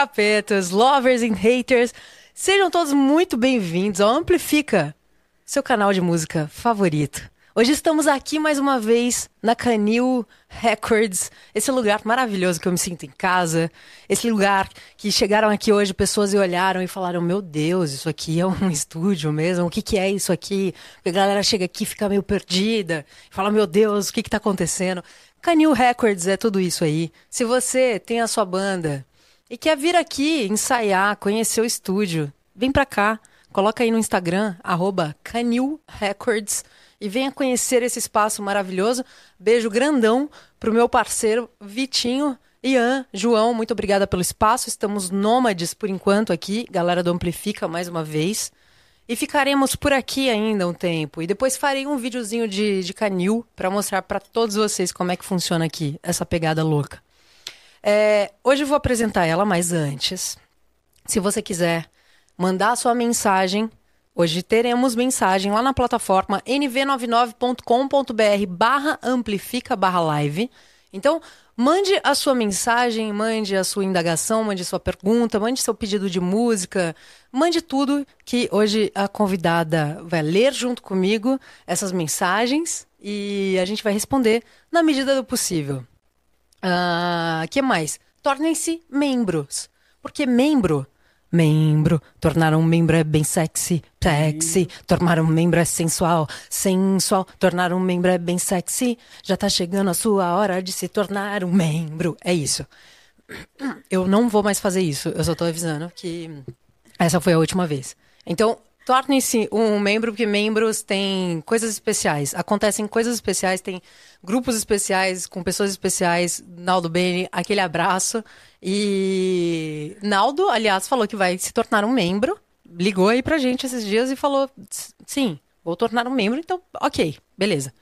Capetas lovers and haters, sejam todos muito bem-vindos ao Amplifica, seu canal de música favorito. Hoje estamos aqui mais uma vez na Canil Records, esse lugar maravilhoso que eu me sinto em casa, esse lugar que chegaram aqui hoje pessoas e olharam e falaram: Meu Deus, isso aqui é um estúdio mesmo, o que, que é isso aqui? Porque a galera chega aqui fica meio perdida, fala: Meu Deus, o que está acontecendo? Canil Records é tudo isso aí. Se você tem a sua banda e quer vir aqui ensaiar, conhecer o estúdio, vem pra cá. Coloca aí no Instagram, arroba Canil Records e venha conhecer esse espaço maravilhoso. Beijo grandão pro meu parceiro Vitinho. Ian, João, muito obrigada pelo espaço. Estamos nômades por enquanto aqui, galera do Amplifica mais uma vez. E ficaremos por aqui ainda um tempo. E depois farei um videozinho de, de canil para mostrar para todos vocês como é que funciona aqui, essa pegada louca. É, hoje eu vou apresentar ela, mas antes, se você quiser mandar a sua mensagem, hoje teremos mensagem lá na plataforma nv99.com.br barra amplifica barra live. Então, Mande a sua mensagem, mande a sua indagação, mande sua pergunta, mande seu pedido de música, mande tudo que hoje a convidada vai ler junto comigo essas mensagens e a gente vai responder na medida do possível. Uh, que mais? Tornem-se membros. Porque membro Membro, tornar um membro é bem sexy, sexy. Tornar um membro é sensual, sensual. Tornar um membro é bem sexy. Já tá chegando a sua hora de se tornar um membro. É isso. Eu não vou mais fazer isso. Eu só tô avisando que essa foi a última vez. Então, torne-se um membro, porque membros têm coisas especiais. Acontecem coisas especiais, tem grupos especiais com pessoas especiais. Naldo Beni, aquele abraço. E Naldo, aliás, falou que vai se tornar um membro. Ligou aí pra gente esses dias e falou: sim, vou tornar um membro, então, ok, beleza.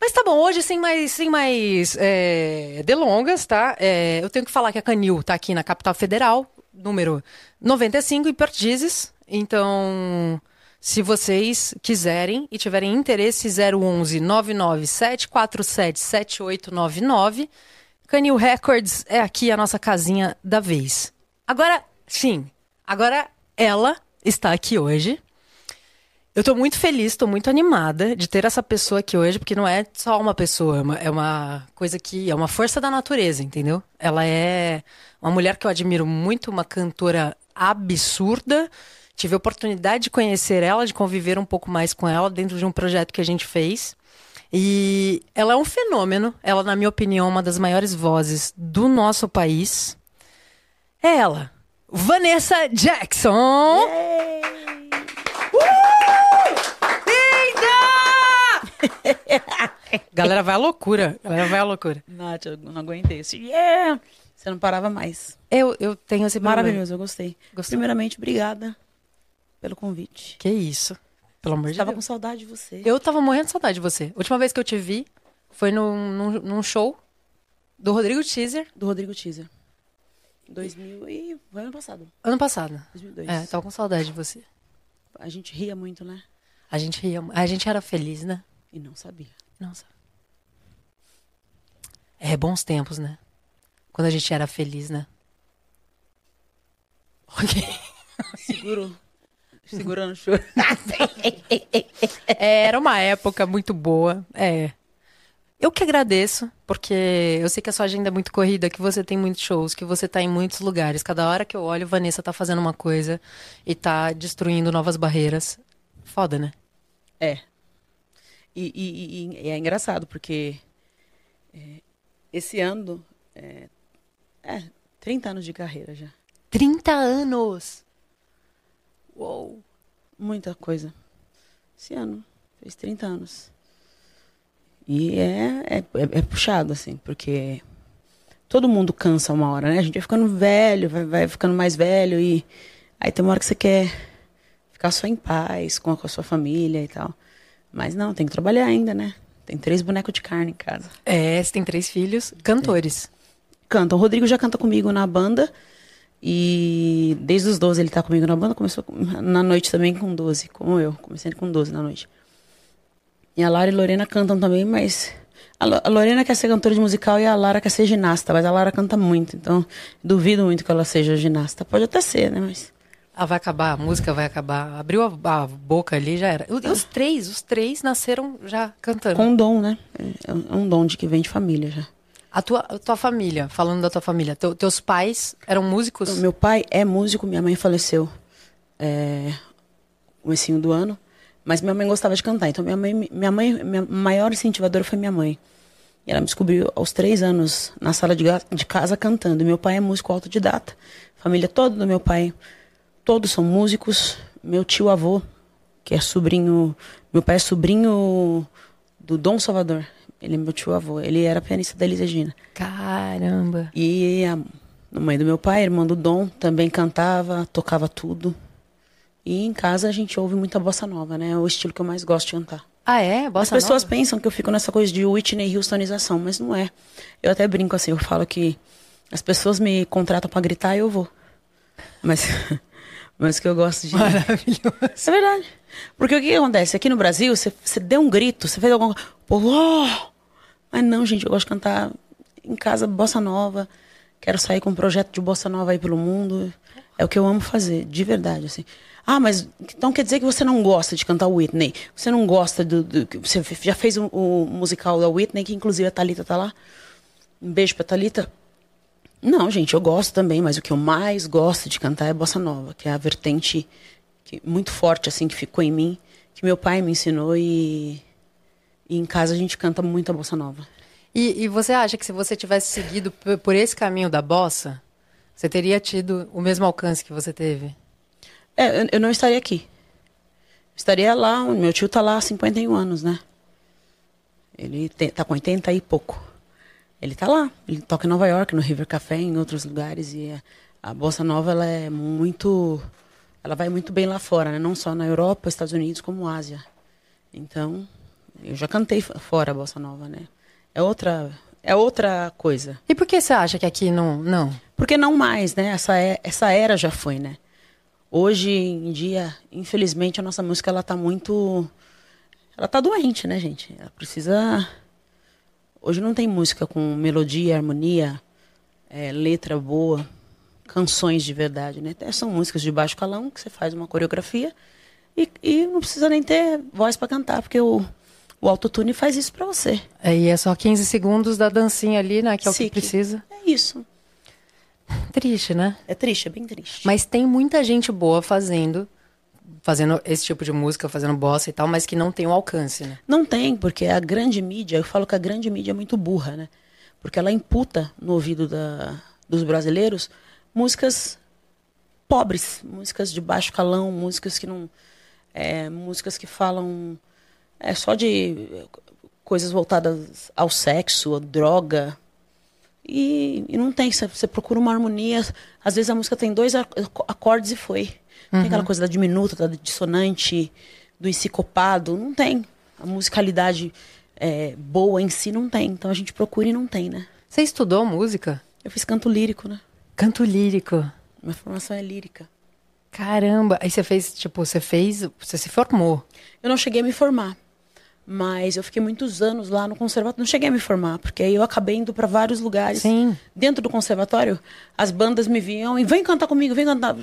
Mas tá bom, hoje sem mais, sem mais é, delongas, tá? É, eu tenho que falar que a Canil tá aqui na capital federal, número 95, em Perdizes. Então, se vocês quiserem e tiverem interesse, 011 99747 7899 Canil Records é aqui a nossa casinha da vez. Agora, sim, agora ela está aqui hoje. Eu estou muito feliz, estou muito animada de ter essa pessoa aqui hoje, porque não é só uma pessoa, é é uma coisa que é uma força da natureza, entendeu? Ela é uma mulher que eu admiro muito, uma cantora absurda. Tive a oportunidade de conhecer ela, de conviver um pouco mais com ela dentro de um projeto que a gente fez. E ela é um fenômeno. Ela, na minha opinião, é uma das maiores vozes do nosso país. É ela, Vanessa Jackson. Uh! Galera, vai à loucura. Galera, vai à loucura. Nath, eu não aguentei. Assim, yeah! Você não parava mais. Eu, eu tenho esse Maravilhoso, eu gostei. Gostou? Primeiramente, obrigada pelo convite. Que isso. Pelo amor de Deus. Tava com saudade de você. Eu tava morrendo de saudade de você. A última vez que eu te vi foi num, num, num show do Rodrigo Teaser. Do Rodrigo Teaser. 2000 e... Foi ano passado. Ano passado. 2002. É, tava com saudade de você. A gente ria muito, né? A gente ria. A gente era feliz, né? E não sabia. Não sabia. É bons tempos, né? Quando a gente era feliz, né? Ok. Segurou. Segurando o choro. É, era uma época muito boa. É. Eu que agradeço, porque eu sei que a sua agenda é muito corrida, que você tem muitos shows, que você tá em muitos lugares. Cada hora que eu olho, Vanessa tá fazendo uma coisa e tá destruindo novas barreiras. Foda, né? É. E, e, e é engraçado, porque é, esse ano é, é 30 anos de carreira já. 30 anos! Uou! Muita coisa. Esse ano, fez 30 anos. E é, é, é, puxado, assim, porque todo mundo cansa uma hora, né? A gente vai ficando velho, vai, vai ficando mais velho e aí tem uma hora que você quer ficar só em paz com a, com a sua família e tal. Mas não, tem que trabalhar ainda, né? Tem três bonecos de carne em casa. É, você tem três filhos, cantores. É. Cantam. O Rodrigo já canta comigo na banda. E desde os 12 ele tá comigo na banda, começou na noite também com 12, como eu, comecei com 12 na noite. E a Lara e a Lorena cantam também, mas A Lorena quer ser cantora de musical e a Lara quer ser ginasta, mas a Lara canta muito, então duvido muito que ela seja ginasta. Pode até ser, né? Mas. Ah, vai acabar, a música vai acabar. Abriu a, a boca ali, já era. E os três, os três nasceram já cantando. Com um dom, né? É um dom de que vem de família já. A tua, a tua família, falando da tua família, teu, teus pais eram músicos? Meu pai é músico, minha mãe faleceu é, comecinho do ano. Mas minha mãe gostava de cantar. Então minha mãe, minha mãe, minha maior incentivadora foi minha mãe. E ela me descobriu aos três anos na sala de, de casa cantando. Meu pai é músico autodidata. Família toda do meu pai, todos são músicos. Meu tio avô, que é sobrinho, meu pai é sobrinho do Dom Salvador. Ele é meu tio avô. Ele era pianista da Elis Regina. Caramba. E a mãe do meu pai, irmã do Dom, também cantava, tocava tudo. E em casa a gente ouve muita bossa nova, né? É o estilo que eu mais gosto de cantar. Ah, é? Bossa As pessoas nova? pensam que eu fico nessa coisa de Whitney Houstonização, mas não é. Eu até brinco assim, eu falo que as pessoas me contratam para gritar e eu vou. Mas, mas que eu gosto de. Maravilhoso. É verdade. Porque o que acontece? Aqui no Brasil, você, você deu um grito, você fez alguma coisa. Oh! Mas não, gente, eu gosto de cantar em casa bossa nova. Quero sair com um projeto de bossa nova aí pelo mundo. É o que eu amo fazer, de verdade, assim. Ah, mas então quer dizer que você não gosta de cantar Whitney? Você não gosta do. do você já fez o, o, musical da Whitney, que inclusive a Thalita tá lá? Um beijo pra Thalita. Não, gente, eu gosto também, mas o que eu mais gosto de cantar é bossa nova, que é a vertente que, muito forte, assim, que ficou em mim, que meu pai me ensinou e, e em casa a gente canta muita bossa nova. E, e você acha que se você tivesse seguido por esse caminho da bossa, você teria tido o mesmo alcance que você teve? É, eu não estaria aqui. Estaria lá, meu tio está lá há 51 anos, né? Ele está com 80 e pouco. Ele está lá, ele toca em Nova York, no River Café, em outros lugares e a, a bossa nova ela é muito ela vai muito bem lá fora, né? Não só na Europa, Estados Unidos, como Ásia. Então, eu já cantei fora a bossa nova, né? É outra é outra coisa. E por que você acha que aqui não não? Porque não mais, né? Essa é, essa era já foi, né? Hoje em dia, infelizmente, a nossa música ela tá muito ela tá doente, né, gente? Ela precisa Hoje não tem música com melodia, harmonia, é, letra boa, canções de verdade, né? São músicas de baixo calão que você faz uma coreografia e, e não precisa nem ter voz para cantar, porque o, o autotune faz isso para você. É, e é só 15 segundos da dancinha ali, né? Que é o que precisa. É isso. Triste, né? É triste, é bem triste. Mas tem muita gente boa fazendo fazendo esse tipo de música, fazendo bossa e tal, mas que não tem o alcance, né? Não tem, porque a grande mídia, eu falo que a grande mídia é muito burra, né? Porque ela imputa no ouvido da, dos brasileiros músicas pobres, músicas de baixo calão, músicas que não. É, músicas que falam é, só de coisas voltadas ao sexo, droga, e, e não tem, você, procura uma harmonia. Às vezes a música tem dois acordes e foi. Uhum. tem aquela coisa da diminuta, da dissonante, do encicopado. Não tem. A musicalidade é, boa em si não tem. Então a gente procura e não tem, né? Você estudou música? Eu fiz canto lírico, né? Canto lírico. Minha formação é lírica. Caramba! Aí você fez, tipo, você fez. Você se formou. Eu não cheguei a me formar. Mas eu fiquei muitos anos lá no conservatório. Não cheguei a me formar, porque aí eu acabei indo para vários lugares. Sim. Dentro do conservatório, as bandas me viam e vem cantar comigo, vem cantar.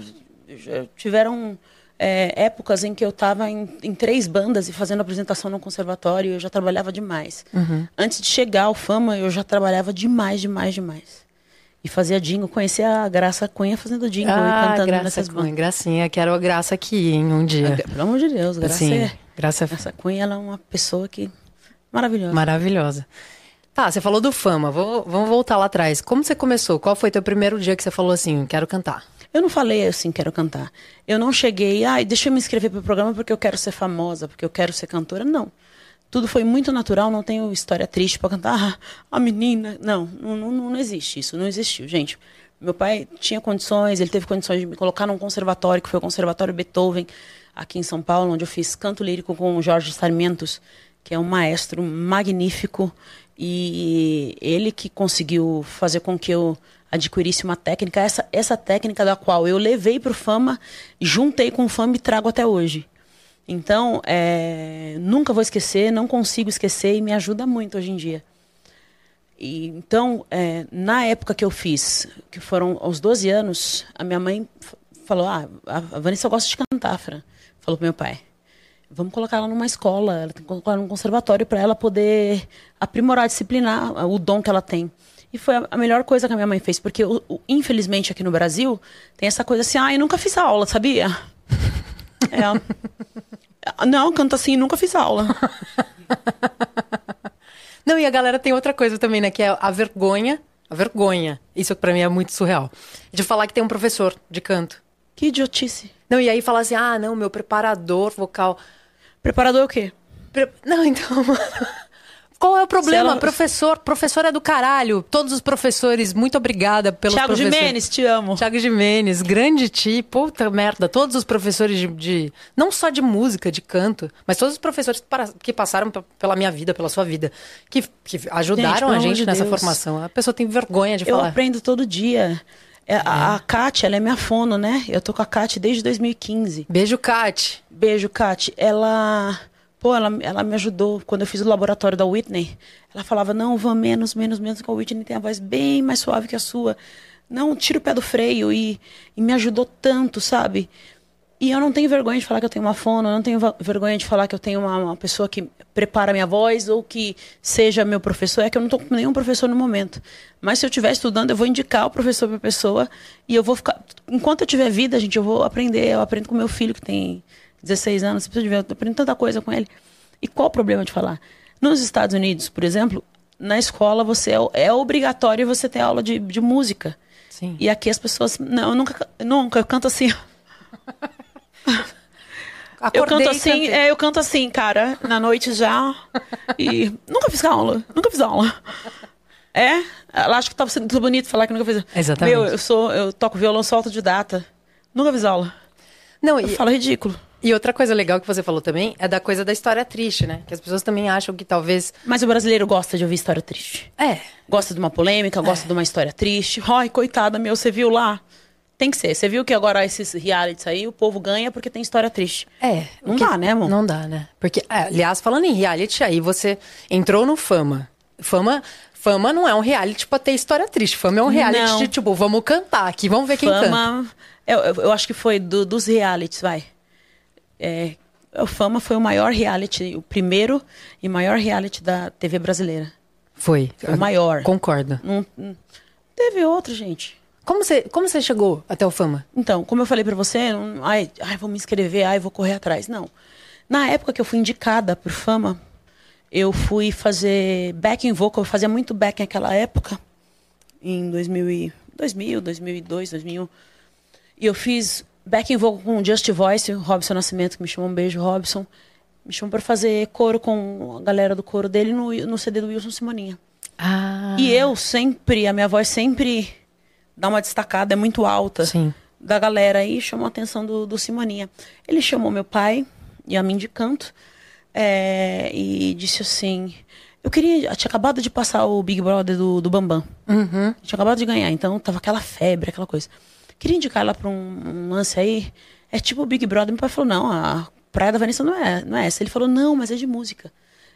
Tiveram é, épocas em que eu estava em, em, três bandas e fazendo apresentação no conservatório. Eu já trabalhava demais. Uhum. Antes de chegar ao Fama, eu já trabalhava demais, demais, demais. E fazia jingle, conhecia a Graça Cunha fazendo jingle ah, e cantando Graça nessas Cunha, bandas. Gracinha, quero a Graça aqui, em um dia. Ah, pelo amor de Deus, Graça Sim, é... Graça... Graça Cunha, ela é uma pessoa que... Maravilhosa. Maravilhosa. Tá, você falou do Fama, Vou, vamos voltar lá atrás. Como você começou? Qual foi teu primeiro dia que você falou assim, quero cantar? Eu não falei assim, quero cantar. Eu não cheguei, ai, ah, deixa eu me inscrever pro programa porque eu quero ser famosa, porque eu quero ser cantora. Não tudo foi muito natural, não tenho história triste para cantar, ah, a menina. Não, não, não existe isso, não existiu. Gente, meu pai tinha condições, ele teve condições de me colocar num conservatório, que foi o Conservatório Beethoven, aqui em São Paulo, onde eu fiz canto lírico com o Jorge Sarmentos, que é um maestro magnífico. E ele que conseguiu fazer com que eu adquirisse uma técnica, essa, essa técnica da qual eu levei para o Fama, juntei com o Fama e trago até hoje. Então, é, nunca vou esquecer, não consigo esquecer e me ajuda muito hoje em dia. E, então, é, na época que eu fiz, que foram aos 12 anos, a minha mãe falou: Ah, a Vanessa gosta de cantar, Fran. Falou pro meu pai. Vamos colocar ela numa escola, ela tem que colocar num conservatório para ela poder aprimorar, disciplinar o dom que ela tem. E foi a melhor coisa que a minha mãe fez, porque infelizmente aqui no Brasil tem essa coisa assim, ah, eu nunca fiz aula, sabia? é. Não, canto assim, nunca fiz aula. Não, e a galera tem outra coisa também, né? Que é a vergonha. A vergonha. Isso para mim é muito surreal. De falar que tem um professor de canto. Que idiotice. Não, e aí falar assim, ah, não, meu preparador vocal. Preparador o quê? Pre... Não, então. Qual é o problema? Ela... Professor, professor é do caralho. Todos os professores, muito obrigada pelo Tiago Jimenez, te amo. Tiago Jimenez, grande ti, puta merda. Todos os professores de, de, Não só de música, de canto, mas todos os professores que, passaram pela minha vida, pela sua vida, que, que ajudaram gente, a gente de nessa Deus. formação. A pessoa tem vergonha de Eu falar. Eu aprendo todo dia. É, a, a Kátia, ela é minha fono, né? Eu tô com a Kátia desde 2015. Beijo, Kátia. Beijo, Kátia. Ela Pô, ela, ela me ajudou quando eu fiz o laboratório da Whitney. Ela falava: não, Van, menos, menos, menos, que a Whitney tem a voz bem mais suave que a sua. Não, tira o pé do freio. E, e me ajudou tanto, sabe? E eu não tenho vergonha de falar que eu tenho uma fono, eu não tenho vergonha de falar que eu tenho uma, uma pessoa que prepara minha voz ou que seja meu professor. É que eu não estou com nenhum professor no momento. Mas se eu estiver estudando, eu vou indicar o professor para pessoa e eu vou ficar. Enquanto eu tiver vida, gente, eu vou aprender. Eu aprendo com meu filho que tem 16 anos, você precisa de ver, eu aprendo tanta coisa com ele. E qual o problema de falar? Nos Estados Unidos, por exemplo, na escola você é, é obrigatório você ter aula de, de música. Sim. E aqui as pessoas. Não, eu nunca, nunca, eu canto assim. Acordei, eu canto assim, é, eu canto assim, cara, na noite já. E nunca fiz aula, nunca fiz aula. É? Ela acha que tava sendo bonito falar que nunca fiz. Exatamente. Meu, eu sou, eu toco violão, sou autodidata. Nunca fiz aula. Não, eu e... falo ridículo. E outra coisa legal que você falou também é da coisa da história triste, né? Que as pessoas também acham que talvez. Mas o brasileiro gosta de ouvir história triste. É. Gosta de uma polêmica, gosta é. de uma história triste. Ai, coitada, meu, você viu lá? Tem que ser. Você viu que agora esses realities aí, o povo ganha porque tem história triste. É. Não dá, né, amor? Não dá, né? Porque, é, aliás, falando em reality, aí você entrou no Fama. Fama Fama não é um reality pra ter história triste. Fama é um reality não. de, tipo, vamos cantar aqui, vamos ver quem Fama, canta. Eu, eu, eu acho que foi do, dos realities, vai. É, o Fama foi o maior reality, o primeiro e maior reality da TV brasileira. Foi. Foi o maior. Concordo. Não, não, teve outro, gente. Como você, como você chegou até o Fama? Então, como eu falei para você, não, ai, ai, vou me inscrever, ai, vou correr atrás. Não. Na época que eu fui indicada por Fama, eu fui fazer backing vocal, eu fazia muito backing naquela época, em 2000, 2000 2002, 2001. E eu fiz backing vocal com Just Voice, Robson Nascimento, que me chamou um beijo, Robson. Me chamou para fazer coro com a galera do coro dele no, no CD do Wilson Simoninha. Ah. E eu sempre, a minha voz sempre dá uma destacada, é muito alta. Sim. Da galera aí, chamou a atenção do, do Simoninha. Ele chamou meu pai e a mim de canto é, e disse assim: Eu queria. Tinha acabado de passar o Big Brother do, do Bambam. Uhum. Tinha acabado de ganhar, então tava aquela febre, aquela coisa. Queria indicar ela para um, um, lance aí. É tipo o Big Brother. Meu pai falou: não, a Praia da Vanessa não é, não é essa. Ele falou: não, mas é de música.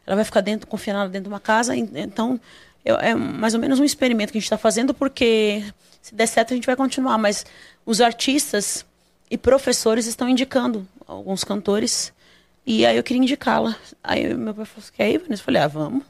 Ela vai ficar dentro, confinada dentro de uma casa. Então, eu, é mais ou menos um experimento que a gente está fazendo, porque se der certo a gente vai continuar. Mas os artistas e professores estão indicando alguns cantores. E aí eu queria indicá-la. Aí meu pai falou: quer ir, Vanessa? Eu falei: ah, vamos.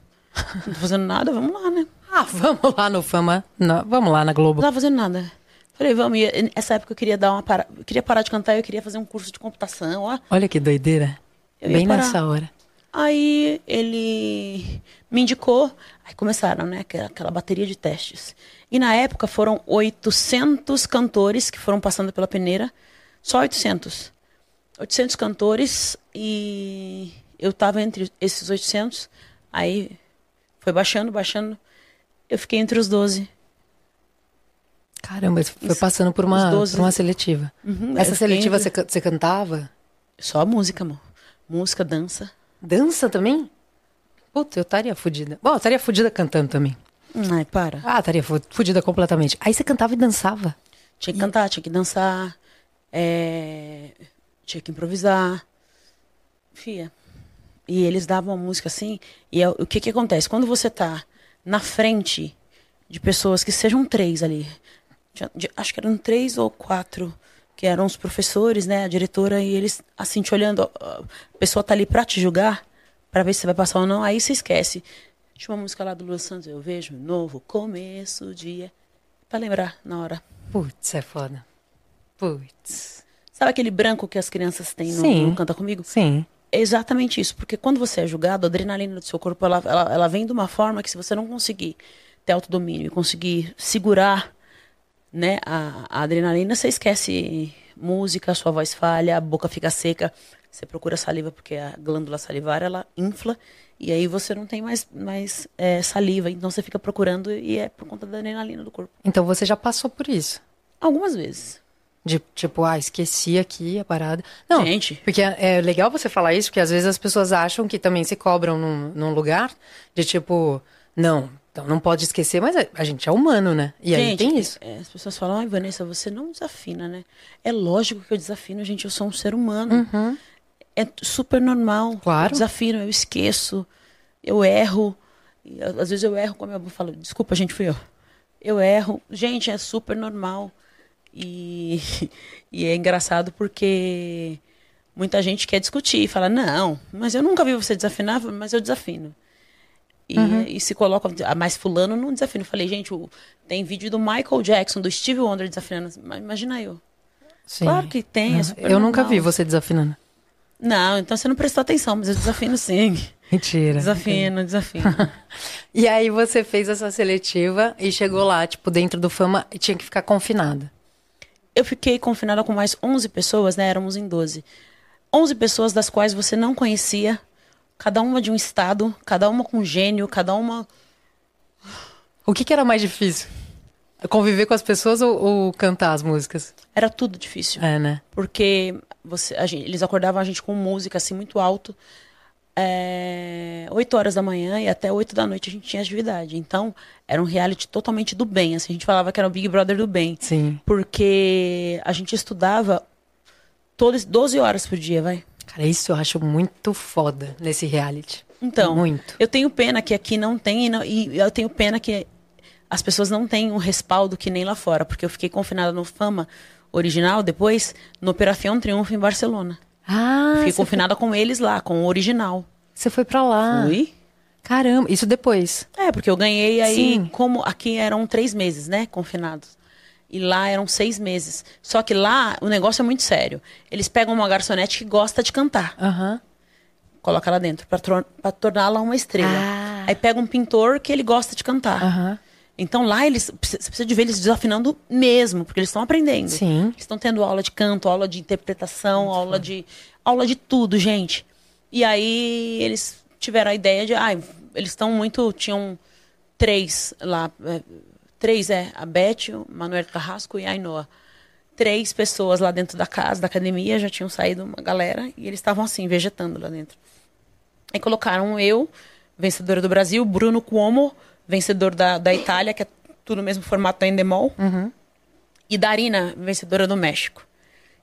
Não tô fazendo nada, vamos lá, né? Ah, vamos lá no Fama. Não, vamos lá na Globo. Não tava fazendo nada. Falei, vamos. E nessa época eu queria dar uma para... eu queria parar de cantar, eu queria fazer um curso de computação, ó. Olha que doideira. Bem nessa hora. Aí ele me indicou, aí começaram, né, aquela bateria de testes. E na época foram 800 cantores que foram passando pela peneira, só 800. 800 cantores e eu tava entre esses 800, aí foi baixando, baixando, eu fiquei entre os 12. Caramba, foi passando por uma, por uma seletiva. Uhum, Essa seletiva você, você cantava? Só música, amor. Música, dança. Dança também? Puta, eu estaria fodida. Bom, eu estaria fodida cantando também. Ai, para. Ah, estaria fodida completamente. Aí você cantava e dançava? Tinha que cantar, tinha que dançar. É... Tinha que improvisar. Fia. E eles davam a música assim. E é, o que que acontece? Quando você tá na frente de pessoas que sejam três ali, de- acho que eram três ou quatro, que eram os professores, né, a diretora, e eles assim te olhando, ó, a pessoa tá ali pra te julgar, pra ver se você vai passar ou não, aí você esquece. Tinha uma música lá do Lua Santos, eu vejo um novo começo dia, pra lembrar na hora. Putz, é foda. Putz. Sabe aquele branco que as crianças têm no, Sim. no Canta Comigo? Sim. É exatamente isso, porque quando você é julgado, a adrenalina do seu corpo, ela, ela, ela vem de uma forma que se você não conseguir ter autodomínio e conseguir segurar né, a, a adrenalina, você esquece música, sua voz falha, a boca fica seca, você procura saliva porque a glândula salivar, ela infla, e aí você não tem mais, mais é, saliva, então você fica procurando e é por conta da adrenalina do corpo. Então você já passou por isso. Algumas vezes. De tipo, ah, esqueci aqui a parada. Não, Gente. porque é é legal você falar isso, porque às vezes as pessoas acham que também se cobram num, num lugar de tipo, não, então não pode esquecer, mas a, gente é humano, né? E aí Gente, tem isso. é, as pessoas falam, ai, Vanessa, você não desafina, né? É lógico que eu desafino, gente, eu sou um ser humano. É t- super normal. Uhum. Claro. Eu desafino, eu esqueço, eu erro. E, às vezes eu erro, como eu falo, desculpa, gente, fui eu. Eu erro. Gente, é super normal. E, e é engraçado porque muita gente quer discutir, fala, não, mas eu nunca vi você desafinar, mas eu desafino. E, Uhum. e se coloca, ah, mas fulano não desafina. Eu falei, gente, o- tem vídeo do Michael Jackson, do Steve Wonder desafinando. Imagina eu. Sim. Claro que tem, é super Eu nunca vi você desafinando. Não, então você não prestou atenção, mas eu desafino sim. Mentira. Desafino, desafino. E aí você fez essa seletiva e chegou lá, tipo, dentro do fama e tinha que ficar confinada. eu fiquei confinada com mais 11 pessoas, né? Éramos em 12. 11 pessoas das quais você não conhecia, cada uma de um estado, cada uma com gênio, cada uma. O que, que era mais difícil? Conviver com as pessoas ou, ou cantar as músicas? Era tudo difícil. É, né? Porque você, gente- eles acordavam a gente com música assim muito alto. É, 8 horas da manhã e até 8 da noite a gente tinha atividade. Então, era um reality totalmente do bem. Assim, a gente falava que era o Big Brother do bem. Sim. Porque a gente estudava todas 12 horas por dia, vai. Cara, isso eu acho muito foda nesse reality. Então, Muito. eu tenho pena que aqui não tem, e, não- e eu tenho pena que as pessoas não têm um respaldo que nem lá fora, porque eu fiquei confinada no Fama original, depois no Operação Triunfo em Barcelona. Ah, Fiquei você foi, confinada com eles lá, com o original. você foi pra lá. Fui. Caramba, isso depois. É, porque eu ganhei aí, Sim. como aqui eram três meses, né, confinados. E lá eram seis meses. Só que lá o negócio é muito sério. Eles pegam uma garçonete que gosta de cantar. Aham. Coloca lá dentro, pra torná-la uma estrela. Ah. Aí pega um pintor que ele gosta de cantar. Aham. Então lá eles você precisa de ver eles desafinando mesmo, porque eles estão aprendendo. Sim. Eles estão tendo aula de canto, aula de interpretação, aula de aula de tudo, gente. E aí eles tiveram a ideia de, ai, eles estão muito tinham três lá, é, três é a Beth, o Manuel Carrasco e a Ainoa. Três pessoas lá dentro da casa, da academia, já tinham saído uma galera e eles estavam assim vegetando lá dentro. Aí colocaram eu, vencedora do Brasil, Bruno Cuomo, vencedor da, da Itália, que é tudo no mesmo formato da Endemol, e Darina, vencedora do México.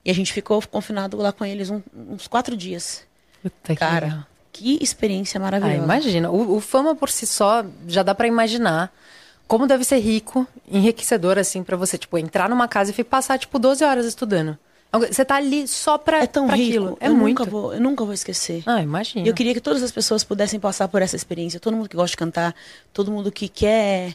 E a gente ficou confinado lá com eles um- uns quatro dias. Puta que Cara, legal. que experiência Ah, maravilhosa. imagina. O, o fama por si só já dá pra imaginar como deve ser rico, enriquecedor, assim, pra você, tipo, entrar numa casa e passar, tipo, 12 horas estudando. Você tá ali só pra, É tão pra rico. aquilo. É eu muito. Nunca vou, eu nunca vou esquecer. Ah, imagina. Eu queria que todas as pessoas pudessem passar por essa experiência. Todo mundo que gosta de cantar, todo mundo que quer,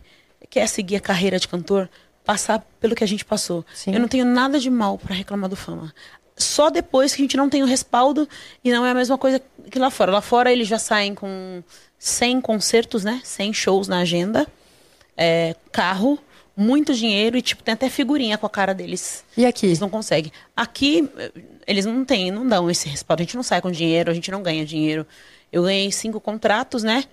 quer seguir a carreira de cantor, passar pelo que a gente passou. Sim. Eu não tenho nada de mal para reclamar do fama. Só depois que a gente não tem o respaldo e não é a mesma coisa que lá fora. Lá fora eles já saem com 100 concertos, né? 100 shows na agenda, é, carro, muito dinheiro e tipo tem até figurinha com a cara deles. E aqui? Eles não conseguem. Aqui, eles não têm, não dão esse respaldo. A gente não sai com dinheiro, a gente não ganha dinheiro. Eu ganhei cinco contratos, né?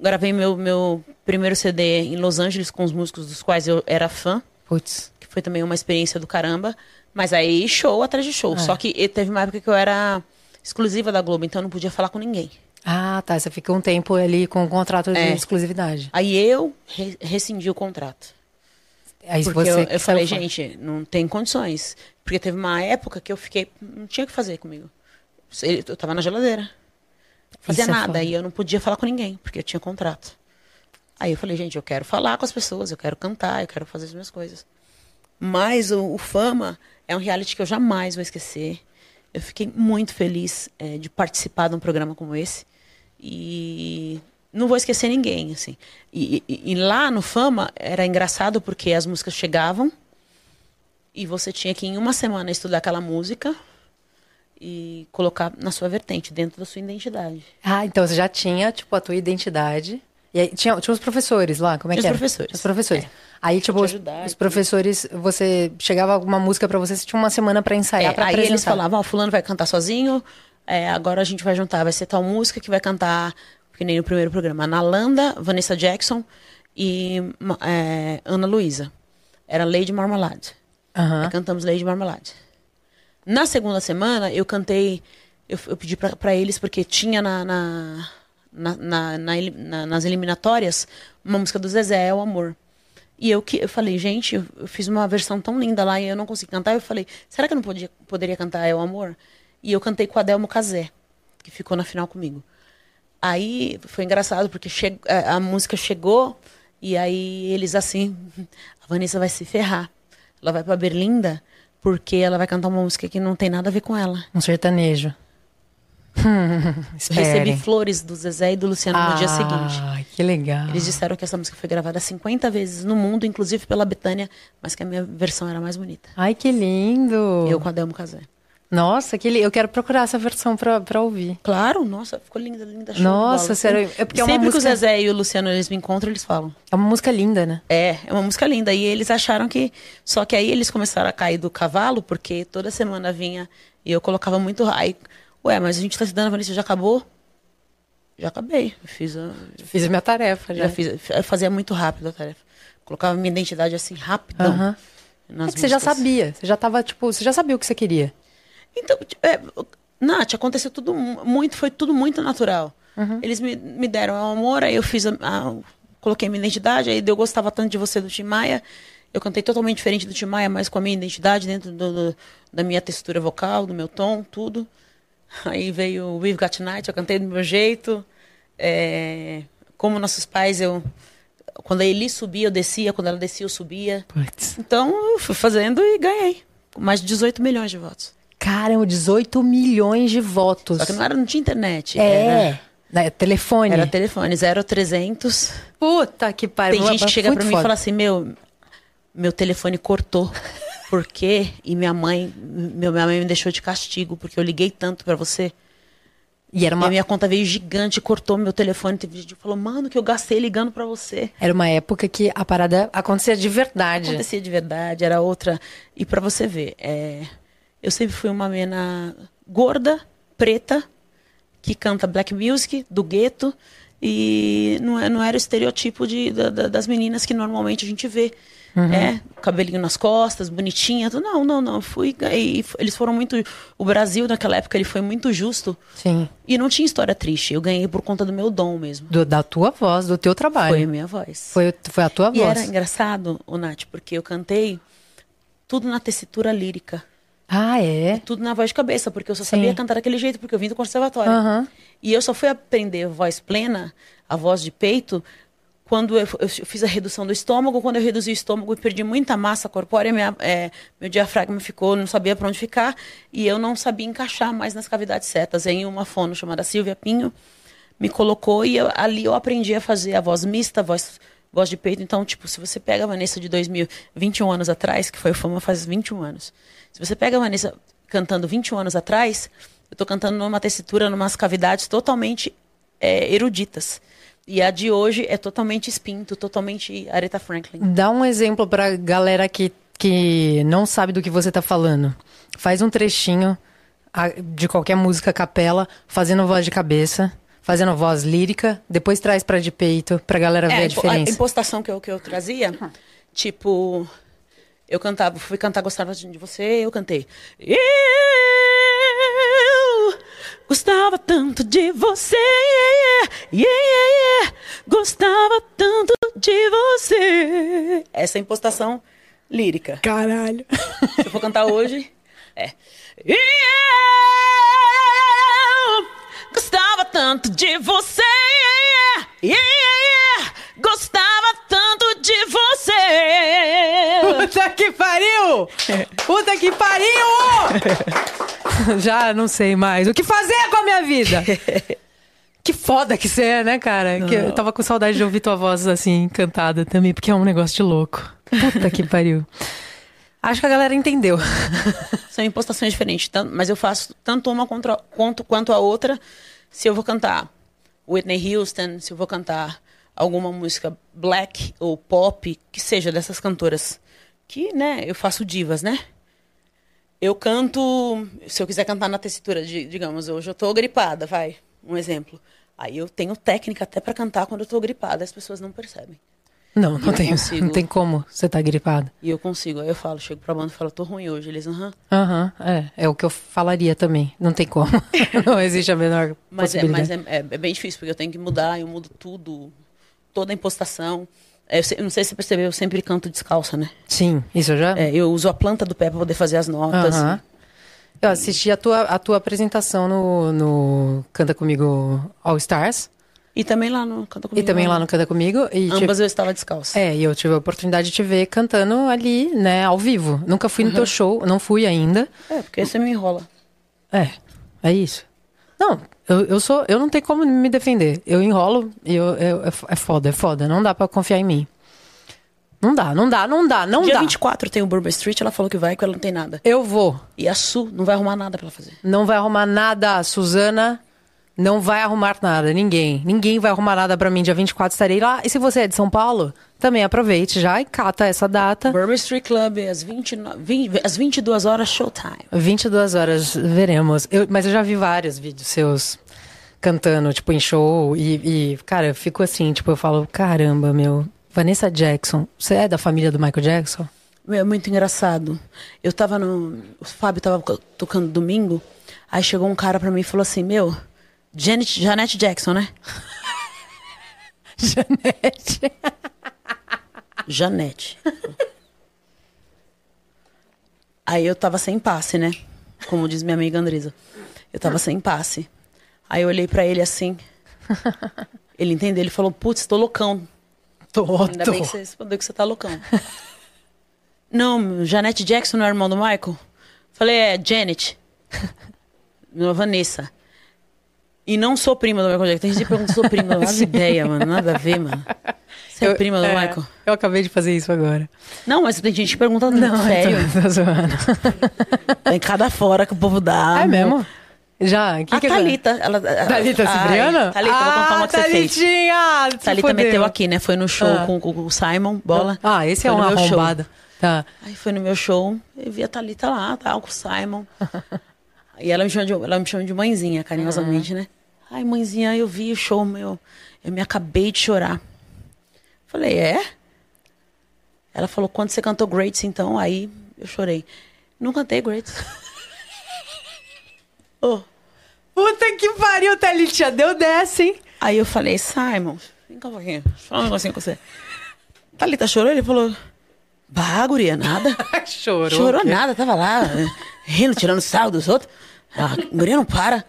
Gravei meu, meu primeiro CD em Los Angeles com os músicos dos quais eu era fã, Putz. que foi também uma experiência do caramba. Mas aí, show atrás de show. É. Só que teve uma época que eu era exclusiva da Globo, então eu não podia falar com ninguém. Ah, tá. Você fica um tempo ali com um contrato de É. exclusividade. Aí eu re- rescindi o contrato. Aí Porque eu, eu falei, fora. gente, não tem condições. Porque teve uma época que eu fiquei. Não tinha o que fazer comigo. Eu tava na geladeira. Fazia Isso é nada. e eu não podia falar com ninguém, porque eu tinha contrato. Aí eu falei, gente, eu quero falar com as pessoas, eu quero cantar, eu quero fazer as minhas coisas. Mas o, o Fama é um reality que eu jamais vou esquecer. Eu fiquei muito feliz eh, de participar de um programa como esse. E não vou esquecer ninguém, assim. E, e- e lá no Fama era engraçado porque as músicas chegavam e você tinha que em uma semana estudar aquela música e colocar na sua vertente, dentro da sua identidade. Ah, então você já tinha, tipo, a tua identidade. E aí tinha, tinha os professores lá, como é Tinha que os era? professores. Tinha Os professores. É. Aí, tipo, os, ajudar os professores, você chegava alguma música pra você, você tinha uma semana pra ensaiar, É, pra aí apresentar. eles falavam, ó, fulano vai cantar sozinho, é, agora a gente vai juntar, vai ser tal música que vai cantar, que nem no primeiro programa, Nalanda, Vanessa Jackson e é, Ana Luísa. Era Lady Marmalade. Aí cantamos Lady Marmalade. Na segunda semana, eu cantei, eu, eu pedi pra eles, porque tinha na, na, na- na- nas eliminatórias uma música do Zezé, É o Amor. E eu, que, eu falei, gente, eu, eu fiz uma versão tão linda lá e eu não consegui cantar. Eu falei, será que eu não podia, poderia cantar É o Amor? E eu cantei com a Adelmo Casé, que ficou na final comigo. Aí foi engraçado, porque che- a, a música chegou e aí eles assim, a Vanessa vai se ferrar. Ela vai pra Berlinda porque ela vai cantar uma música que não tem nada a ver com ela. Um sertanejo. Hum, recebi flores do Zezé e do Luciano no dia seguinte. Ah, que legal. Eles disseram que essa música foi gravada 50 vezes no mundo, inclusive pela Betânia, mas que a minha versão era mais bonita. Ai, que lindo. Eu com a Delmo Casé. Nossa, que li... eu quero procurar essa versão pra, pra ouvir. Claro, nossa, ficou linda, linda. show Nossa, sério, é porque é Sempre música- que o Zezé e o Luciano eles me encontram, eles falam. É uma música linda, né? É, é uma música linda. E eles acharam que. Só que aí eles começaram a cair do cavalo, porque toda semana vinha e eu colocava muito. Aí, ué, mas a gente tá estudando, Vanessa, já acabou? Já acabei. Fiz a, Fiz a minha tarefa já. já fiz, eu fazia muito rápido a tarefa. Colocava minha identidade assim, rapidão. Aham. nas É que você já sabia. Você já tava, tipo, você já sabia o que você queria. Então, é, Nath, aconteceu tudo mu- muito, foi tudo muito natural. Uhum. Eles me, me deram o amor, aí eu fiz, a, a- coloquei minha identidade, aí eu gostava tanto de você do Tim Maia, eu cantei totalmente diferente do Tim Maia, mas com a minha identidade dentro do- do- da minha textura vocal, do meu tom, tudo. Aí veio o We've Got Night, eu cantei do meu jeito. É, como nossos pais, eu quando a Eli subia, eu descia, quando ela descia, eu subia. Putz. Então, eu fui fazendo e ganhei. Mais de 18 milhões de votos. Caramba, 18 milhões de votos. Só que não, era, não tinha internet. É. Era, Né, telefone. era telefone 0300. Puta que pariu. Tem gente que chega pra mim e foda. fala assim: meu, meu telefone cortou. Por quê? E minha mãe, meu, minha mãe me deixou de castigo porque eu liguei tanto pra você. E era E uma, a minha conta veio gigante, cortou meu telefone. Teve gente que falou, mano, que eu gastei ligando pra você. era uma época que a parada acontecia de verdade. Acontecia de verdade, era outra. E pra você ver, é, eu sempre fui uma mena gorda, preta, que canta black music, do gueto. E não, é- não era o estereotipo de, da- da- das meninas que normalmente a gente vê. É, cabelinho nas costas, bonitinha. Não, não, não. Fui, e eles foram muito. O Brasil, naquela época, ele foi muito justo. Sim. E não tinha história triste. Eu ganhei por conta do meu dom mesmo. Do- da tua voz, do teu trabalho. Foi a minha voz. Foi, foi a tua E voz. era engraçado, o Nath, porque eu cantei tudo na tessitura lírica. Ah, é? Tudo na voz de cabeça, porque eu só Sim. sabia cantar daquele jeito, porque eu vim do conservatório. Aham. E eu só fui aprender voz plena, a voz de peito, quando eu, eu fiz a redução do estômago. Quando eu reduzi o estômago e perdi muita massa corpórea, minha, é, meu diafragma ficou, não sabia para onde ficar. E eu não sabia encaixar mais nas cavidades certas. Em uma fono chamada Silvia Pinho, me colocou e eu- ali eu aprendi a fazer a voz mista, a voz, voz de peito. Então, tipo, se você pega a Vanessa de 2000, 21 anos atrás, que foi o Fama faz 21 anos. Se você pega a Vanessa cantando 21 anos atrás, eu tô cantando numa tessitura, numas cavidades totalmente é, eruditas. E a de hoje é totalmente espinto, totalmente Aretha Franklin. Dá um exemplo pra galera que, que não sabe do que você tá falando. Faz um trechinho a- de qualquer música a capela, fazendo voz de cabeça, fazendo voz lírica, depois traz pra de peito, pra galera ver É, a a impo- a diferença. impostação que eu, que eu trazia, tipo, eu cantava, fui cantar Gostava de Você, eu cantei. Eu gostava tanto de você, yeah, yeah, yeah, gostava tanto de você. Essa é a impostação lírica. Caralho. Se eu for cantar hoje, é. Gostava tanto de você. Yeah, yeah, yeah. Gostava tanto de você. Puta que pariu! Puta que pariu! Já não sei mais o que fazer com a minha vida. Que foda que você é, né, cara? Que eu tava com saudade de ouvir tua voz assim, cantada também, porque é um negócio de louco. Puta que pariu. Acho que a galera entendeu. São impostações diferentes, mas eu faço tanto uma contra- quanto, quanto a outra. Se eu vou cantar Whitney Houston, se eu vou cantar alguma música black ou pop, que seja dessas cantoras, que, né, eu faço divas, né? Eu canto, se eu quiser cantar na tessitura, de, digamos, hoje eu tô gripada, vai, um exemplo. Aí eu tenho técnica até pra cantar quando eu tô gripada, as pessoas não percebem. Não, não tem, não tem como você tá gripado. E eu consigo, aí eu falo, chego pra banda e falo, tô ruim hoje. Eles, aham. Aham, é. É o que eu falaria também. Não tem como. não existe a menor Mas, é, possibilidade. mas é, é- é bem difícil, porque eu tenho que mudar, eu mudo tudo, toda a impostação. É, eu, não sei se você percebeu, eu sempre canto descalça, né? Sim, isso já. É, eu uso a planta do pé pra poder fazer as notas. Eu assisti a tua, a tua apresentação no, no Canta Comigo All Stars. E também lá no Canta E Comigo. também lá no Canta Comigo. E Ambas eu estava descalça. É, e eu tive a oportunidade de te ver cantando ali, né, ao vivo. Nunca fui no teu show, não fui ainda. É, porque você me enrola. É, é isso. Não, eu, eu sou. Eu não tenho como me defender. Eu enrolo e eu, eu- é f- é foda, é foda. Não dá pra confiar em mim. Não dá, não dá, não dá, não Dia dá. 24 tem o Bourbon Street, ela falou que vai, que ela não tem nada. Eu vou. E a Su não vai arrumar nada pra ela fazer. Não vai arrumar nada, Suzana. Não vai arrumar nada, ninguém. Ninguém vai arrumar nada pra mim. Dia 24 estarei lá. E se você é de São Paulo, também aproveite já e cata essa data. Bourbon Street Club, às, 29, 20, às 22 horas, showtime. 22 horas, veremos. Eu- mas eu já vi vários vídeos seus cantando, tipo, em show. E, e, cara, eu fico assim, tipo, eu falo, caramba, meu. Vanessa Jackson, você é da família do Michael Jackson? É muito engraçado. Eu tava no. O Fábio tava tocando domingo. Aí chegou um cara pra mim e falou assim: Meu, Janet, Janet Jackson, né? Janete. Janete. Aí eu tava sem passe, né? Como diz minha amiga Andresa. Eu tava sem passe. Aí eu olhei pra ele assim. Ele entendeu, ele falou: Putz, tô loucão. Tô, Ainda tô. bem que você respondeu que você tá loucão. não, Janete Jackson não é irmão do Michael? Falei, é, Janet. Não, Vanessa. E não sou prima do Michael Jackson. Tem gente que pergunta se sou prima. Não ideia, mano. Nada a ver, mano. Você é Eu- prima do é, Michael? Eu acabei de fazer isso agora. Não, mas tem gente que pergunta Não, sério. Tô, tô zoando. Tem cada fora que o povo dá. é mesmo? Já? Que A que Thalita. Ela, Thalita Ai, Cipriano? Thalita, vou contar uma que você fez. Thalitinha, se Thalita fodeu. meteu aqui, né? Foi no show Ah. com, com o Simon, bola. Ah, esse é Foi no uma meu show. arrombada. Tá. Aí foi no meu show, eu vi a Thalita lá, tal, com o Simon. E ela me chama de, ela me chama de mãezinha, carinhosamente, né? Ai, mãezinha, eu vi o show, meu. Eu me acabei de chorar. Falei, é? Ela falou, quando você cantou Greats, então, aí eu chorei. Não cantei Greats. oh. Puta que pariu, Thalitinha. Deu dessa, hein? Aí eu falei, Simon, vem cá um pouquinho, deixa eu falar um negocinho com você. Thalita chorou? Ele falou, bah, guria, nada. Chorou. Chorou nada, tava lá, rindo, tirando sarro dos outros. A guria não para.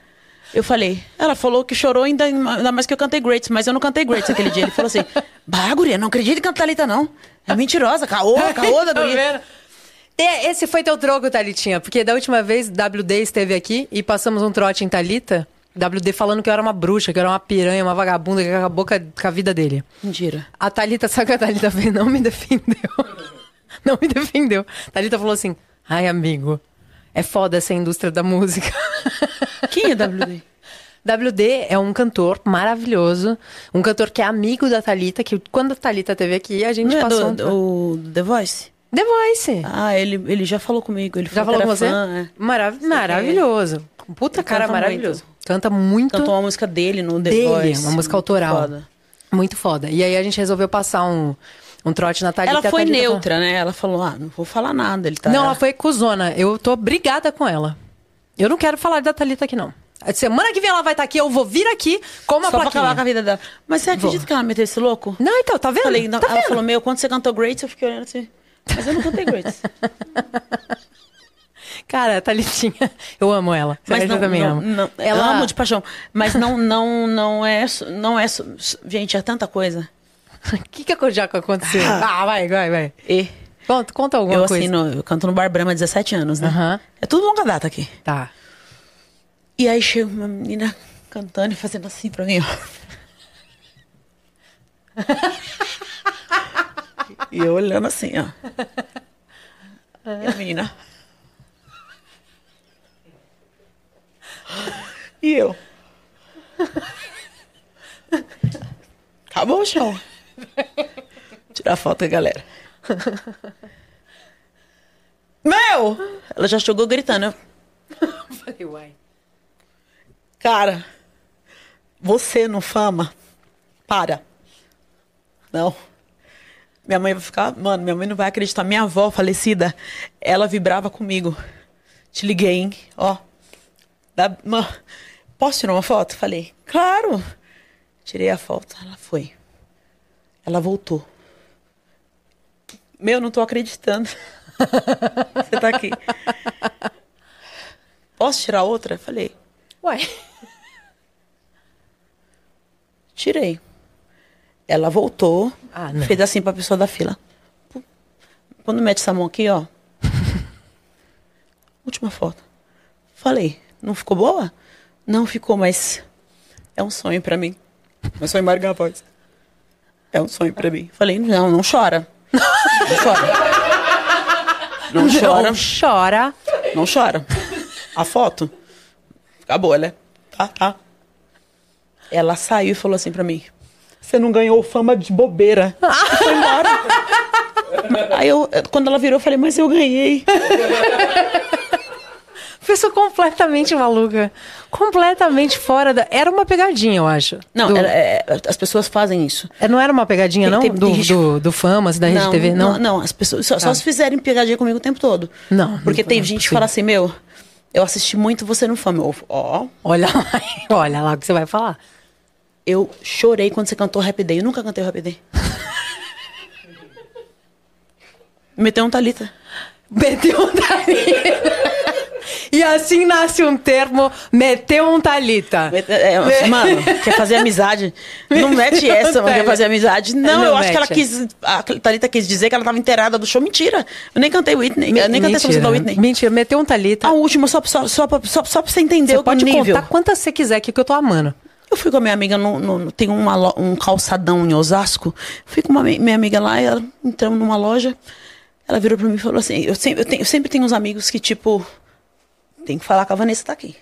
Eu falei, ela falou que chorou ainda, ainda mais que eu cantei Greats, mas eu não cantei Greats aquele dia. Ele falou assim, bah, guria, não acredito em cantar Thalita, não. É mentirosa, caô, caô da Tá guria. esse foi teu troco, Thalitinha. Porque da última vez, WD esteve aqui e passamos um trote em Thalita. WD falando que eu era uma bruxa, que eu era uma piranha, uma vagabunda, que acabou com a, com a vida dele. Mentira. A Thalita, sabe o que a Thalita fez? Não me defendeu. Não me defendeu. Thalita falou assim: ai, amigo, é foda essa indústria da música. Quem é WD? WD é um cantor maravilhoso, um cantor que é amigo da Thalita, que quando a Thalita teve aqui, a gente Não é passou do, um... do The Voice? The Voice. Ah, ele, ele já falou comigo. Ele Já falou com você? fã, é. Marav- maravilhoso. Um Puta Ele cara maravilhoso. Canta muito. Cantou uma música dele no The Dele, Voice. uma música Muito autoral. foda. Muito foda. E aí a gente resolveu passar um, um trote na Thalita. Ela foi Thalita falou- neutra, né? Ela falou, ah, não vou falar nada. Ele tá... Não, ela foi cuzona. Eu tô brigada com ela. Eu não quero falar da Thalita aqui, não. Semana que vem ela vai estar aqui, eu vou vir aqui com uma Só pra plaquinha. acabar com a vida dela. Mas você acredita Vou. que ela meteu esse louco? Não, então, tá vendo? Falei, não, tá ela vendo? falou, meu, quando você cantou Greats, eu fiquei olhando assim. Mas eu não cantei Greats. Cara, a Thalitinha, eu amo ela. Você Mas não, eu também não, amo. não, ela amo de paixão. Mas não, não, não é, não é, gente, é tanta coisa. O que que aconteceu? Ah, vai, vai, vai. E Conta, conta alguma eu coisa. assino, eu canto no Bar Brahma há 17 anos, né? Aham. É tudo longa data aqui. Tá. E aí chega uma menina cantando e fazendo assim pra mim, ó. e eu olhando assim, ó. E a menina. E eu. Acabou o show. Tirar foto aí, galera. Meu! Ela já chegou gritando. Eu, Falei, uai. Cara, você no fama, para. Não. Minha mãe vai ficar, mano, minha mãe não vai acreditar. Minha avó falecida, ela vibrava comigo. Te liguei, hein? Ó. Dá, ma, posso tirar uma foto? Falei, claro. Tirei a foto. Ela foi. Ela voltou. Meu, não tô acreditando. Você tá aqui. Posso tirar outra? Falei, Uai. Tirei. Ela voltou, Ah, não. fez assim pra pessoa da fila. Quando mete essa mão aqui, ó. Última foto. Falei, não ficou boa? Não ficou, mas é um sonho pra mim. É um sonho embargar a voz. É um sonho pra mim. Falei, não, não chora. Não chora. Não chora. Não chora. Não chora. A foto acabou, né? Tá, tá. Ela saiu e falou assim pra mim: Você não ganhou fama de bobeira. E foi embora. Aí eu, quando ela virou, eu falei: Mas eu ganhei. Pessoa completamente maluca. Completamente fora da. Era uma pegadinha, eu acho. Não, Do- ela- é, as pessoas fazem isso. É, Não era uma pegadinha, não? do, do, do Famas, da Rede TV? Não. não, não, as pessoas só, só Tá. se fizerem pegadinha comigo o tempo todo. Não, Porque não- tem não é gente que fala assim: Meu, eu assisti muito você no fama. Eu, Ó, Olha lá, olha lá o que você vai falar. eu chorei quando você cantou Rap Day. Eu nunca cantei Rap Day. Meteu um Thalita. Meteu um Thalita. E assim nasce um termo, meteu um Thalita. É, mano, quer fazer amizade? Não mete essa, mano, quer fazer amizade. Não, Não eu acho que ela mete. quis. A Thalita quis dizer que ela tava inteirada do show. Mentira. Eu nem cantei Whitney. Eu nem cantei essa música da Whitney. Mentira, meteu um Thalita. A última, só, só, só, só, só pra você entender Você o pode nível. contar quantas você quiser aqui que eu tô amando. Eu fui com a minha amiga, no, no- tem uma um calçadão em Osasco. Fui com uma, mi- minha amiga lá e ela, entramos numa loja. Ela virou pra mim e falou assim: eu sempre, eu, tenho- eu sempre tenho uns amigos que, tipo, tem que falar que a Vanessa tá aqui.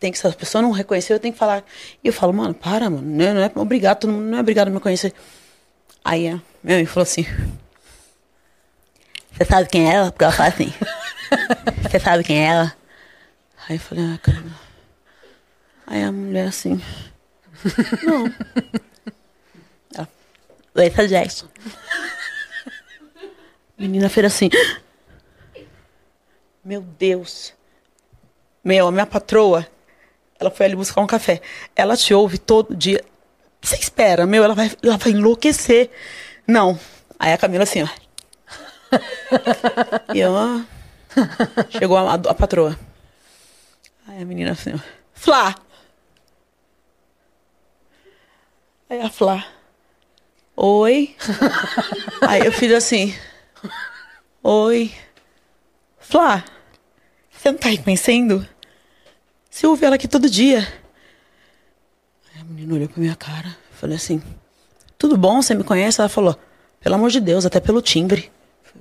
Tem que, se a pessoa não reconheceu, eu tenho que falar. E eu falo, mano, para, mano. Não é, não é obrigado, todo mundo não é obrigado a me conhecer. Aí a minha amiga falou assim: Você sabe quem é ela? Porque ela fala assim: Você sabe quem é ela? Aí eu falei, ah, cara. Aí a mulher assim. Não. Ela, Leita Jackson. Menina fez assim. Meu Deus. Meu, a minha patroa, ela foi ali buscar um café. Ela te ouve todo dia. Você espera, meu, ela vai, ela vai enlouquecer. Não. Aí a Camila assim, ó. E eu, ó. Chegou a, a patroa. Aí a menina assim, ó. Flá! Aí a Flá. Oi. Aí eu fiz assim. Oi. Flá, você não tá reconhecendo? Você ouve ela aqui todo dia. Aí a menina olhou pra minha cara. Falei assim, tudo bom? Você me conhece? Ela falou, pelo amor de Deus, até pelo timbre.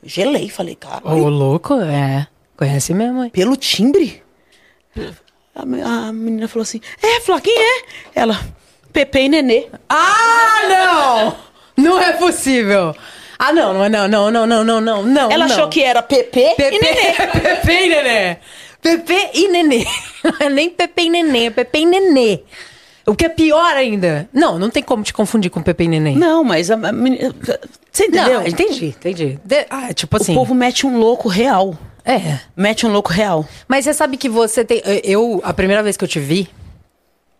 Gelei, falei, cara. Ô, louco, é. Conhece mesmo, hein? Pelo timbre? A, a menina falou assim, é, Flá, quem é? Ela, Pepe e Nenê. Ah, não! Não é possível. Ah, não, não, não, não, não, não, não, não, não. Ela não. achou que era Pepe, Pepe, e Nenê. Pepe e Nenê. Pepe e Nenê. Não é nem Pepe e Nenê, é Pepe e Nenê. O que é pior ainda. Não, não tem como te confundir com Pepe e Nenê. Não, mas a, a menina... Você entendeu? Não, entendi, entendi. De- ah, tipo assim. O povo mete um louco real. É. Mete um louco real. Mas você sabe que você tem. Eu, a primeira vez que eu te vi,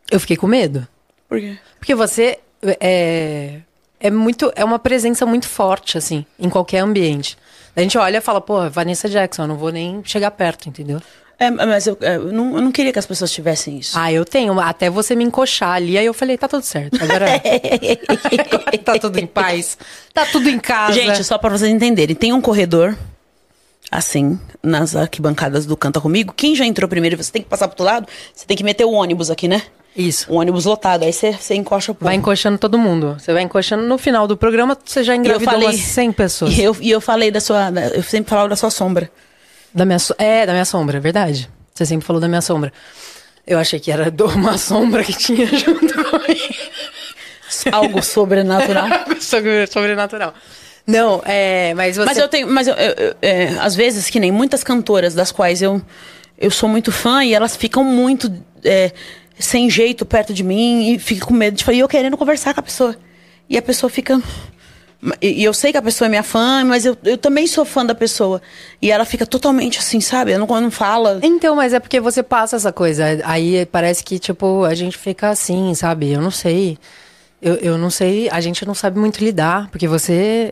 eu fiquei com medo. Por quê? Porque você. É. é muito, é uma presença muito forte, assim, em qualquer ambiente. A gente olha e fala, pô, Vanessa Jackson, eu não vou nem chegar perto, entendeu? É, mas eu, é, eu não, eu não queria que as pessoas tivessem isso. Ah, eu tenho. Até você me encoxar ali, aí eu falei, tá tudo certo. Agora tá tudo em paz. Tá tudo em casa. Gente, só pra vocês entenderem, tem um corredor assim, nas arquibancadas do Canta Comigo. Quem já entrou primeiro, você tem que passar pro outro lado, você tem que meter o ônibus aqui, né? Isso. O ônibus lotado, aí você, você encoxa o povo. Vai encoxando todo mundo. Você vai encoxando no final do programa, você já eu engravidou falei, umas 100 pessoas. E eu, e eu falei da sua. Eu sempre falava da sua sombra. Da minha É, da minha sombra, é verdade. Você sempre falou da minha sombra. Eu achei que era uma sombra que tinha junto comigo. Algo sobrenatural. Algo sobre- sobrenatural. Não, é, mas você... Mas eu tenho. Mas eu, eu- eu- é, às vezes, que nem muitas cantoras das quais eu, eu sou muito fã e elas ficam muito é, sem jeito perto de mim e fico com medo de falar. E eu querendo conversar com a pessoa. E a pessoa fica. E eu sei que a pessoa é minha fã, mas eu, eu também sou fã da pessoa. E ela fica totalmente assim, sabe? Ela não, não fala. Então, mas é porque você passa essa coisa. Aí parece que, tipo, a gente fica assim, sabe? Eu não sei. Eu, eu não sei, a gente não sabe muito lidar, porque você.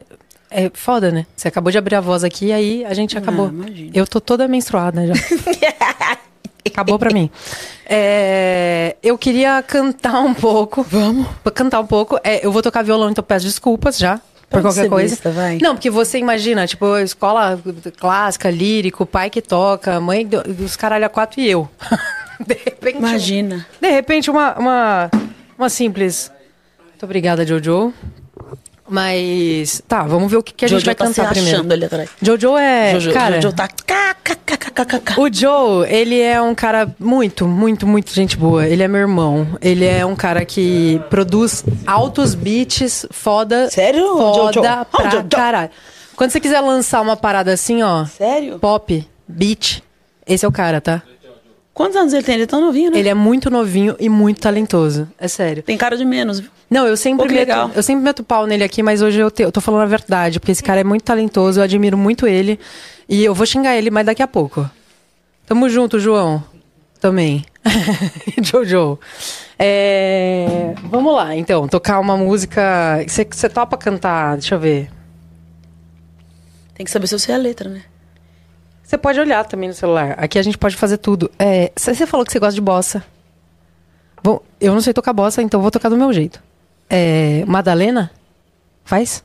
É foda, né? Você acabou de abrir a voz aqui, aí a gente acabou. imagina. eu tô toda menstruada já. Acabou pra mim. É, eu queria cantar um pouco. Vamos. Cantar um pouco. É, eu vou tocar violão, então peço desculpas já. Por Pode qualquer coisa. besta, vai. Não, porque você imagina, tipo, escola clássica, lírico, pai que toca, mãe do- dos caralho a quatro e eu. De repente. Imagina. De repente, uma, uma, uma simples. Muito obrigada, Jojo. Mas. Tá, vamos ver o que, que a gente Jojo vai tá cantar primeiro. ali atrás. Jojo é. Jojo, cara, Jojo tá. o Joe, ele é um cara muito, muito, muito gente boa. Ele é meu irmão. Ele é um cara que produz altos beats foda. Sério, Foda Jojo? pra Jojo. caralho. Quando você quiser lançar uma parada assim, ó. Sério? Pop, beat. Esse é o cara, tá? Quantos anos ele tem? Ele é tão novinho, né? Ele é muito novinho e muito talentoso. É sério. Tem cara de menos, viu? Não, eu sempre Pô, meto, legal. eu sempre meto pau nele aqui, mas hoje eu, te- eu tô falando a verdade, porque esse cara é muito talentoso, eu admiro muito ele. E eu vou xingar ele, mas daqui a pouco. Tamo junto, João. Também. Jojo. É, Vamos lá, então, tocar uma música. Você topa cantar? Deixa eu ver. Tem que saber se eu sei a letra, né? Você pode olhar também no celular. Aqui a gente pode fazer tudo. É, Você falou que você gosta de bossa. Bom, eu não sei tocar bossa, então vou tocar do meu jeito. É, Madalena? Faz?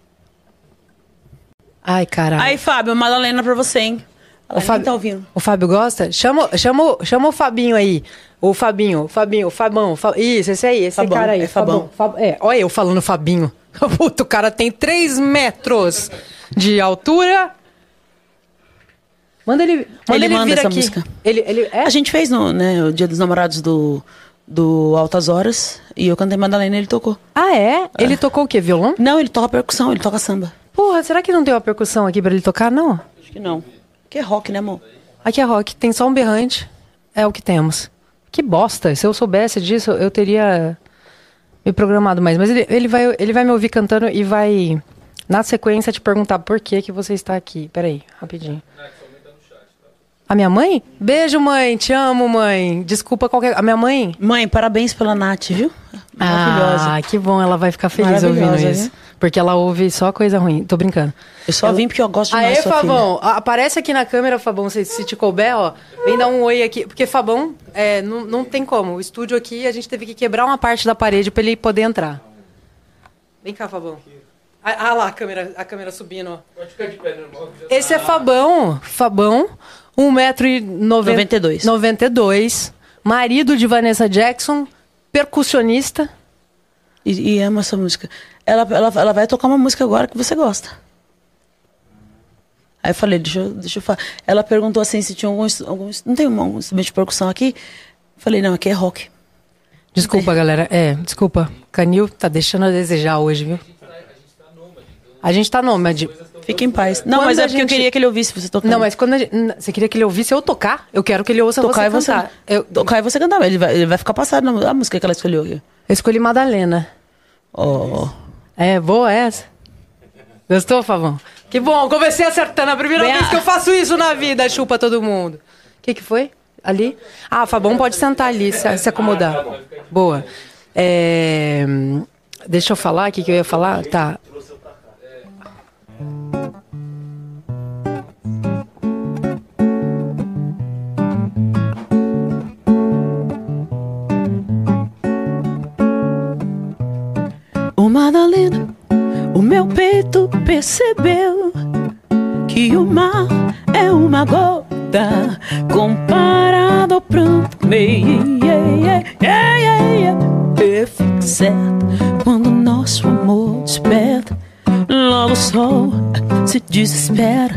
Ai, caralho. Aí, Fábio, Madalena pra você, hein? Ela O Fábio, tá ouvindo. o Fábio gosta? Chama, chama, chama o Fabinho aí. O Fabinho, o Fabinho, o Fabão. o Isso, esse aí, esse Fabão, cara aí. é Fabão. Fab- É, olha eu falando Fabinho. Puta, o cara tem 3 metros de altura. Manda ele, manda Ele ele, manda vir essa aqui. música. Ele, ele, é? A gente fez no, né, o Dia dos Namorados do, do Altas Horas e eu cantei Madalena e ele tocou. Ah, é? Ele tocou o quê? Violão? Não, ele toca percussão, ele toca samba. Porra, será que não tem uma percussão aqui pra ele tocar? Não. Acho que não. Que é rock, né, amor? Aqui é rock, tem só um berrante. É o que temos. Que bosta. Se eu soubesse disso, eu teria me programado mais. Mas ele, ele, vai, ele vai me ouvir cantando e vai, na sequência, te perguntar por que, que você está aqui. Peraí, rapidinho. A minha mãe? Beijo, mãe. Te amo, mãe. Desculpa qualquer. A minha mãe? Mãe, parabéns pela Nath, viu? Maravilhosa. Ah, que bom. Ela vai ficar feliz Maravilhosa, ouvindo isso. viu? Porque ela ouve só coisa ruim. Tô brincando. eu só vim porque eu gosto demais Aê, sua Fabão, a- aparece aqui na câmera, Fabão, se, se te couber, ó. Vem dar um oi aqui. Porque Fabão, é, não, não tem como. O estúdio aqui, a gente teve que quebrar uma parte da parede pra ele poder entrar. Vem cá, Fabão. Ah, ah lá, a câmera, a câmera subindo, ó. Pode ficar de pé normal. já Esse é Fabão. Fabão, 1,92m. 92. 92. Marido de Vanessa Jackson, percussionista. E, e ama essa música. Ela, ela, ela vai tocar uma música agora que você gosta. Aí eu falei, deixa eu, deixa eu falar. Ela perguntou assim se tinha algum, instru- Não tem um instrumento de percussão aqui? Eu falei, não, aqui é rock. Desculpa, galera. É, desculpa. Canil tá deixando a desejar hoje, viu? A gente tá nômade. Fique em paz. Não, Quando mas é porque eu gente- queria que ele ouvisse você tocando. Não, mas quando a gente, você queria que ele ouvisse eu tocar? Eu quero que ele ouça tocar e você você. cantar. Eu, Tocar e você cantar. Ele vai, ele vai ficar passado na música que ela escolheu aqui. eu escolhi Madalena. Oh. É, boa essa. Gostou, Favão? Que bom, comecei acertando. A primeira Vem vez que eu faço isso na vida, chupa todo mundo. O que, que foi? Ali? Ah, Fabão pode sentar ali, se, se acomodar. Boa. É, deixa eu falar o que, que eu ia falar. Tá. Madalena, o meu peito percebeu que o mar é uma gota comparado ao pranto certo quando nosso amor desperta. Logo o sol se desespera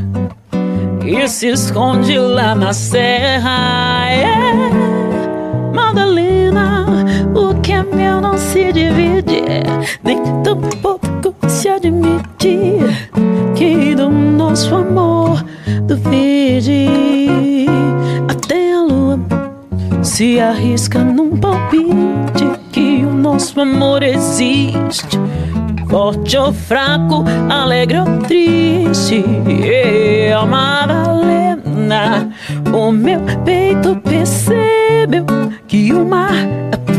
e se esconde lá na serra. Yeah. Madalena, é meu não se divide, nem tão pouco se admite que do nosso amor duvide. Até a lua se arrisca num palpite que o nosso amor existe. Forte ou fraco, alegre ou triste, é Madalena. O meu peito percebeu que o mar é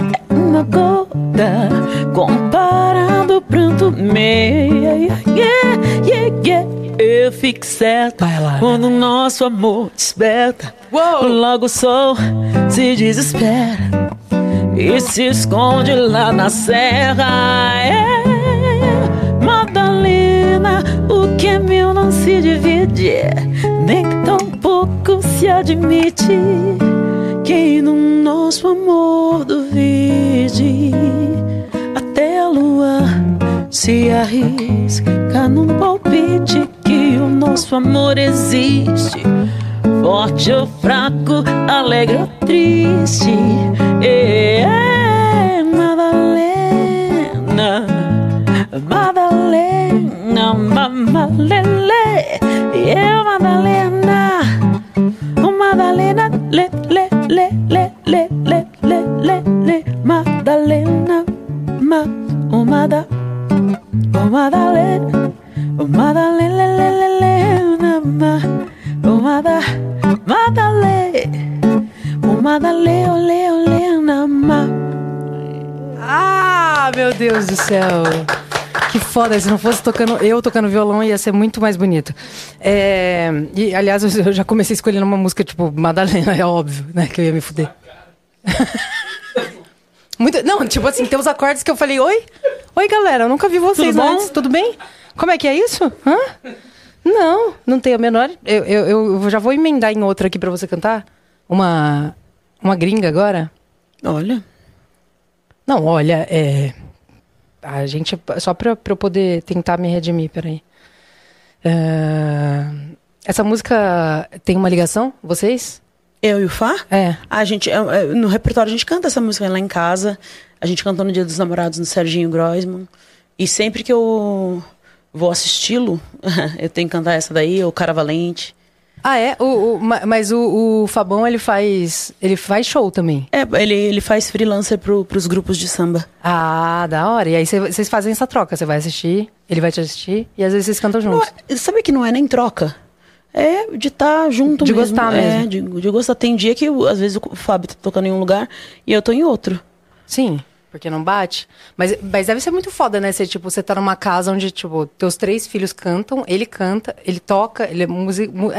uma gota comparado ao pranto meu. Yeah, yeah, yeah. Eu fico certa quando o nosso amor desperta. Uou! Logo o sol se desespera e se esconde lá na serra. É, Madalena, o que é meu não se divide, nem tão pouco se admite. Quem no nosso amor duvide, até a lua se arrisca num palpite que o nosso amor existe. Forte ou fraco, alegre ou triste. É, Madalena, Madalena, Mamalele. É, Madalena, Madalena, le, le, Le le le le le le le Madalena, ma, o oh, Mada, o oh, Madalena, o oh, Madalena, le le le lê, ma, o Mada, Madalê, o Madalê, o le o le na, ma. Ah, meu Deus do céu! Que foda, se não fosse tocando, eu tocando violão ia ser muito mais bonito. É, e, aliás, eu já comecei escolhendo uma música tipo Madalena, é óbvio, né? Que eu ia me fuder. Muito, não, tipo assim, tem uns acordes que eu falei, oi? Oi, galera, eu nunca vi vocês Tudo antes, tudo bem? Como é que é isso? Hã? Não, não tenho a menor. Eu, eu, eu já vou emendar em outra aqui pra você cantar. Uma, uma gringa agora. Olha, Não, olha, é. A gente. Só pra, pra eu poder tentar me redimir, peraí. É, Essa música tem uma ligação? Vocês? eu e o Fá? É. A gente, é, é, no repertório a gente canta essa música lá em casa. A gente cantou no Dia dos Namorados no Serginho Groisman. E sempre que eu vou assisti-lo, eu tenho que cantar essa daí, o Cara Valente. Ah, é? O, o- ma- mas o, o Fabão, ele faz. Ele faz show também. É, ele, ele faz freelancer pro, pros grupos de samba. Ah, da hora. E aí cê- vocês fazem essa troca. Você vai assistir, ele vai te assistir, e às vezes vocês cantam juntos. é- sabe que não é nem troca? É de estar junto De mesmo. gostar é, mesmo. De, de gostar. Tem dia que, às vezes, o Fábio tá tocando em um lugar e eu tô em outro. Sim, porque não bate. Mas, mas deve ser muito foda, né? Você, tipo, você tá numa casa onde, tipo, teus três filhos cantam, ele canta, ele toca, ele é,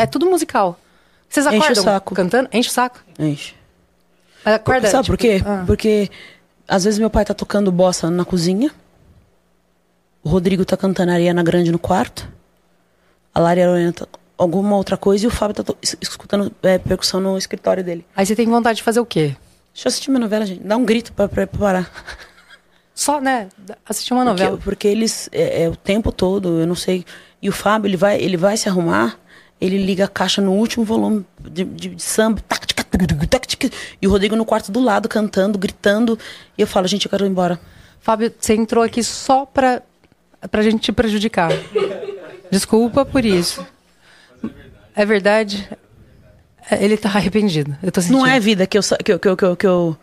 é tudo musical. Vocês Enche o acordam saco. cantando? Enche o saco. Enche. Mas Acorda, Sabe tipo, por quê? ah. Porque às vezes meu pai tá tocando bossa na cozinha. O Rodrigo tá cantando Ariana Grande no quarto. A Lara Lorena tá alguma outra coisa e o Fábio tá escutando é, percussão no escritório dele. Aí você tem vontade de fazer o quê? Deixa eu assistir minha novela, gente. Dá um grito pra, pra, pra parar. Só, né? Assistir uma Porque, novela. porque eles é, é o tempo todo, eu não sei. E o Fábio, ele vai, ele vai se arrumar, ele liga a caixa no último volume de, de- de samba. tac, tic, tac, tac, tic, E o Rodrigo no quarto do lado, cantando, gritando. E eu falo, gente, eu quero ir embora. Fábio, você entrou aqui só pra, pra gente te prejudicar. Desculpa por isso. É verdade? É, Ele tá arrependido. Eu tô sentindo. Não é vida que eu, que eu, que eu, que eu, que eu,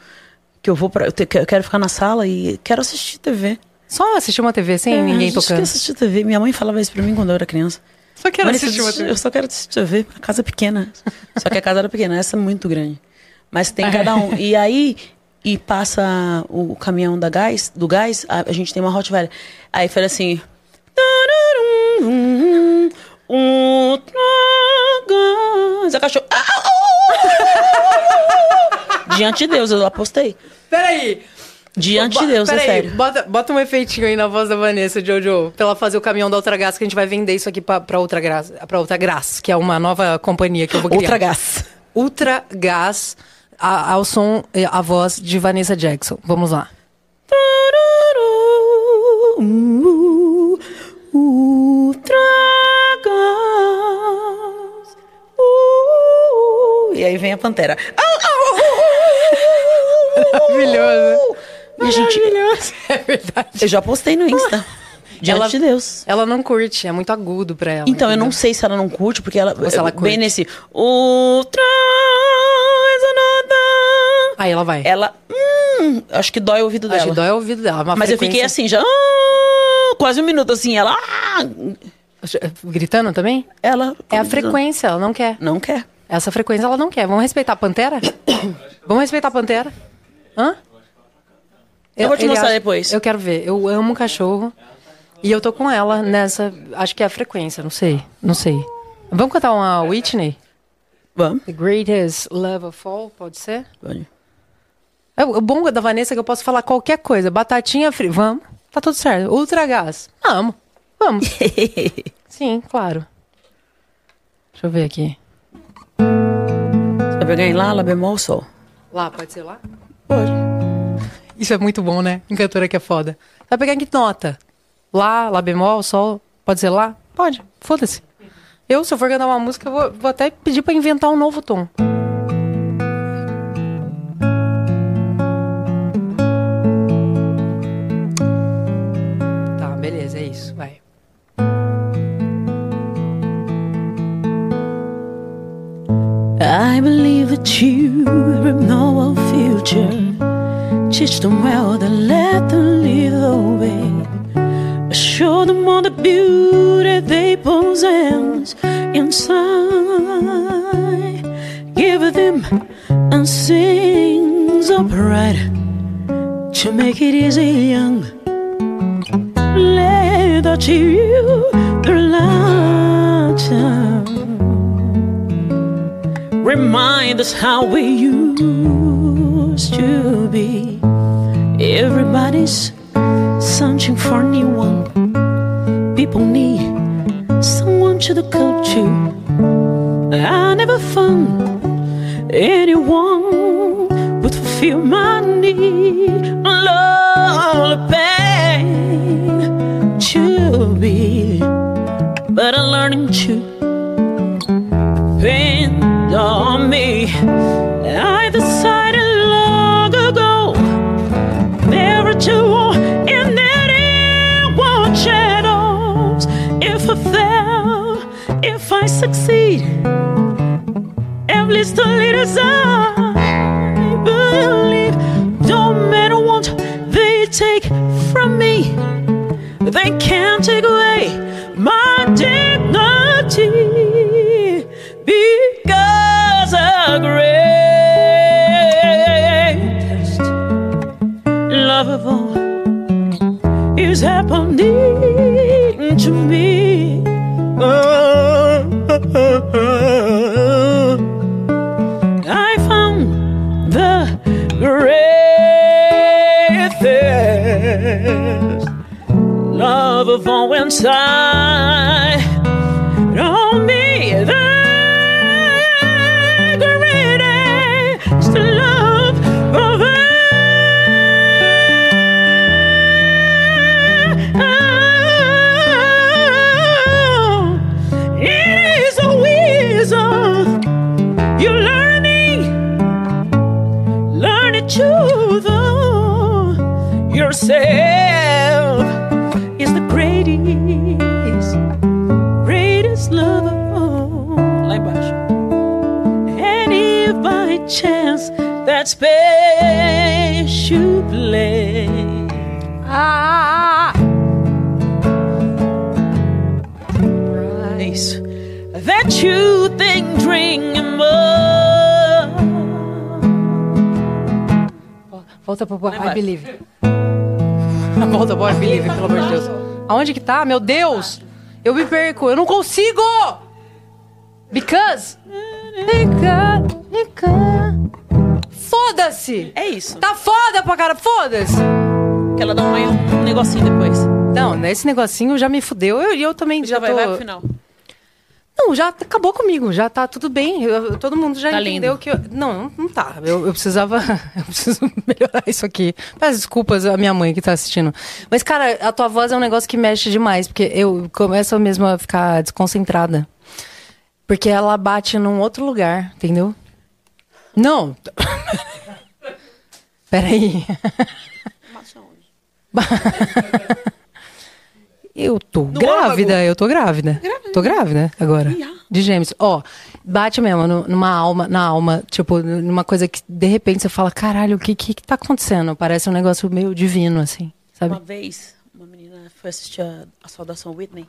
que eu vou pra. Eu, eu quero ficar na sala e quero assistir TV. Só assistir uma TV sem É, ninguém a gente tocando. quer assistir TV. Minha mãe falava isso pra mim quando eu era criança. Só quero assistir uma TV. Eu só quero assistir TV. A casa é pequena. Só que a casa era pequena, essa é muito grande. Mas tem cada um. E aí, e passa o caminhão da gás, do gás, a, a gente tem uma Rottweiler. Aí fala assim. Ultragás. A cachorro. Diante de Deus, eu apostei. Peraí. Diante de Deus, é Peraí, sério. Bota, bota um efeitinho aí na voz da Vanessa, Jojo, pra ela fazer o caminhão da Outra Gás, que a gente vai vender isso aqui pra, pra Outra Gás, pra Outra Gás, que é uma nova companhia que eu vou criar. Ultra gás. Ultra Gás, a- ao som, a voz de Vanessa Jackson. Vamos lá. Ultra Uh, E aí vem a pantera. Maravilhoso. Gente, Maravilhoso. É verdade. eu já postei no Insta. Diante Ela- de Deus. Ela não curte, é muito agudo pra ela. Então, eu não entendeu? sei se ela não curte, porque ela, Ou se ela bem curte. nesse Ultra. Aí ela vai. Ela, hum, acho que dói o ouvido Acho dela. que dói o ouvido dela. uma Mas eu fiquei frequência- assim, já, ah, quase um minuto assim, ela, ah, Gritando também? ela... É a frequência, ela não quer. Não quer. Essa frequência ela não quer. Vamos respeitar a Pantera? Vamos respeitar a Pantera? Hã? Eu vou te mostrar acha- depois. Eu quero ver. Eu amo cachorro. E eu tô com ela nessa. Acho que é a frequência, não sei. Não sei. Vamos cantar uma Whitney? Vamos. The Greatest Love of All, pode ser? Pode. É, O bom da Vanessa é que eu posso falar qualquer coisa. Batatinha frita. Vamos. Tá tudo certo. Ultra gás. Amo. Vamos. Sim, claro. Deixa eu ver aqui. Você vai pegar em lá, lá bemol, sol. Lá, pode ser lá? Pode. Isso é muito bom, né? Em cantora que é foda. Vai pegar em que nota? Lá, Lá bemol, Sol? Pode ser lá? Pode. Foda-se. Eu, se eu for cantar uma música, eu vou, vou até pedir pra inventar um novo tom. Teach them well, then let them lead the way. Show them all the beauty they possess inside. Give them and sings pride to make it easy young. Let that you their. Remind us how we used to be. Everybody's searching for a new one. People need someone to the culture. I never found anyone would fulfill my need. Lullaby to be, but I'm learning to depend on me. I succeed, at least a little I. Volta pro I vai. Believe. Volta pro I Believe, pelo amor de Deus. Aonde que tá? Meu Deus! Eu me perco, eu não consigo! Because. Because. because. Foda-se! É isso. Tá foda pra cara, foda-se! Que ela dá um, negocinho depois. Não, nesse negocinho já me fudeu. Eu, eu também Já já vai, tô... vai pro final. Não, já acabou comigo, já tá tudo bem. Eu- todo mundo já Tá entendeu lindo. que eu. Não, não, tá. Eu, eu precisava. Eu preciso melhorar isso aqui. Peço desculpas à minha mãe que tá assistindo. Mas, cara, a tua voz é um negócio que mexe demais, porque eu começo mesmo a ficar desconcentrada. Porque ela bate num outro lugar, entendeu? Não. Peraí. Eu tô grávida, eu tô grávida. Tô grávida agora. De gêmeos. Ó, bate mesmo no- numa alma, na alma, tipo, numa coisa que de repente você fala, caralho, o que, que que tá acontecendo? Parece um negócio meio divino, assim, sabe? Uma vez, uma menina foi assistir a, a Saudação Whitney.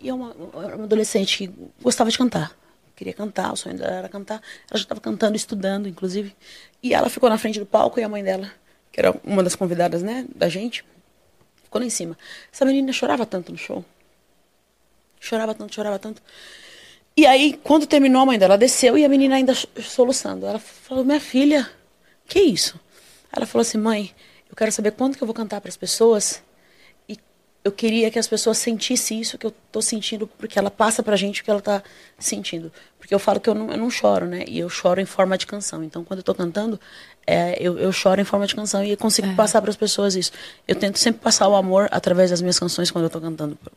E é uma, era uma adolescente que gostava de cantar. Queria cantar, o sonho dela era cantar. Ela já estava cantando, estudando, inclusive. E ela ficou na frente do palco e a mãe dela, que era uma das convidadas, né, da gente, ficou lá em cima. Essa menina chorava tanto no show. Chorava tanto, chorava tanto. E aí, quando terminou, a mãe dela desceu e a menina ainda soluçando. Ela falou: Minha filha, que isso? Ela falou assim: Mãe, eu quero saber quando que eu vou cantar para as pessoas. E eu queria que as pessoas sentissem isso que eu tô sentindo, porque ela passa pra gente o que ela tá sentindo. Porque eu falo que eu não, eu não choro, né? E eu choro em forma de canção. Então, quando eu tô cantando, é, eu, eu choro em forma de canção e consigo passar para as pessoas isso. Eu tento sempre passar o amor através das minhas canções quando eu tô cantando. Pô,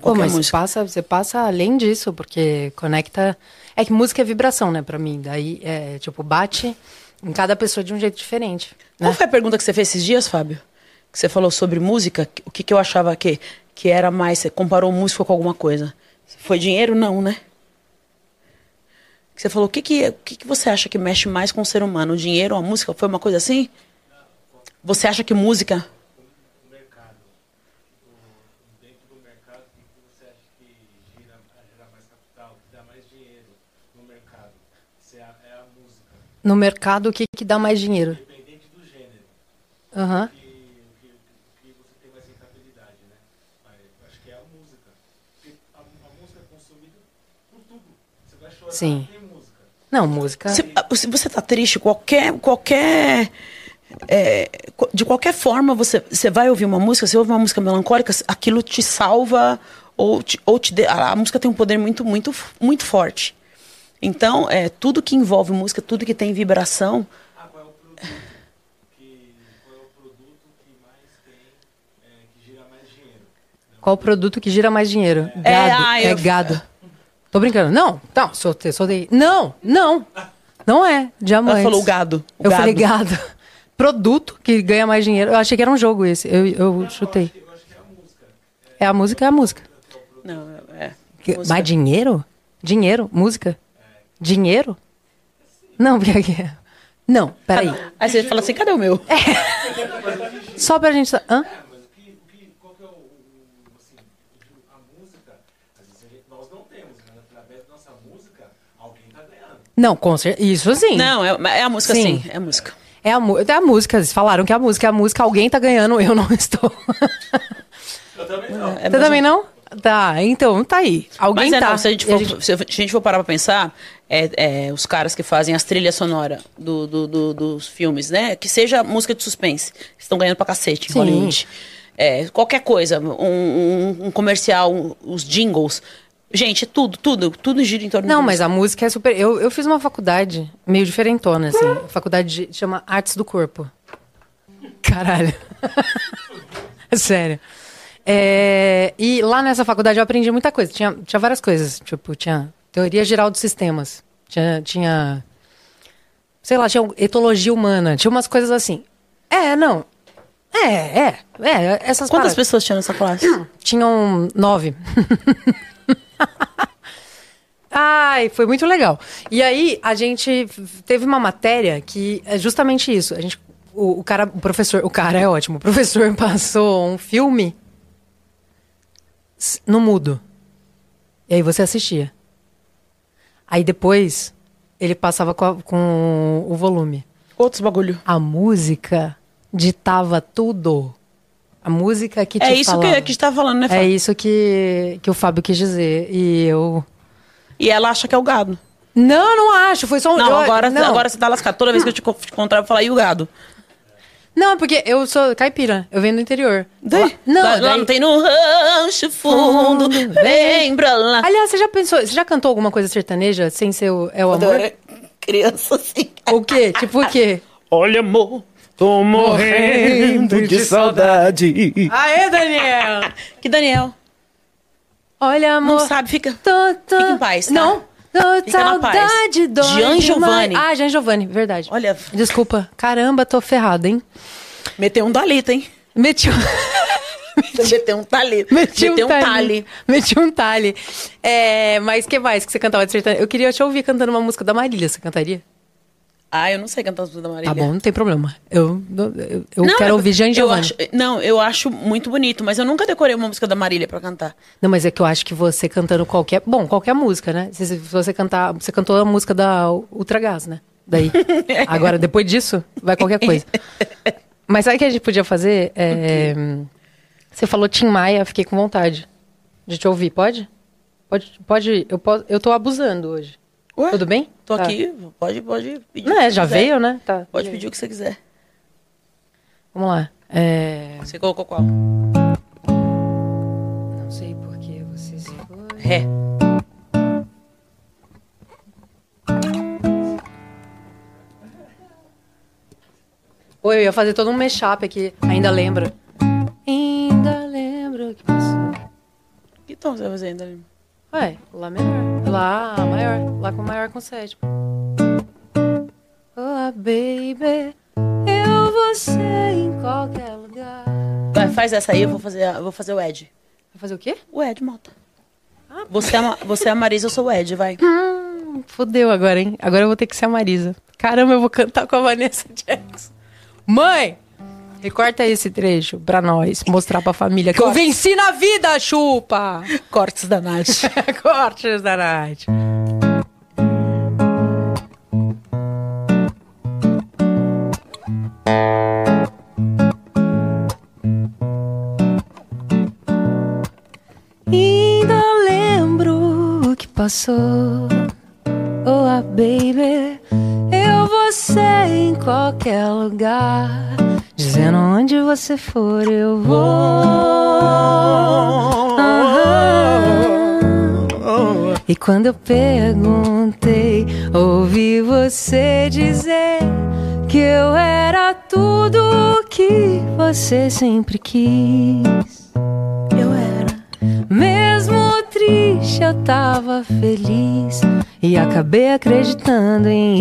Qualquer mas você música. passa, você passa além disso, porque conecta. É que música é vibração, né, pra mim. Daí, é, tipo, bate em cada pessoa de um jeito diferente. Né? Qual foi a pergunta que você fez esses dias, Fábio? Que você falou sobre música, o que, que eu achava que, que era mais. Você comparou música com alguma coisa. Foi dinheiro? Não, né? Você falou, o que, que, o que, que você acha que mexe mais com o ser humano? O dinheiro ou a música? Foi uma coisa assim? Você acha que música. o mercado, o- dentro do mercado, o que que você acha que gira, gira mais capital, que dá mais dinheiro no mercado? Se é a, é a música, No mercado, o que, que dá mais dinheiro? independente do gênero, Aham. que, que, que você tem mais rentabilidade, né? Mas eu acho que é a música. Porque a, a música é consumida por tudo. Você vai chorar, Sim. Não, música. Se, se você tá triste, qualquer. qualquer é, de qualquer forma, você, você vai ouvir uma música, você ouve uma música melancólica, aquilo te salva ou te, ou te dê- a, a música tem um poder muito, muito, muito forte. Então, é, tudo que envolve música, tudo que tem vibração, Ah, qual é o produto que, qual é o produto que mais tem, é, que gira mais dinheiro? Qual o produto que gira mais dinheiro? Gado. É, É, ah, eu- gado. Tô brincando. Não, não, soltei, soltei. Não, não. Não é. Diamante. ela falou gado. O Eu gado. falei gado. Produto que ganha mais dinheiro. Eu achei que era um jogo esse. Eu, eu chutei. Eu acho que é a música. É a música, é a música. Não, é. Que- música. Mais dinheiro? Dinheiro? Música? Dinheiro? Não, porque aqui. Não, peraí. Aí você fala assim, cadê o meu? Só pra gente. Hã? Mas o que, o que, qual que é o, o- assim, o- a música, às vezes a gente- nós não temos, mas através da nossa música, alguém tá ganhando. Não, com certeza. Isso sim. Não, é, é a música Sim. sim, é a música. É a, mu- é a música. Eles falaram que é a música. É a música. Alguém tá ganhando, eu não estou. Eu também não. É Você também não? Tá, então tá aí. Alguém Mas é, tá. não, se a gente E a for, gente- se a gente for parar pra pensar, é, é, os caras que fazem as trilhas sonoras do, do- do- dos filmes, né? Que seja música de suspense. Estão ganhando pra cacete em Sim. Hollywood. É, qualquer coisa, um, um- um comercial, um- os jingles. Gente, tudo, tudo, tudo gira em torno Não, mas a música é super. Eu, eu fiz uma faculdade meio diferentona, assim. Faculdade de, chama Artes do Corpo. Caralho. Sério. É, e lá nessa faculdade eu aprendi muita coisa. Tinha, tinha várias coisas. Tipo, tinha teoria geral dos sistemas. Tinha. tinha sei lá, tinha etologia humana. Tinha umas coisas assim. É, não. É, é. É, essas Quantas paradas. pessoas tinham nessa classe? Tinham nove. Ai, foi muito legal. E aí, a gente teve uma matéria que é justamente isso. A gente, o, o cara, o professor, o cara é ótimo. O professor passou um filme no mudo. E aí você assistia. Aí depois, ele passava com, a- com o volume. Outros bagulho. A música ditava tudo. A música que te É isso que, falava. que a gente tá falando, né, É Fábio? isso que, que o Fábio quis dizer. E eu. E ela acha que é o gado. Não, não acho. Foi só um. Não, eu- agora, não. agora você tá lascado. Toda vez que eu te te encontrar, eu vou falar, e o gado? Não, porque eu sou caipira. Eu venho do interior. Daí? Lá- Não, lá, lá daí- não tem no rancho fundo, Fundo, vem pra lá. Aliás, você já pensou, você já cantou alguma coisa sertaneja sem ser o, é o Quando eu amor? era criança, assim. O quê? Tipo o quê? Olha, amor, tô morrendo de saudade. Aê, Daniel! Que Daniel, Olha, amor. não sabe, fica... Tô, tô... Fica em paz, tá? Não. Tô Fica saudade, dói Jean. Giovanni. Ah, Jean Giovanni, verdade. Olha, Desculpa. Caramba, tô ferrada, hein? meteu um dalito, hein? Meti um... Você meteu um talito. Meti meteu um. Meti um tali. É, mas que mais que você cantava de sertanejo? Eu queria te ouvir cantando uma música da Marília. Você cantaria? Ah, eu não sei cantar as músicas da Marília. Tá bom, não tem problema. Eu, eu, eu Não, quero eu- ouvir Jean Giovanni. acho- Não, eu acho muito bonito, mas eu nunca decorei uma música da Marília pra cantar. Não, mas é que eu acho que você cantando qualquer. Bom, qualquer música, né? Se, se você cantar. Você cantou a música da Ultragás, né? Daí. Agora, depois disso, vai qualquer coisa. Mas sabe o que a gente podia fazer? É, Você falou Tim Maia, fiquei com vontade de te ouvir. Pode? Pode, pode. Eu, posso, eu tô abusando hoje. Ué? Tudo bem? Tô Tá. aqui, pode, pode pedir. Não é, já quiser. veio, né? Tá. Pode pedir o que você quiser. Vamos lá. É... Você colocou qual? Não sei por que você se foi. Ré. Oi, eu ia fazer todo um mashup aqui. Ainda lembra? Ainda lembro que passou. Que tom você vai fazer ainda? Lima? Ué, Lá menor. Lá maior. Lá com maior com sétimo. Oh, baby, eu vou ser em qualquer lugar. Vai, faz essa aí, eu vou fazer, eu vou fazer o Ed. Vai fazer o quê? O Ed, Mota. Você é, a, você é a Marisa, eu sou o Ed, vai. Hum, fudeu agora, hein? Agora eu vou ter que ser a Marisa. Caramba, eu vou cantar com a Vanessa Jackson. Mãe! Recorta esse trecho pra nós, mostrar pra família que eu venci na vida, chupa! Cortes da Nath. Cortes da Nath. Ainda lembro o que passou. Oh, ah, baby, eu vou ser em qualquer lugar. Dizendo onde você for, eu vou. E quando eu perguntei, ouvi você dizer que eu era tudo o que você sempre quis. Eu era. Mesmo triste, eu tava feliz e acabei acreditando em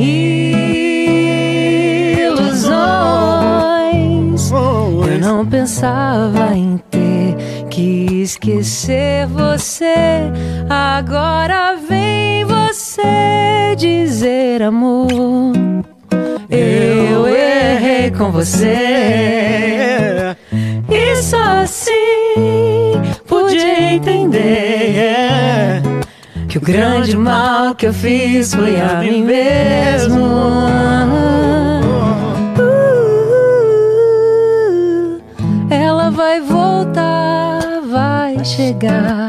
ilusões. Eu não pensava em ter que esquecer você. Agora vem você dizer amor. Eu errei com você. E só assim pude entender que o grande mal que eu fiz foi a mim mesmo. Vai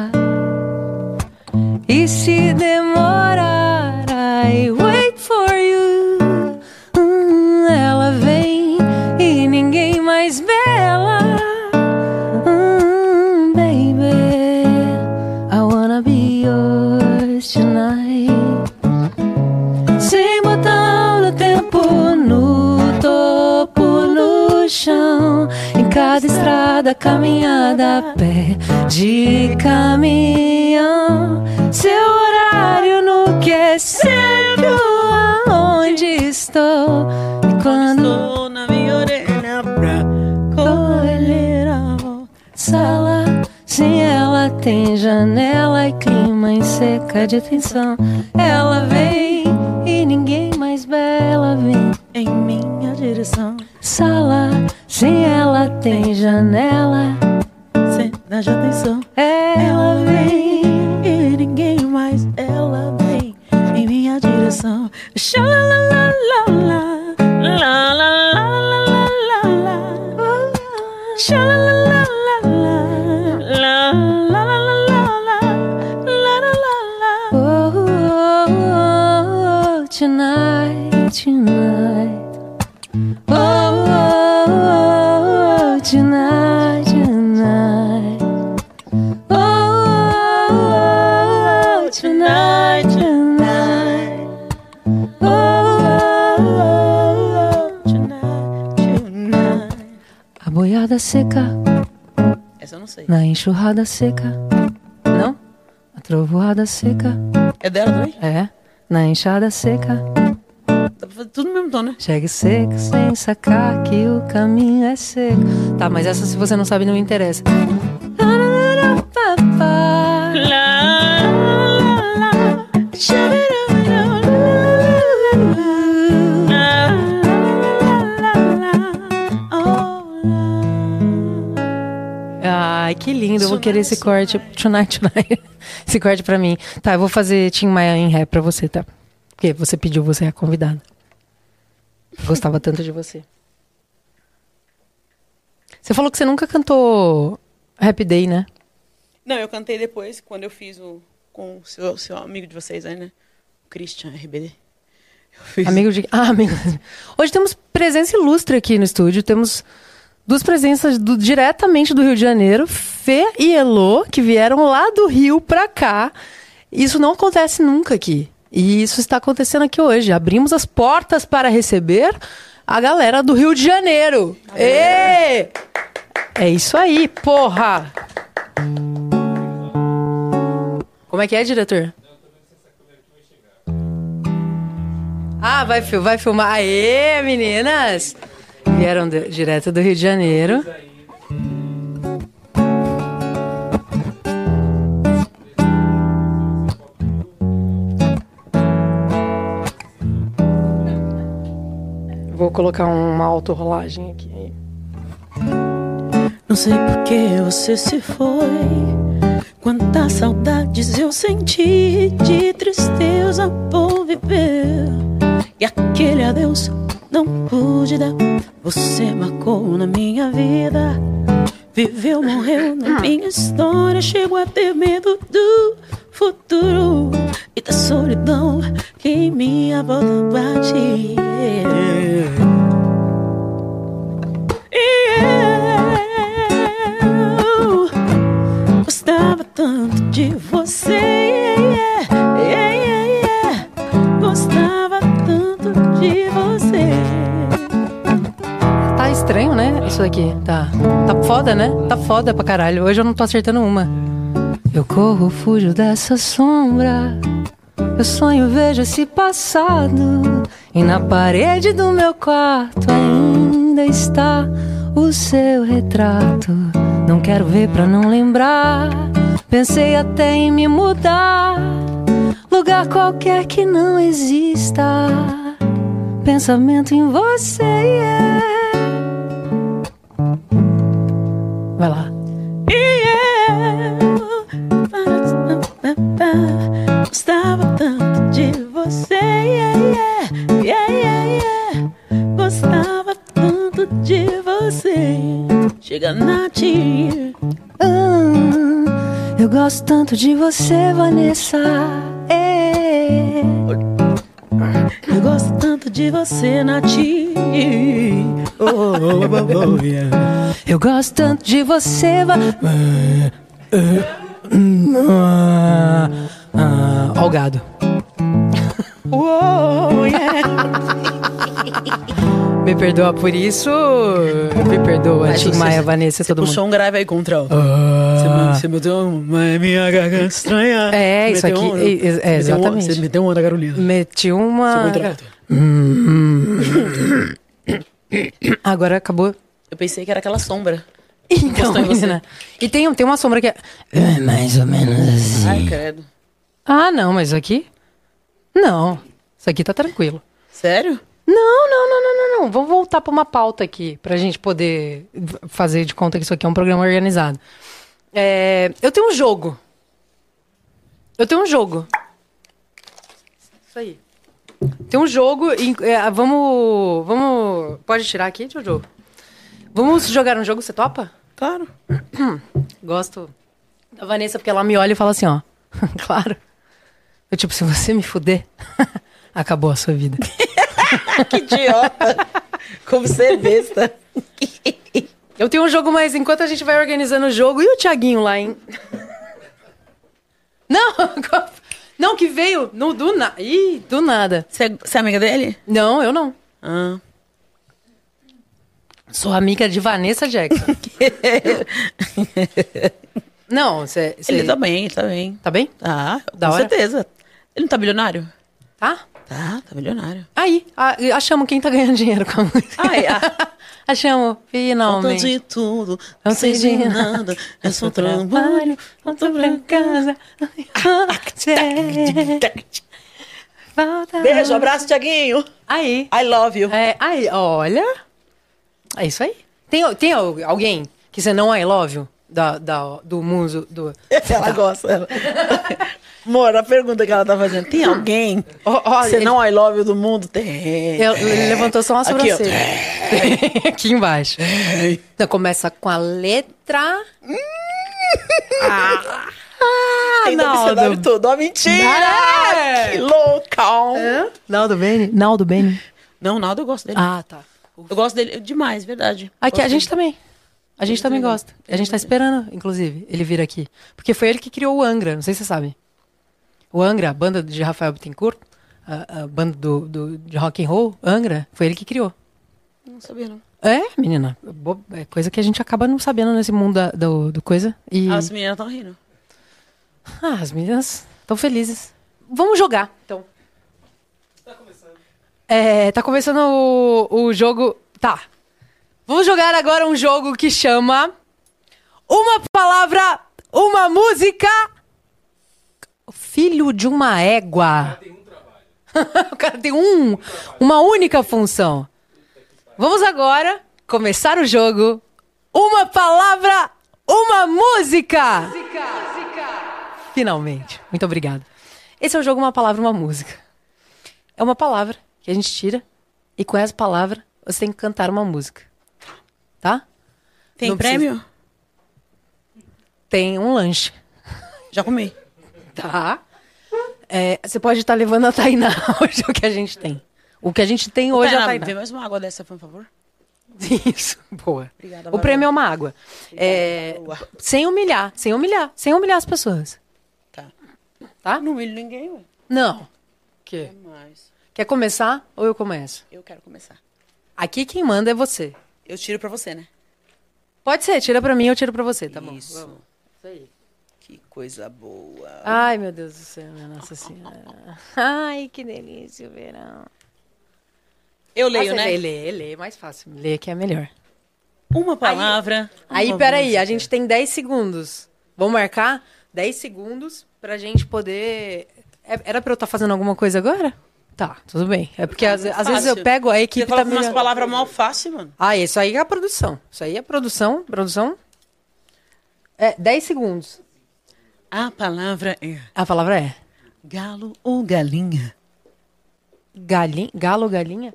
de tensão. Ela vem e ninguém mais bela vem. Em minha direção. Sala sem ela tem janela. Cena de atenção. Enxurrada seca. Não? A trovoada seca. É dela também? É. Na enxada seca. Dá pra fazer tudo no mesmo tom, né? Chegue seco sem sacar que o caminho é seco. Tá, mas essa se você não sabe não me interessa. Querer esse corte. Tonight, tonight. Esse corte pra mim. Tá, eu vou fazer Tim Maia em ré pra você, tá? Porque você pediu, você é a convidada. Gostava tanto de você. Você falou que você nunca cantou Happy Day, né? Não, eu cantei depois, quando eu fiz o. com o seu, seu amigo de vocês aí, né? O Christian RBD. Eu fiz. Amigo de. Ah, amigo. Hoje temos presença ilustre aqui no estúdio. Temos duas presenças do- diretamente do Rio de Janeiro, Fê e Elô, que vieram lá do Rio pra cá. Isso não acontece nunca aqui. E isso está acontecendo aqui hoje. Abrimos as portas para receber a galera do Rio de Janeiro. Ê! É isso aí, porra! Como é que é, diretor? Ah, vai, vai filmar. Aê, meninas! Vieram de- direto do Rio de Janeiro. Vou colocar uma autorrolagem aqui. Não sei por que você se foi. Quantas saudades eu senti de tristeza por viver. E aquele adeus não pude dar. Você marcou na minha vida. Viveu, morreu na minha história. Chegou a ter medo do futuro e da solidão que em minha volta bate. Eu gostava tanto de você. yeah, yeah, yeah. Gostava de você. Tá estranho, né? Isso aqui. Tá. Tá foda, né? Tá foda pra caralho. Hoje eu não tô acertando uma. Eu corro, fujo dessa sombra. Eu sonho, vejo esse passado. E na parede do meu quarto ainda está o seu retrato. Não quero ver pra não lembrar. Pensei até em me mudar. Lugar qualquer que não exista. Pensamento em você. yeah. Vai lá. Eu gostava tanto de você. yeah, yeah, yeah, yeah, yeah. Gostava tanto de você. Chega na tia. Ah, eu gosto tanto de você, Vanessa. É. Eu gosto tanto de você, Nati. Oh, oh, oh, oh. Eu gosto tanto de você, Va... Ah, ah, Ó o gado. Oh, yeah. Me perdoa por isso. Me perdoa, Mas Tim Maia, Vanessa, todo mundo. puxou um grave aí contra o. Ah. Você, me- você uma minha garganta estranha. É, Você isso aqui, um- é, é, um- exatamente. Você meteu uma da Carolina. Meti uma. Contrato. Agora acabou. Eu pensei que era aquela sombra. Então, menina. E tem, tem uma sombra que é. é mais ou menos assim. Ai, credo. Ah, não, mas aqui. Não. Isso aqui tá tranquilo. Sério? Não, não, não, não, não, não. Vamos voltar para uma pauta aqui, pra gente poder fazer de conta que isso aqui é um programa organizado. É, eu tenho um jogo. Eu tenho um jogo. Isso aí. Tem um jogo. é, vamos. Vamos. Pode tirar aqui, Jojo? Vamos jogar um jogo, você topa? Claro. Gosto da Vanessa, porque ela me olha e fala assim, ó. claro. Eu, tipo, se você me fuder, Acabou a sua vida. Que idiota. Como você é besta. Eu tenho um jogo, mas enquanto a gente vai organizando o jogo, e o Thiaguinho lá, hein? Não, não, que veio no, do, na... Ih, do nada. Você é, você é amiga dele? Não, eu não. Ah. Sou amiga de Vanessa Jackson. não, você. Ele tá bem, ele tá bem. Tá bem? Tá, Da com hora. certeza. Ele não tá bilionário? Tá? Tá, tá milionário. Aí, a- achamos quem tá ganhando dinheiro com a música. Ai, ah. achamos, Falta finalmente. de tudo, Não sei de nada, é só trabalho. volto pra casa. Volta. Beijo, abraço, Tiaguinho. Aí. I love you. É, aí, olha. É isso aí. Tem, tem al- alguém que você não I love you? Da, da, do muso. Do... Ela gosta. Ela. Amor, a pergunta que ela tá fazendo. Tem alguém? Você ele- não I love you do mundo? Tem. Ele, ele levantou só uma Aqui, ó. sobrancelha. Aqui embaixo. Então começa com a letra. ah, Tem dicionário todo. Ó, mentira! É. Que loucão! Naldo Beni? Naldo Beni. Não, nada eu gosto dele. Ah, tá. Eu gosto dele demais, verdade. Aqui, a Gosto gente dele. também. A gente também gosta. A gente tá esperando, inclusive, ele vir aqui. Porque foi ele que criou o Angra, não sei se você sabe. O Angra, a banda de Rafael Bittencourt, a, a banda do, do- de rock and roll, Angra, foi ele que criou. Não sabia, não. É, menina, é coisa que a gente acaba não sabendo nesse mundo da- do, do coisa. E As meninas estão rindo. ah, as meninas estão felizes. Vamos jogar, então. É, tá começando o, o jogo. Tá. Vamos jogar agora um jogo que chama Uma palavra, uma música. Filho de uma égua. o cara tem um, uma única função. Vamos agora começar o jogo. Uma palavra, uma música. Finalmente. Muito obrigado. Esse é o jogo Uma Palavra, Uma Música. É uma palavra que a gente tira e com essa palavra você tem que cantar uma música. Tá? Tem Não prêmio? Tem um lanche. Já comi. Tá? É, você pode estar levando a Tainá hoje o que a gente tem. O que a gente tem hoje é a Tainá, vê mais uma água dessa, por favor. Isso, boa. Obrigada, o prêmio é uma água. É, sem humilhar, sem humilhar, sem humilhar as pessoas. Tá. Tá? Não humilho ninguém, ué. Não. Que? Quer começar ou eu começo? eu quero começar. Aqui quem manda é você. Eu tiro pra você, né? Pode ser, tira pra mim, eu tiro pra você, tá bom? Isso. Vamos. Isso aí. Que coisa boa. Ai, meu Deus do céu, minha Nossa Senhora. Ai, que delícia o verão. Eu Ah, leio, você né? Lê, lê, lê, mais fácil. Lê que é melhor. Uma palavra. Aí, uma peraí, música. a gente tem 10 segundos. Vamos marcar 10 segundos pra gente poder. É- Era pra eu estar fazendo alguma coisa agora? Tá, tudo bem. É porque às, às vezes eu pego a Você equipe tá umas melhor. palavras mal fácil, mano. Ah, isso aí é a produção. Isso aí é produção. Produção. É 10 segundos. A palavra é A palavra é galo ou galinha? galinha, galo ou galinha?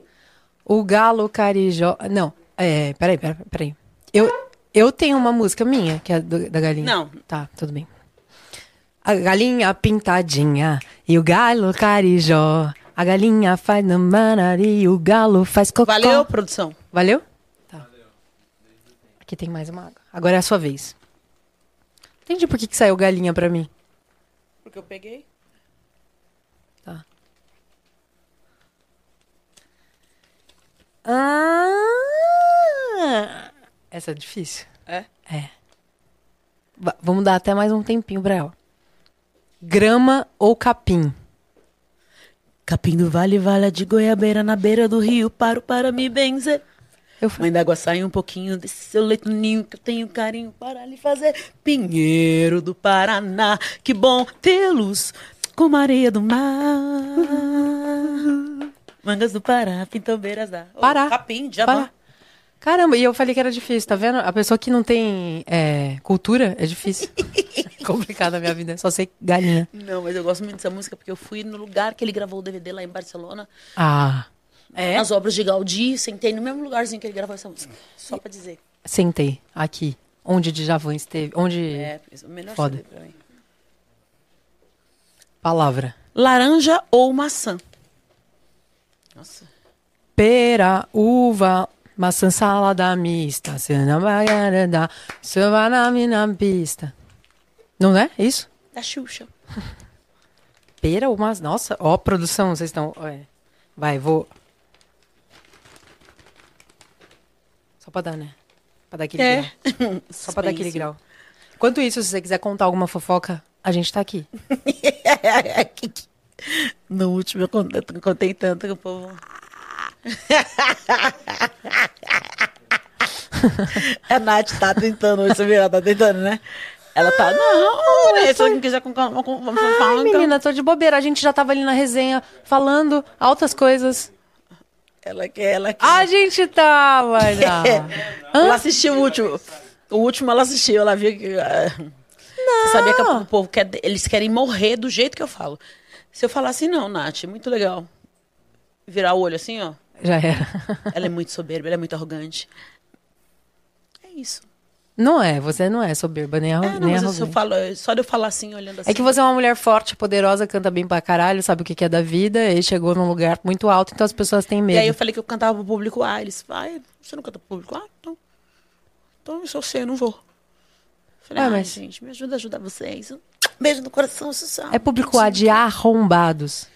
O galo carijó. Não, é. Peraí, peraí, peraí. Eu, eu tenho uma música minha, que é do- da galinha. Não. Tá, tudo bem. A galinha pintadinha e o galo carijó. A galinha faz namanari o galo faz cocó. Valeu, produção. Valeu? Tá. Aqui tem mais uma água. Agora é a sua vez. Entendi por que, que saiu galinha pra mim. Porque eu peguei. Tá. Ah, essa é difícil. É? É. Va- vamos dar até mais um tempinho pra ela. Grama ou capim? Capim do Vale, Vale de Goiabeira, na beira do rio, paro para me benzer. Eu fa- Mãe d'água, sai um pouquinho desse seu leito ninho que eu tenho carinho para lhe fazer. Pinheiro do Paraná, que bom tê-los com areia do mar. Mangas do Pará, pintambeiras da... Ô, Pará. Capim, Para. Caramba, e eu falei que era difícil, tá vendo? A pessoa que não tem é, cultura é difícil. Complicado a minha vida, só sei galinha. Não, mas eu gosto muito dessa música porque eu fui no lugar que ele gravou o DVD lá em Barcelona. Ah, é? As obras de Gaudí, sentei no mesmo lugarzinho que ele gravou essa música. Só pra dizer. Sentei aqui, onde Djavan esteve, onde... É, é o melhor Foda. Pra mim. Palavra. Laranja ou maçã? Nossa. Pera, uva, maçã, salada mista, cena baiana, savanami na pista. Não é isso? Da Xuxa. Pera, uma... Nossa, ó, produção, vocês estão... é. Vai, vou... Só pra dar, né? Pra dar aquele É. grau. Só pra dar aquele grau. Enquanto isso, se você quiser contar alguma fofoca, a gente tá aqui. No último eu contei, eu contei tanto que o povo. A Nath tá tentando, você viu? Ela tá tentando, né? Ela tá, não, né? Se alguém quiser com, vamos falar, então. menina, tô de bobeira. A gente já tava ali na resenha falando altas coisas. Ela quer, ela quer. A gente tava. Ela assistiu o último. O último ela assistiu, ela viu que. ah, Você sabia que o povo quer. Eles querem morrer do jeito que eu falo. Se eu falar assim, não, Nath, muito legal. Virar o olho assim, ó. Já era. Ela é muito soberba, ela é muito arrogante. É isso. Não é, você não é soberba, nem, arro É, não, nem mas arrogante. eu falo, só de eu falar assim, olhando assim. É que você é uma mulher forte, poderosa, canta bem pra caralho, sabe o que é da vida, e chegou num lugar muito alto, então as pessoas têm E medo. aí eu falei que eu cantava pro público A. Eles, vai, você não canta pro público A? Então, então eu sou você, eu não vou. Falei, Ah, mas- gente, me ajuda a ajudar vocês. Beijo no coração, você sabe. É público A de arrombados,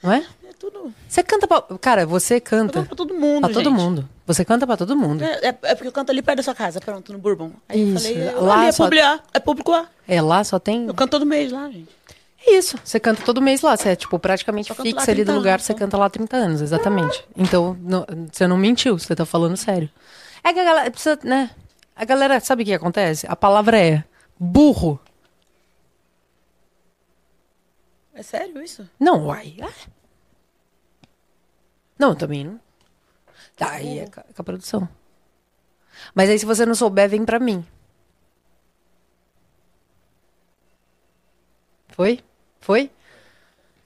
não é? Tudo. Você canta pra... Cara, você Eu canta canto pra todo mundo, pra todo gente. mundo. Você canta pra todo mundo. É, é- é porque eu canto ali perto da sua casa, pronto, no Bourbon. Aí Isso, eu falei, lá lá é só- público A, é público A. É, lá só tem... Eu canto todo mês lá, gente. É isso, você canta todo mês lá, você é, tipo, praticamente lá fixa ali do 30 lugar, anos, você então. canta lá há 30 anos, exatamente. Então, não- você não mentiu, você tá falando sério. É que a galera precisa, né? A galera, sabe o que acontece? A palavra é burro. É sério isso? Não, uai. é. Não, também não. Tá, aí é com a- produção. Mas aí, se você não souber, vem pra mim. Foi? Foi?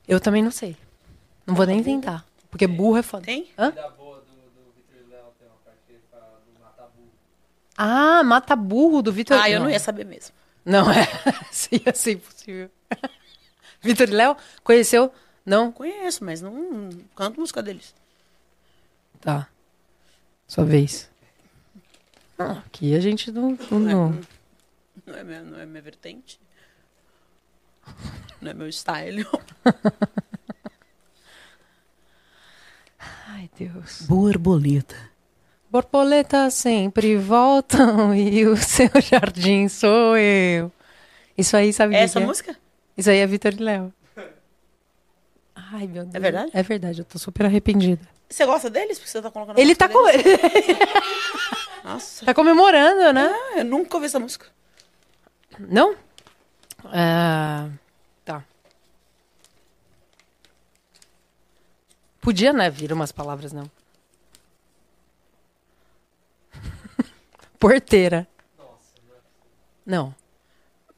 Eu também não sei. Não vou nem tentar. Porque burro é foda. Tem? Hã? E Léo. Ah, mata burro do Vitor. Ah, eu não ia saber mesmo. Não, é. Ia ser impossível. Vitor e Léo? Conheceu? Não? Conheço, mas não, não canto música deles. Tá. Sua vez. Ah, aqui a gente não. não, não. Não é minha, não é minha vertente. Não é meu style. Ai, Deus. Borboleta. Borboletas sempre voltam e o seu jardim sou eu. Isso aí, sabe o É que essa que é? música? Isso aí é Vitor e Léo. Ai, meu Deus. verdade? É verdade, eu tô super arrependida. Você gosta deles? Porque você tá colocando a Ele tá, com... Nossa. tá comemorando, né? Ah, eu nunca ouvi essa música. Não? Ah, tá. Podia, né, vir umas palavras, não. Porteira. Não.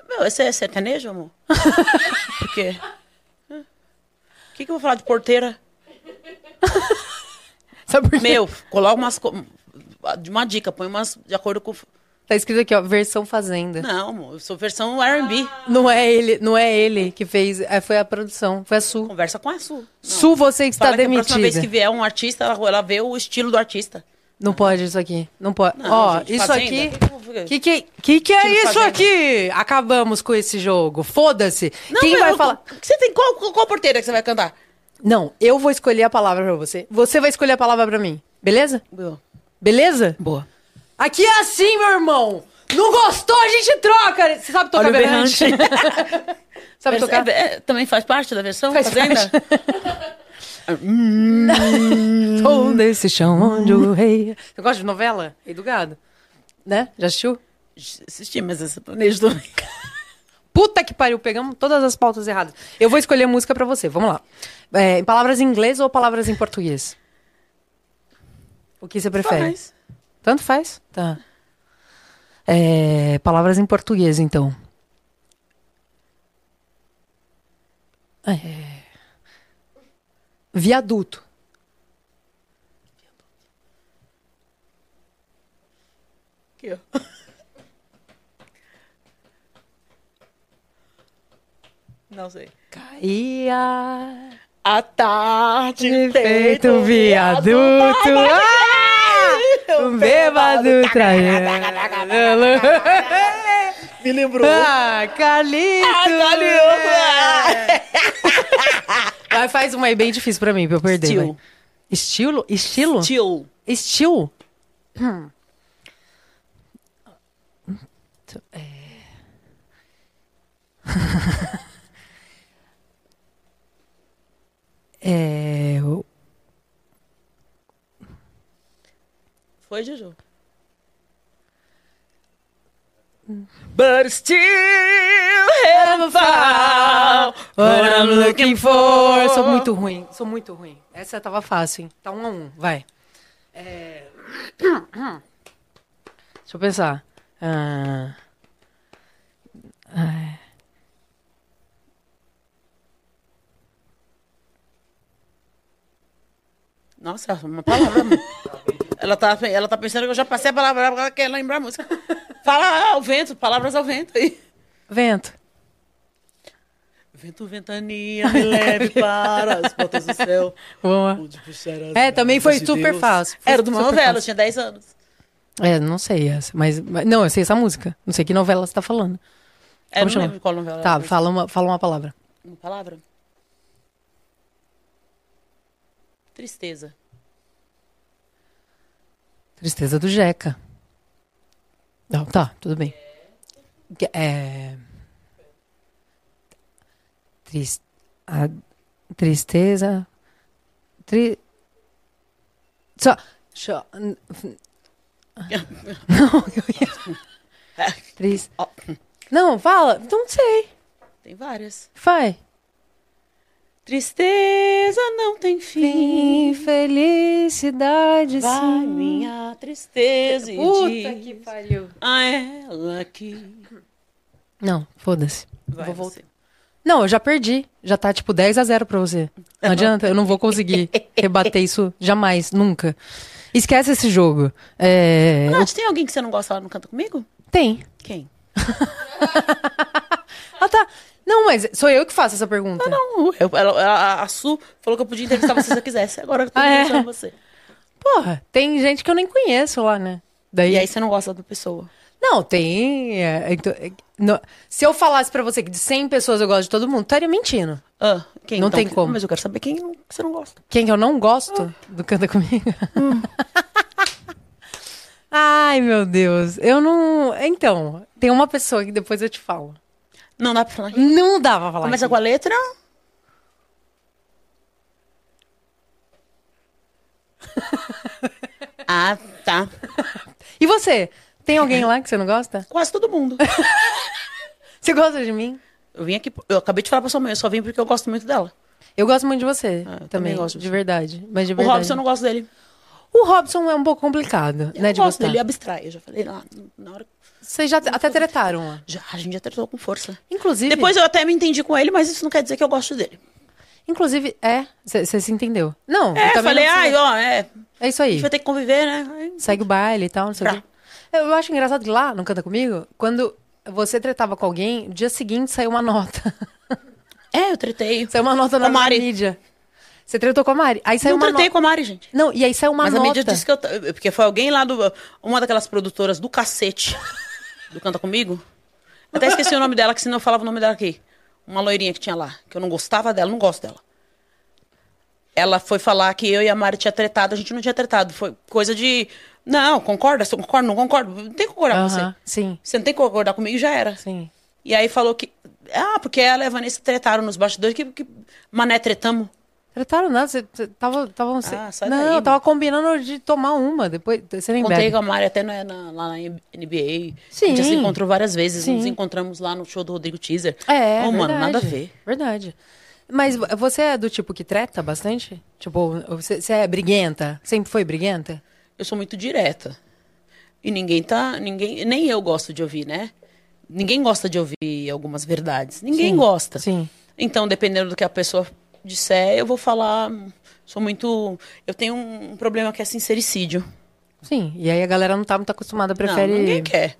Meu, esse é sertanejo, amor? Por quê? Que, que eu vou falar de porteira? Meu, coloca umas. co- De uma dica, põe umas de acordo com. Tá escrito aqui, ó, versão fazenda. Não, amor, eu sou versão RB. Não é ele, não é ele que fez, é, foi a produção, foi a Su. Conversa com a Su. Não. Su, você que está Fala que a próxima vez demitida. que vier um artista, ela, ela vê o estilo do artista. Não pode isso aqui, não pode. Não, Ó, gente, isso Fazenda, aqui... que que? Que que, é isso Fazenda. aqui? Acabamos com esse jogo. Foda-se. Quem vai eu- falar? Você tem qual, qual, qual porteira que você vai cantar? Não, eu vou escolher a palavra pra você. Você vai escolher a palavra pra mim. Beleza? Boa. Beleza? Boa. Aqui é assim, meu irmão. Não gostou, a gente troca. Você sabe tocar berrante? sabe Mas tocar? é- é- também faz parte da versão Faz Fazenda? Tô nesse chão onde o rei... Você gosta de novela? Rei do Gado? Né? Já assistiu? Assisti, mas esse planejo do... Puta que pariu, pegamos todas as pautas erradas. Eu vou escolher música pra você, vamos lá. É, palavras em inglês ou palavras em português? O que você prefere? Faz. Tanto faz? Tá. É, palavras em português, então. É, Viaduto. Aqui, ó. Não sei. Caía. A tarde Feito viaduto. Ah! Um bêbado traindo. Me lembrou. Ah, Calito! Vai, faz uma aí bem difícil pra mim, pra eu perder. Estilo. Estilo? Estilo? Tio. Estilo? É... é... o- Foi, Juju? But still haven't found What I'm looking for. Sou muito ruim, sou muito ruim. Essa tava fácil, hein? Tá um a um, vai. É... Deixa eu pensar. Ah... ai. Nossa, uma palavra. ela, tá, ela tá pensando que eu já passei a palavra, ela quer lembrar a música. Fala ao vento, palavras ao vento aí. Vento. Vento, ventania, me leve para as portas do céu. Boa. É, também foi super Deus. fácil. Foi Era de uma novela, fácil. tinha 10 anos. É, não sei essa, mas, mas- Não, eu sei essa música. Não sei que novela você tá falando. É, eu não chama? lembro qual novela Tá, fala uma, fala uma palavra. Uma palavra? Tristeza. Tristeza do Jeca. Não, tá, tudo bem. É. Tris... A... Tristeza. Tri... Só. Só... Não, eu ia. Tris... Não, fala. Não sei. Tem várias. Vai. Tristeza não tem fim. Infelicidade, Vai sim. minha tristeza e Puta diz que pariu. a ela que... Não, foda-se. Vai Vou voltar. você. Não, eu já perdi. Já tá tipo 10 a 0 pra você. Não adianta, eu não vou conseguir rebater isso jamais, nunca. Esquece esse jogo. É, Nath, tem alguém que você não gosta lá no Canta Comigo? Tem. Quem? Ah, tá. Não, mas sou eu que faço essa pergunta. Não, eu, ela- a, a Su falou que eu podia entrevistar você se eu quisesse. Agora eu tô Ah, é? entrevistando você. Porra, tem gente que eu nem conheço lá, né? Daí, E aí você não gosta da pessoa. Não, tem. é, então, é, no- se eu falasse pra você que de 100 pessoas eu gosto de todo mundo, estaria mentindo. Ah, quem? Não então? tem como. Mas eu quero saber quem não- que você não gosta. Quem que eu não gosto do Canta Comigo? Ai, meu Deus. Eu não. Então, tem uma pessoa que depois eu te falo. Não dá pra falar. Não dá pra falar. Começa aqui. com a letra? ah, tá. E você? Tem alguém lá que você não gosta? Quase todo mundo. Você gosta de mim? Eu vim aqui, eu acabei de falar pra sua mãe, eu só vim porque eu gosto muito dela. Eu gosto muito de você Ah, eu também, também gosto de verdade. Mas de O verdade. Robson eu não gosto dele. O Robson é um pouco complicado, Eu né, de gosto gostar. dele, ele abstrai. Eu já falei lá, na hora. Vocês já até tretaram. Já, a gente já tratou com força. Inclusive, Depois eu até me entendi com ele, mas isso não quer dizer que eu gosto dele. inclusive, é, você se entendeu. Não, eu É, também falei, não ai, ó, é. é isso A aí. gente vai ter que conviver, né? Segue o baile e tal, não sei o quê. Eu acho engraçado que lá, no Canta Comigo, quando você tretava com alguém, no dia seguinte saiu uma nota. É, eu tretei. saiu uma nota na a Mari. mídia. Você tretou com a Mari. Aí saiu não uma tretei nota. com a Mari, gente. Não, e aí saiu uma Mas nota. a mídia disse que eu. Porque foi alguém lá do. Uma daquelas produtoras do cacete do Canta Comigo. Até esqueci o nome dela, que senão eu falava o nome dela aqui. Uma loirinha que tinha lá, que eu não gostava dela, não gosto dela. Ela foi falar que eu e a Mari tinha tretado, a gente não tinha tretado. Foi coisa de. Não, concorda? Você concorda? Não concordo? Não tem que concordar com você. Sim, Você não tem que concordar comigo, já era. sim. E aí falou que. Ah, porque ela e a Vanessa tretaram nos bastidores. Que, que mané tretamos. Tretaram nada, você tava. tava Ah, sai não, daí, eu mano. tava combinando de tomar uma, depois. Você nem Contei com a Mari até na, na- lá na NBA. Sim. A gente já se encontrou várias vezes. Sim. Nos encontramos lá no show do Rodrigo Teaser. É, Oh, mano, verdade, nada a ver. Verdade. Mas vo- você é do tipo que treta bastante? Tipo, você, você é briguenta? Sempre foi briguenta? Eu sou muito direta. E ninguém tá. Ninguém, nem eu gosto de ouvir, né? Ninguém gosta de ouvir algumas verdades. Ninguém Sim, gosta. sim. Então, dependendo do que a pessoa disser, eu vou falar. Sou muito. Eu tenho um, problema que é sincericídio. Sim, e aí a galera não tá muito acostumada, prefere... Não, ninguém quer.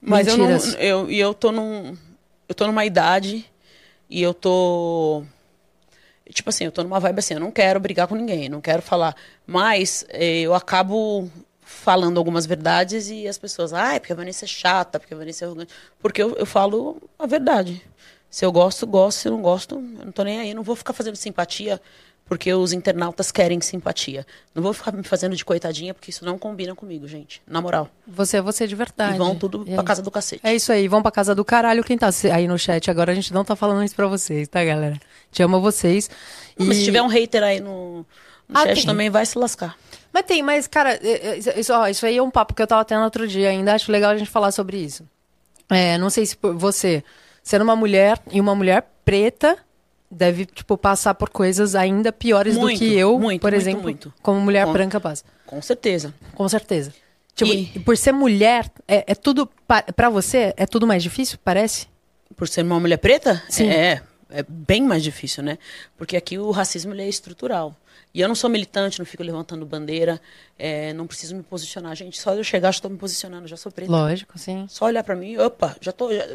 Mas eu não. Mentiras. Eu, e eu tô num. Eu tô numa idade e eu tô. tipo assim, eu tô numa vibe assim, eu não quero brigar com ninguém, não quero falar. Mas eh, eu acabo falando algumas verdades e as pessoas, ah, é porque a Vanessa é chata, porque a Vanessa é arrogante. Porque eu, eu falo a verdade. Se eu gosto, gosto. Se eu não gosto, eu não tô nem aí. Não vou ficar fazendo simpatia porque os internautas querem simpatia. Não vou ficar me fazendo de coitadinha porque isso não combina comigo, gente. Na moral. Você é você de verdade. E vão tudo E pra casa do cacete. É isso aí, vão pra casa do caralho. Quem tá aí no chat agora, a gente não tá falando isso pra vocês, tá, galera? Te amo vocês. Não, Mas E- se tiver um hater aí no, no Ah, chat tem. também, vai se lascar. Mas tem, mas, cara, é, é, isso, ó, isso aí é um papo que eu tava tendo outro dia ainda. Acho legal a gente falar sobre isso. É, não sei se você, sendo uma mulher e uma mulher preta, deve, tipo, passar por coisas ainda piores Muito, do que eu, muito, por muito, exemplo, como mulher Com- branca passa. Com certeza. Com certeza. Tipo, E- por ser mulher, é, é tudo. pa- Pra você, é tudo mais difícil, parece? Por ser uma mulher preta? Sim. É, é bem mais difícil, né? Porque aqui o racismo é estrutural. E eu não sou militante, não fico levantando bandeira, é, não preciso me posicionar. Gente, só eu chegar, já estou me posicionando, já sou preta. Lógico, sim. Só olhar pra mim, opa, já tô. Já,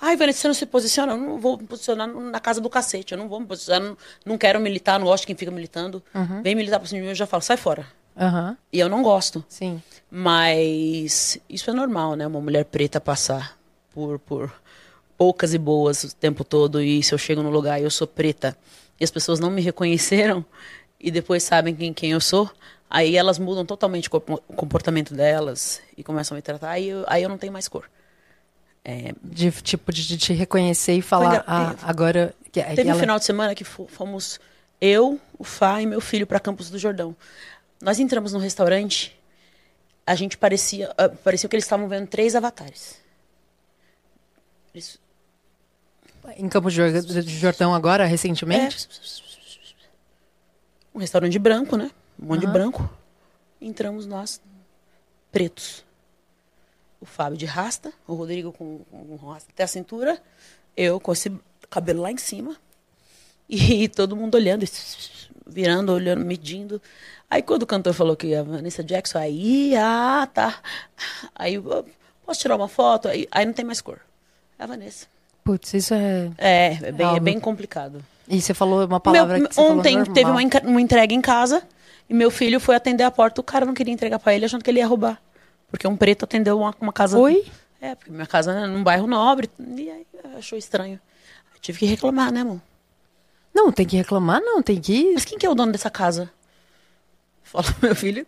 Ai, Vanessa, você não se posiciona? Eu não vou me posicionar na casa do cacete. Eu não vou me posicionar, não, não quero militar, não gosto de quem fica militando. Uhum. Vem militar pra cima de mim, eu já falo, sai fora. Aham, E eu não gosto. sim. Mas isso é normal, né? Uma mulher preta passar por, por poucas e boas o tempo todo. E se eu chego no lugar e eu sou preta e as pessoas não me reconheceram e depois sabem quem, quem eu sou, aí elas mudam totalmente o comportamento delas e começam a me tratar. Aí eu, aí eu não tenho mais cor. É, De, tipo, de, de te reconhecer e falar, ah, agora. Que, é Teve um ela- final de semana que fo- fomos eu, o Fá e meu filho para Campos do Jordão. Nós entramos no restaurante, a gente parecia, ah, parecia que eles estavam vendo três avatares. Eles- Em Campos de Jordão agora, recentemente? É. Um restaurante branco, né? Um monte Aham. de branco. Entramos nós, pretos. O Fábio de rasta, o Rodrigo com, com rasta até a cintura, eu com esse cabelo lá em cima. E todo mundo olhando, virando, olhando, medindo. Aí quando o cantor falou que a Vanessa Jackson, aí, ah, tá. Aí, posso tirar uma foto? Aí, aí não tem mais cor. É a Vanessa. Putz, isso é. É, é bem, é bem complicado. E você falou uma palavra Meu- que você ontem teve uma, uma entrega em casa e meu filho foi atender a porta. O cara não queria entregar pra ele, achando que ele ia roubar. Porque um preto atendeu uma, uma casa. Oi? É, porque minha casa é num bairro nobre. E aí achou estranho. Eu tive que reclamar, né, amor? Não, tem que reclamar, não, tem que. Mas quem que é o dono dessa casa? Fala meu filho.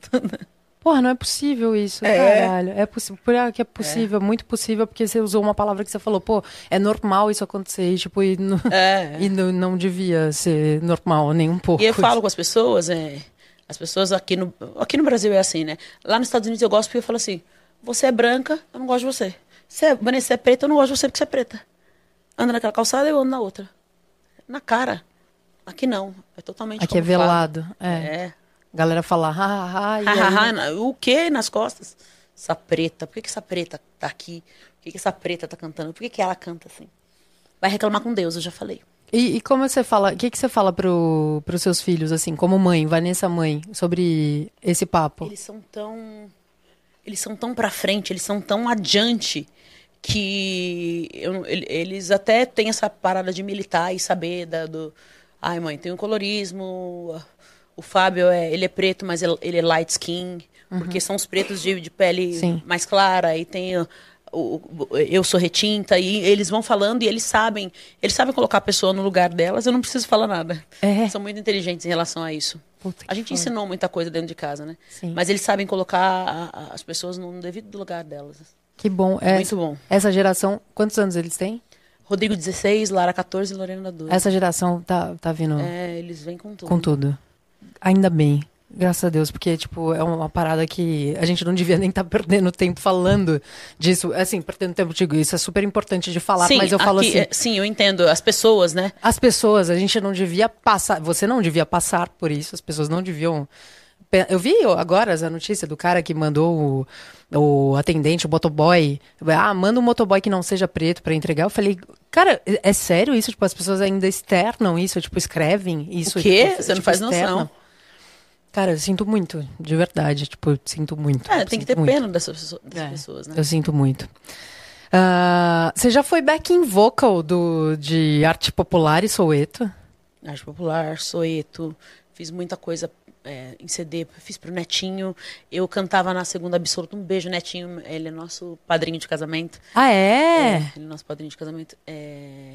Porra, não é possível isso, É. caralho. É possível. Por que é possível, muito possível, porque você usou uma palavra que você falou, pô, é normal isso acontecer, e, tipo, e, não, É. e não, não devia ser normal nem um pouco. E eu falo com as pessoas, é, as pessoas aqui no, aqui no Brasil é assim, né? Lá nos Estados Unidos eu gosto porque eu falo assim: você é branca, eu não gosto de você. Você é, Vanessa, você é preta, eu não gosto de você porque você é preta. Anda naquela calçada, eu ando na outra. Na cara. Aqui não. É totalmente Aqui é velado. É. É. Galera fala, ha, ha, ha, e na- o quê nas costas? Essa preta. Por que, que essa preta tá aqui? Por que, que essa preta tá cantando? Por que, que ela canta assim? Vai reclamar com Deus, eu já falei. E, e como você fala, o que, que você fala pro, pros seus filhos, assim, como mãe, Vanessa mãe, sobre esse papo? Eles são tão. Eles são tão pra frente, eles são tão adiante que eu- ele- eles até têm essa parada de militar e saber da, do. Ai, mãe, tem o colorismo. O Fábio é, ele é preto, mas ele é light skin, porque são os pretos de, de pele Sim. mais clara. E tem o, o- eu sou retinta e eles vão falando e eles sabem, eles sabem colocar a pessoa no lugar delas. Eu não preciso falar nada. É. São muito inteligentes em relação a isso. Puta A gente foda. ensinou muita coisa dentro de casa, né? Sim. Mas eles sabem colocar a- a- as pessoas no devido lugar delas. Que bom. É, Muito bom. Essa geração, quantos anos eles têm? Rodrigo 16, Lara 14 e Lorena 12. Essa geração tá, tá vindo É, eles vêm com tudo. com tudo. Ainda bem. Graças a Deus, porque, tipo, é uma parada que a gente não devia nem estar perdendo tempo falando disso. Assim, perdendo tempo, digo, isso é super importante de falar, sim, mas eu falo aqui, assim, é, sim, eu entendo. As pessoas, né? as pessoas, a gente não devia passar, você não devia passar por isso, as pessoas não deviam. Eu vi agora essa notícia do cara que mandou o, o atendente, o motoboy. Ah, manda um motoboy que não seja preto pra entregar. Eu falei, cara, é é sério isso? Tipo, as pessoas ainda externam isso, tipo, escrevem isso. O quê? tipo, Você não tipo, faz noção. Cara, eu sinto muito, de verdade. Tipo, eu sinto muito. É, eu tem que ter muito. pena dessas, pessoas- dessas É, pessoas, né? Eu sinto muito. Ah, você já foi backing vocal do, de arte popular e Soueto? arte popular, soeto, fiz muita coisa é, em CD, fiz pro Netinho. Eu cantava na segunda absoluta. Um beijo, Netinho. Ele é nosso padrinho de casamento. Ah, é? Ele é nosso padrinho de casamento. É,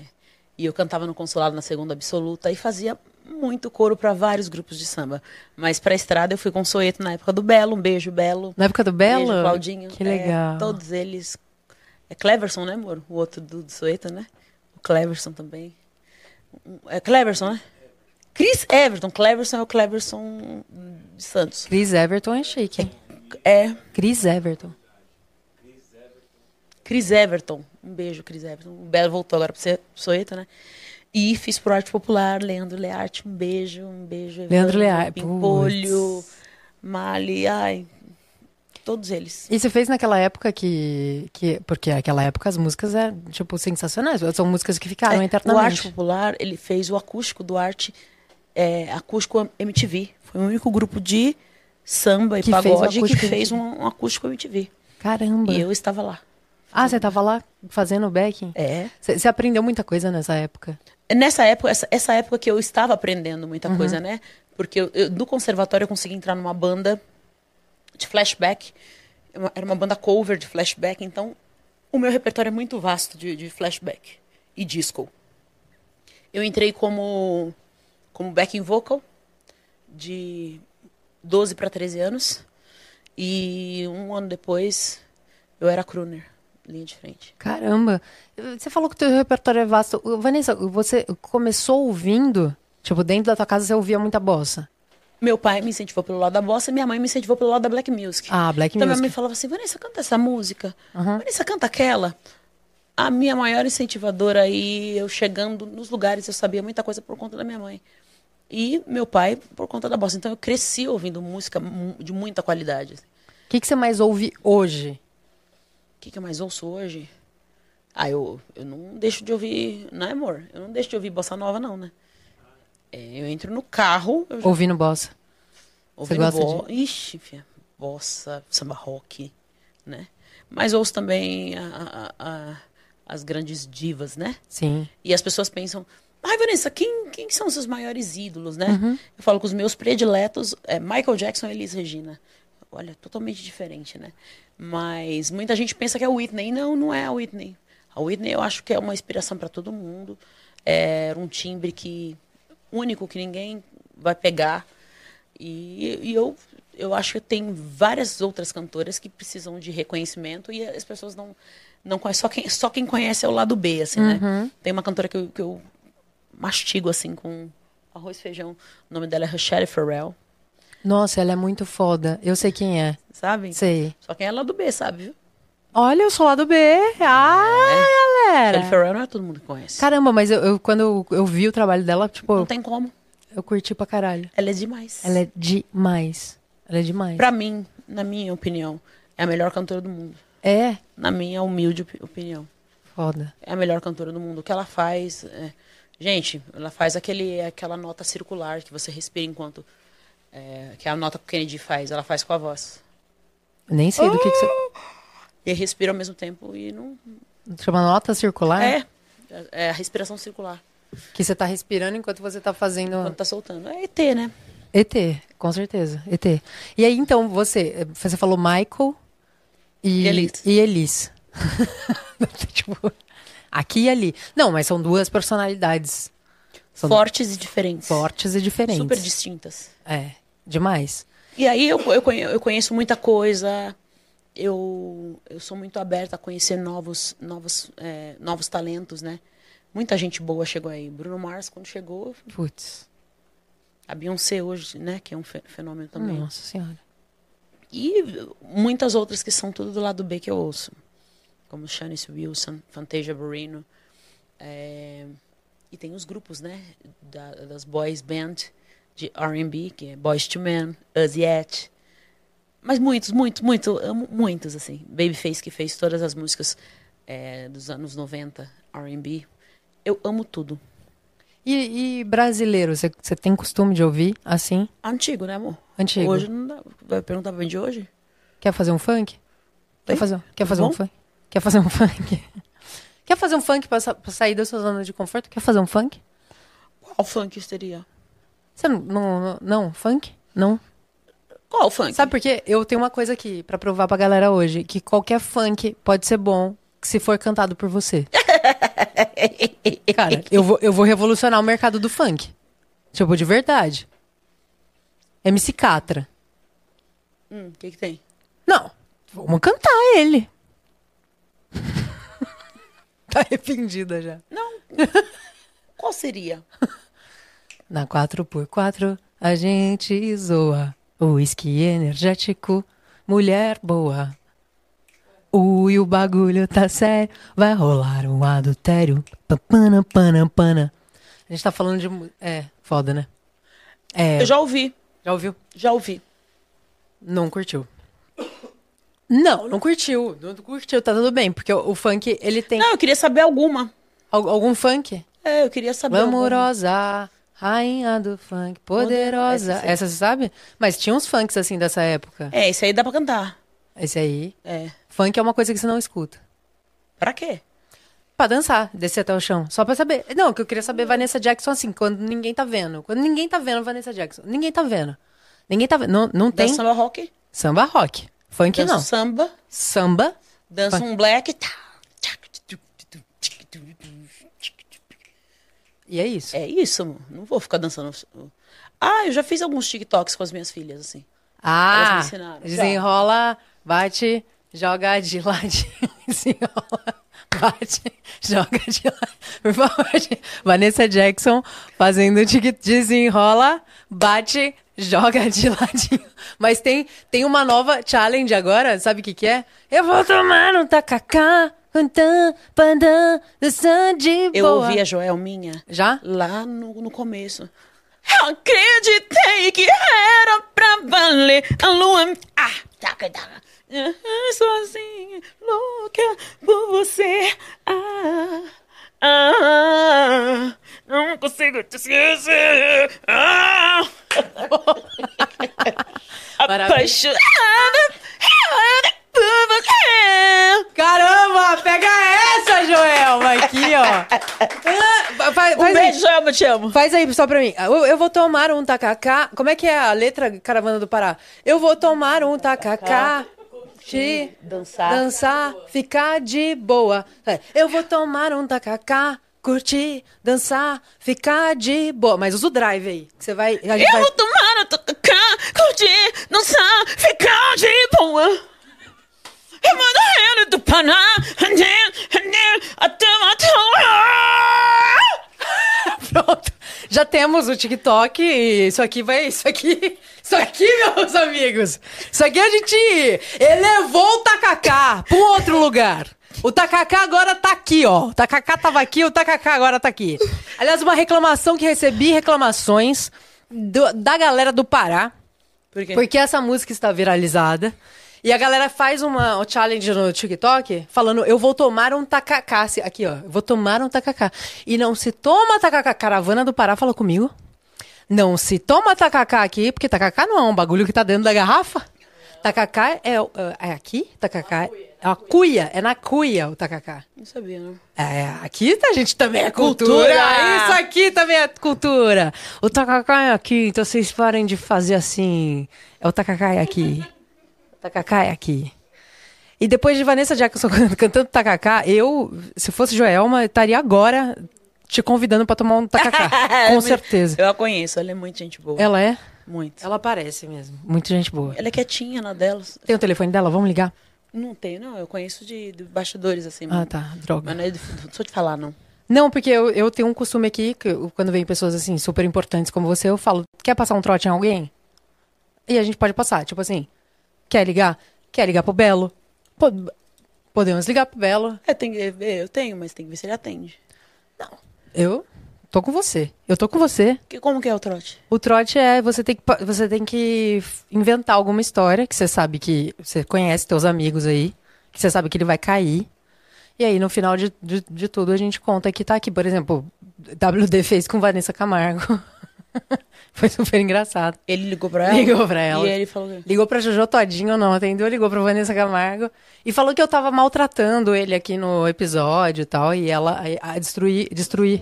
E eu cantava no consulado na segunda absoluta e fazia muito coro para vários grupos de samba. Mas pra estrada eu fui com Soeto na época do Belo. Um beijo, Belo. Na época do Belo? Beijo, Claudinho. Que É, legal. todos eles. É Cleverson, né, amor? O outro do, do Soeto, né? O Cleverson também. É Cleverson, né? Chris Everton. Cleverson é o Cleverson de Santos. Chris Everton é chique, hein? É Chris Everton. Chris Everton. Um beijo, Chris Everton. O Belo voltou agora pra ser Soeto, né? E fiz pro Arte Popular, Leandro Learte, um beijo, um beijo. Leandro Learte, Pimpolho, putz. Mali, ai, todos eles. E você fez naquela época que, que. Porque naquela época as músicas eram, tipo, sensacionais. São músicas que ficaram É, o Arte. Popular, ele fez o acústico do Arte, é, acústico MTV. Foi o único grupo de samba e Que fez pagode que acústico fez um, um acústico MTV. Caramba. E eu estava lá. Ah, você tava lá fazendo o backing? É. Você aprendeu muita coisa nessa época. Nessa época, essa, essa época que eu estava aprendendo muita Uhum. coisa, né? Porque eu, eu- do conservatório eu consegui entrar numa banda de flashback. Era uma banda cover de flashback, então o meu repertório é muito vasto de, de flashback e disco. Eu entrei como, como backing vocal de 12 para 13 anos. E um ano depois eu era crooner, linha de frente. Caramba. Você falou que o teu repertório é vasto. Vanessa, você começou ouvindo, tipo, dentro da tua casa você ouvia muita bossa. Meu pai me incentivou pelo lado da bossa minha mãe me incentivou pelo lado da black music. Ah, black então minha music. mãe falava assim, Vanessa, canta essa música. Aham. Vanessa, canta aquela. A minha maior incentivadora aí, eu chegando nos lugares, eu sabia muita coisa por conta da minha mãe. E meu pai por conta da bossa. Então eu cresci ouvindo música de muita qualidade. O que, que você mais ouve hoje? O que, que eu mais ouço hoje? Ah, eu, eu não deixo de ouvir, não é amor? Eu não deixo de ouvir bossa nova não, né? É, eu entro no carro, já Ouvindo bossa. Ouvindo gosta bo... Ixi, filha, bossa, samba rock, né? Mas ouço também a- a- a- as grandes divas, né? Sim. E as pessoas pensam, ai, Vanessa, quem, quem são os seus maiores ídolos, né? Uhum. Eu falo que os meus prediletos é Michael Jackson e Elis Regina. Olha, totalmente diferente, né? Mas muita gente pensa que é a Whitney. Não, não é a Whitney. A Whitney eu acho que é uma inspiração para todo mundo. É um timbre que único que ninguém vai pegar. E, e eu, eu acho que tem várias outras cantoras que precisam de reconhecimento e as pessoas não, não conhecem. Só quem, só quem conhece é o lado B, assim, né? Tem uma cantora que eu, que eu mastigo, assim, com arroz e feijão. O nome dela é Rochelle Farrell, Nossa, ela é muito foda. Eu sei quem é. sabe? Sei. Só quem é lado B, sabe, viu? Olha, eu sou lá do B. Ai, galera. Rochelle Farrell não é todo mundo que conhece. Caramba, mas eu, eu- quando eu, eu vi o trabalho dela, tipo, Não tem como. eu curti pra caralho. Ela é demais. Ela é demais. Ela é demais. Pra mim, na minha opinião, é a melhor cantora do mundo. É, Na minha humilde opi- opinião. foda. é a melhor cantora do mundo. O que ela faz. é- Gente, ela faz aquele, aquela nota circular que você respira enquanto. É, que a nota que o Kennedy faz, ela faz com a voz. Nem sei do que, que você. E respira ao mesmo tempo e não. Chama nota circular? É. É a respiração circular. Que você tá respirando enquanto você tá fazendo. Quando tá soltando. É ET, né? ET, com certeza. ET. E aí, então, você. Você falou Michael e, E Elis. E Elis. tipo, aqui e ali. Não, mas são duas personalidades. São Fortes e diferentes. fortes e diferentes. Super distintas. É, demais. E aí eu, eu, conhe- eu conheço muita coisa. Eu, eu sou muito aberta a conhecer novos, novos, é, novos talentos, né? Muita gente boa chegou aí. Bruno Mars, quando chegou, Putz. A Beyoncé hoje, né, que é um fe- fenômeno também. Nossa senhora. E muitas outras que são tudo do lado B que eu ouço. Como Shanice Wilson, Fantasia Barrino. É, E tem os grupos, né, da- das boys band de R&B, que é Boys to Men, Us Yet. Mas muitos, muitos, muito, amo muitos, assim. Babyface, que fez todas as músicas é, dos anos 90, R&B. Eu amo tudo. E, e brasileiro, você tem costume de ouvir assim? Antigo, né, amor? Antigo. Hoje não dá. Vai perguntar pra mim de hoje? Quer fazer um funk? Quer fazer, quer fazer Bom? um funk? Quer fazer um funk? Quer fazer um funk pra, sa- pra sair da sua zona de conforto? Quer fazer um funk? Qual? Funk seria? Você não, não, não, funk? Não. Qual funk? Sabe por quê? Eu tenho uma coisa aqui pra provar pra galera hoje, que qualquer funk pode ser bom se for cantado por você. Cara, eu vou, eu vou revolucionar o mercado do funk. Tipo, de verdade. MC Catra. Hum, o que que tem? Não, vamos cantar ele. tá arrependida já. Não. Qual seria? Na 4x4 a gente zoa. Whisky energético, mulher boa. Ui, o bagulho tá sério, vai rolar um adultério. Papana, pana, pana. A gente tá falando de. É, foda, né? É, Eu já ouvi. já ouviu? Já ouvi. Não curtiu. Não, não curtiu. Não curtiu, tá tudo bem. Porque o, o funk, ele tem. Não, eu queria saber alguma. Al- algum funk? É, eu queria saber alguma. Glamourosa, rainha do funk, poderosa. Essa. Essa você sabe? Mas tinha uns funks assim dessa época. É, esse aí dá pra cantar. Esse aí. É. Funk é uma coisa que você não escuta. Pra quê? Pra dançar, descer até o chão. Só pra saber. Não, o que eu queria saber, Vanessa Jackson, assim, quando ninguém tá vendo. Quando ninguém tá vendo Vanessa Jackson. Ninguém tá vendo. Ninguém tá vendo. Não, não tem Dança samba rock, samba rock. Funk dança não. samba, Samba. dança Funk. um black. tá. E é isso. É isso. Não vou ficar dançando. Ah, eu já fiz alguns TikToks com as minhas filhas, assim. Ah, desenrola, bate, joga de ladinho, desenrola, bate, joga de ladinho. Por favor. Vanessa Jackson fazendo tique, desenrola, bate, joga de ladinho. Mas tem, tem uma nova challenge agora, sabe o que que é? Eu vou tomar um tacacá, Eu ouvi a Joelminha Já? lá no, no começo. Eu acreditei que era pra valer a lua. Ah, taca, taca. Ah, Sozinha, louca por você. Ah, ah, não consigo te esquecer. Ah. Apaixonada por você. Caramba, pega essa, Joelma, aqui, ó. Ah, faz, Um faz aí. beijo, Joelma, te amo. Faz aí só pra mim. Eu, eu vou tomar um tacacá. Como é que é a letra Caravana do Pará? Eu vou tomar um tacacá. Te Dançar. dançar, ficar de boa. É, Eu vou tomar um tacacá, curtir, dançar, ficar de boa. Mas usa o drive aí. Que você vai. A gente Eu vai... vou tomar, tocar, curtir, dançar, ficar de boa. Eu mando rendo do Paná, até matar. Pronto. Já temos o TikTok e isso aqui vai. Isso aqui. Isso aqui, meus amigos. Isso aqui a gente elevou o tacacá pra um outro lugar. O tacacá agora tá aqui, ó. O tacacá tava aqui, o tacacá agora tá aqui. Aliás, uma reclamação que recebi reclamações do- da galera do Pará. Por quê? Porque essa música está viralizada. E a galera faz uma um challenge no TikTok falando: eu vou tomar um tacacá. Aqui, ó. Eu vou tomar um tacacá. E não se toma tacacá. Caravana do Pará falou comigo. Não se toma tacacá aqui, porque tacacá não é um bagulho que tá dentro da garrafa. Tacacá é, o- é aqui? Tacacá é a cuia. É na cuia o tacacá. Não sabia, não. É, aqui a gente também é cultura. Cultura! Isso aqui também é cultura. O tacacá é aqui, então vocês parem de fazer assim. É o tacacá é aqui. O tacacá é aqui. E depois de Vanessa Jackson cantando tacacá, eu, se fosse Joelma, estaria agora te convidando pra tomar um tacacá. Com certeza. Eu a conheço, ela é muito gente boa. Ela é? Muito. Ela parece mesmo. Muita gente boa. Ela é quietinha na delas. Tem o telefone dela? Vamos ligar? Não tenho, não. Eu conheço de, de bastidores, assim. Ah, tá. Droga. Mas não é de, não sou de falar, não. Não, porque eu, eu tenho um costume aqui, que eu- quando vem pessoas assim, super importantes como você, eu falo, quer passar um trote em alguém? E a gente pode passar, tipo assim, quer ligar? Quer ligar pro Belo? Po- podemos ligar pro Belo. É, tem que ver, eu tenho, mas tem que ver se ele atende. Eu tô com você. Eu tô com você. Que, como que é o trote? O trote é, você tem que, você tem que inventar alguma história que você sabe que, você conhece teus amigos aí, que você sabe que ele vai cair. E aí, no final de, de, de tudo, a gente conta que tá aqui. Por exemplo, WD fez com Vanessa Camargo. Foi super engraçado. Ele ligou pra ela? Ligou pra ela. E ele falou... Ligou pra Jojo Todinho, não atendeu, ligou pra Vanessa Camargo e falou que eu tava maltratando ele aqui no episódio e tal, e ela a, a destruir, destruir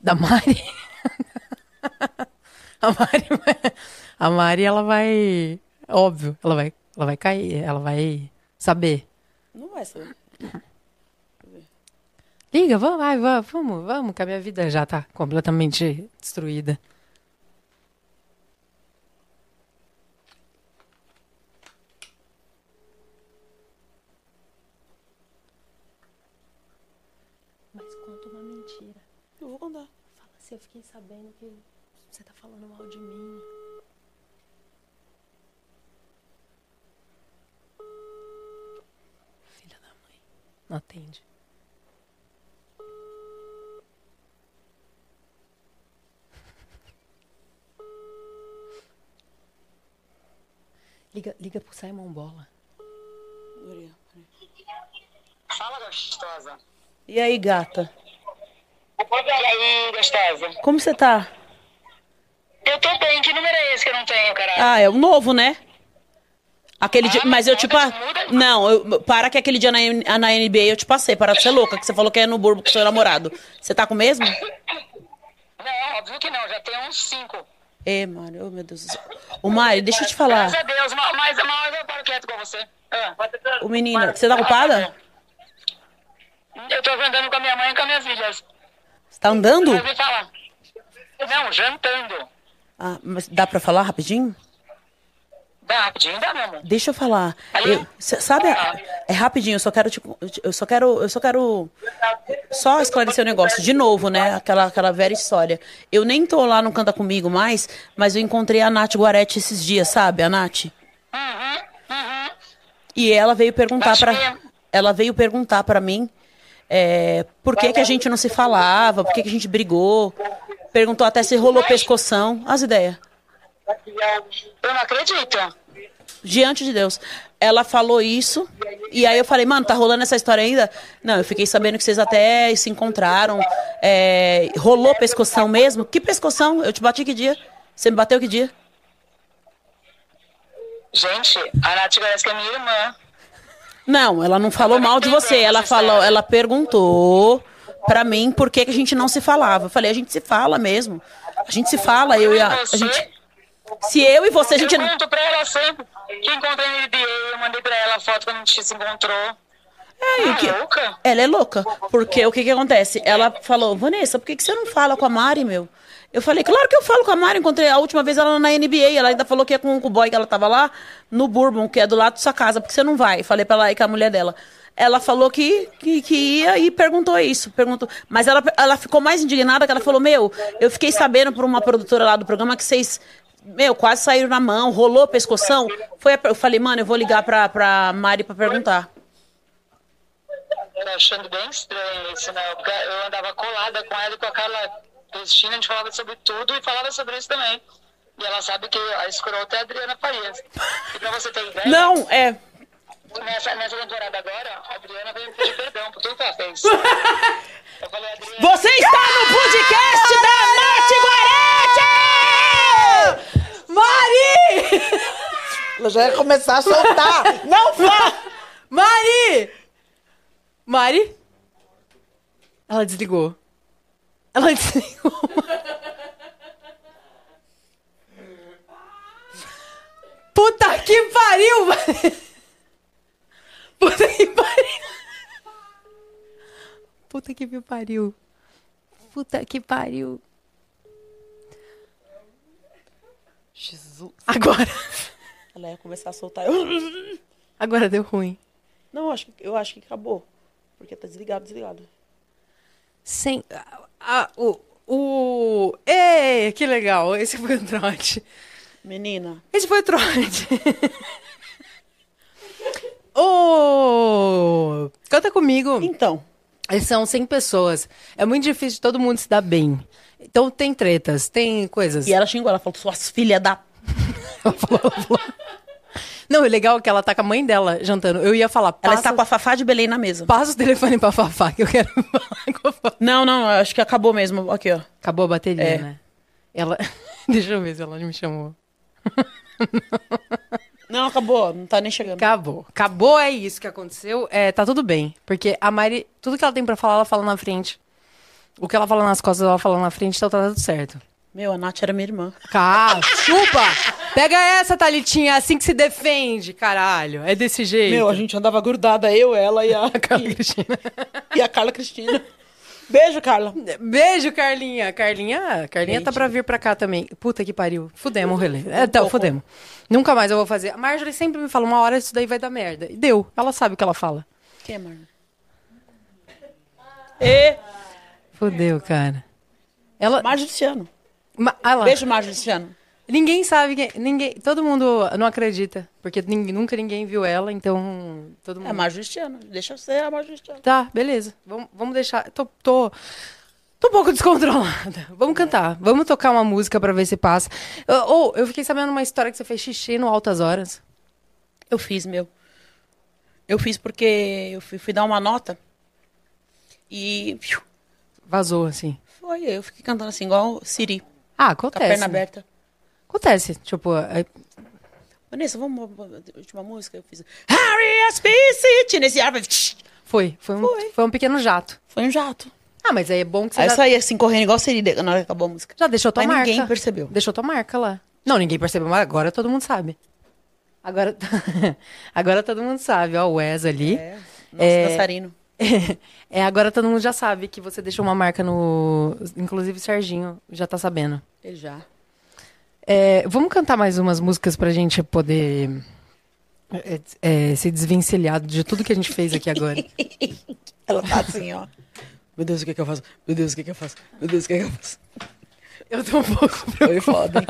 Da Mari. A Mari, vai- a Mari, ela vai. Óbvio, ela vai, ela vai cair, ela vai saber. Não vai saber. Liga, vamos, vai, vamos, vamos, vamos, que a minha vida já tá completamente destruída. Mas conta uma mentira. Eu vou contar. Assim, eu fiquei sabendo que você tá falando mal de mim. Filha da mãe. Não atende. Liga, liga pro Simon Bola. Fala, gostosa. E aí, gata? Aí, gostosa? Como você tá? Eu tô bem. Que número é esse que eu não tenho, caralho? Ah, é o novo, né? Aquele dia, Ah, mas eu te pa... Não, eu- para que aquele dia na, na NBA eu te passei, para de ser louca, que você falou que é no burbo com seu namorado. Você tá com o mesmo? Não, óbvio que não. Já tem uns cinco. Ê, Mário, oh, meu Deus do céu. Ô, Mário, deixa eu te falar. Graças a Deus. Mas, mas, eu paro quieto com você. Ah. Ô, menina, você tá ocupada? Eu tô andando com a minha mãe e com as minhas filhas. Você tá andando? Ouvi falar. Não, jantando. Ah, mas dá pra falar rapidinho? Dá rapidinho, dá, meu amor. Deixa eu falar. Eu- sabe, a- é rapidinho, eu só quero te, eu só quero, eu só quero só esclarecer o negócio de novo, né? Aquela aquela velha história. Eu nem tô lá no Canta comigo mais, mas eu encontrei a Nath Guaretti esses dias, sabe? A Nath. Uhum, uhum. E ela veio perguntar pra quem? ela veio perguntar pra mim é, por que que a gente não se falava, por que que a gente brigou. Perguntou até se rolou pescoção, as ideias. Eu não acredito. diante de Deus. Ela falou isso, e aí eu falei, mano, tá rolando essa história ainda? Não, eu fiquei sabendo que vocês até se encontraram. é, rolou pescoção mesmo? Que pescoção? Eu te bati que dia? Você me bateu que dia? Gente, a Nath parece que é minha irmã. Não, ela não falou mal de você. Ela falou, ela perguntou pra mim por que, que a gente não se falava. Eu falei, a gente se fala mesmo. A gente se fala, eu e a, a gente. Se eu e você, a gente. Eu conto pra ela sempre que encontrei no NBA, eu mandei pra ela a foto quando a gente se encontrou. É, e o que- Ah, louca? Ela é louca. Porque o que que acontece? Ela falou, Vanessa, por que, que você não fala com a Mari, meu? Eu falei, claro que eu falo com a Mari. Encontrei a última vez ela na NBA. Ela ainda falou que ia com, o boy que ela tava lá no Bourbon, que é do lado da sua casa. Porque você não vai? Falei pra ela ir com a mulher dela. Ela falou que, que, que ia e perguntou isso. Perguntou. Mas ela, ela ficou mais indignada que ela falou, meu, eu fiquei sabendo por uma produtora lá do programa que vocês... Meu, quase saíram na mão, rolou pescoção. Foi a- eu falei, mano, eu vou ligar pra, pra Mari pra perguntar. Tô achando bem estranho isso, né? Eu andava colada com ela e com a Cristina, a gente falava sobre tudo e falava sobre isso também. E ela sabe que a escrota é a Adriana Farias. E pra você ter ideia, Não, é. nessa, nessa temporada agora, a Adriana veio me pedir perdão por tudo que ela fez. Eu falei, Adriana, Você está no podcast da Nath Guarete! Mari! Ela já ia começar a soltar. Não fala! Mari! Mari? Ela desligou. Ela desligou. Puta que pariu, Mari! Puta que pariu! Puta que me pariu. Puta que pariu. Jesus. Agora. Ela ia começar a soltar. Agora deu ruim. Não, eu acho, eu acho que acabou. Porque tá desligado, desligado. Sem. Ah, o. O. Ei, que legal. Esse foi o trote. Menina, Esse foi o trote. Ô! Canta comigo. então. Eles são 100 pessoas. É muito difícil todo mundo se dar bem. Então tem tretas, tem coisas. E ela xingou, ela falou, suas filhas da. Ela falou, ela falou. Não, o legal é que ela tá com a mãe dela jantando. Eu ia falar, Ela está com a Fafá de Belém na mesa. passa o telefone pra Fafá, que eu quero falar com a Fafá. Não, não, acho que acabou mesmo. Aqui, ó. Acabou a bateria, É. né? Ela. Deixa eu ver se ela me chamou. Não, acabou, não tá nem chegando. Acabou. Acabou, é isso que aconteceu. É, tá tudo bem. Porque a Mari, tudo que ela tem pra falar, ela fala na frente. O que ela fala nas costas, ela fala na frente, então tá tudo certo. Meu, a Nath era minha irmã. Cá, chupa! Pega essa, Thalitinha, é assim que se defende, caralho. É desse jeito. Meu, a gente andava grudada, eu, ela e a, Carla e, Cristina. e a Carla Cristina. Beijo, Carla. Beijo, Carlinha. Carlinha, Carlinha tá pra vir pra cá também. Puta que pariu. Fudemos o relé. É, então, fudemos. Nunca mais eu vou fazer. A Marjorie sempre me fala, uma hora isso daí vai dar merda. E deu. Ela sabe o que ela fala. Quem é, Marna? E Fudeu, cara. Ela. Márcio Luciano. Ma... Ah. Beijo, Márcio Luciano. Ninguém sabe quem. Ninguém... Todo mundo não acredita. Porque nin- nunca ninguém viu ela, então. Todo mundo. É Márcio Luciano. Deixa eu ser a Luciano. Tá, beleza. Vamos, vamos deixar. Tô, tô, tô um pouco descontrolada. Vamos cantar. Vamos tocar uma música pra ver se passa. Ou eu fiquei sabendo uma história que você fez xixi no Altas Horas. Eu fiz, meu. Eu fiz porque eu fui, fui dar uma nota e Vazou, assim. foi. Eu fiquei cantando assim, igual Siri, Ah, com a acontece. perna aberta. Acontece. Tipo, é- Vanessa, vamos. Última música, eu fiz. R.S.P. City nesse ar. foi. Foi um, Foi. foi um pequeno jato. Foi um jato. Ah, mas aí é bom que você Aí eu já, saí assim, correndo igual Siri na hora que acabou a música. já deixou tua Mas marca. ninguém percebeu. Deixou tua marca lá. Não, ninguém percebeu, mas agora todo mundo sabe. Agora, agora todo mundo sabe. Ó, o Wes ali. É. Nossa, É. dançarino. É, agora todo mundo já sabe que você deixou uma marca no. Inclusive o Serginho já tá sabendo. Ele já. É, vamos cantar mais umas músicas pra gente poder é, é, se desvencilhar de tudo que a gente fez aqui agora. Ela tá assim, ó. Meu Deus, o que que eu faço? Meu Deus, o que que eu faço? Meu Deus, o que que eu faço? Eu tô um pouco Foi foda, hein?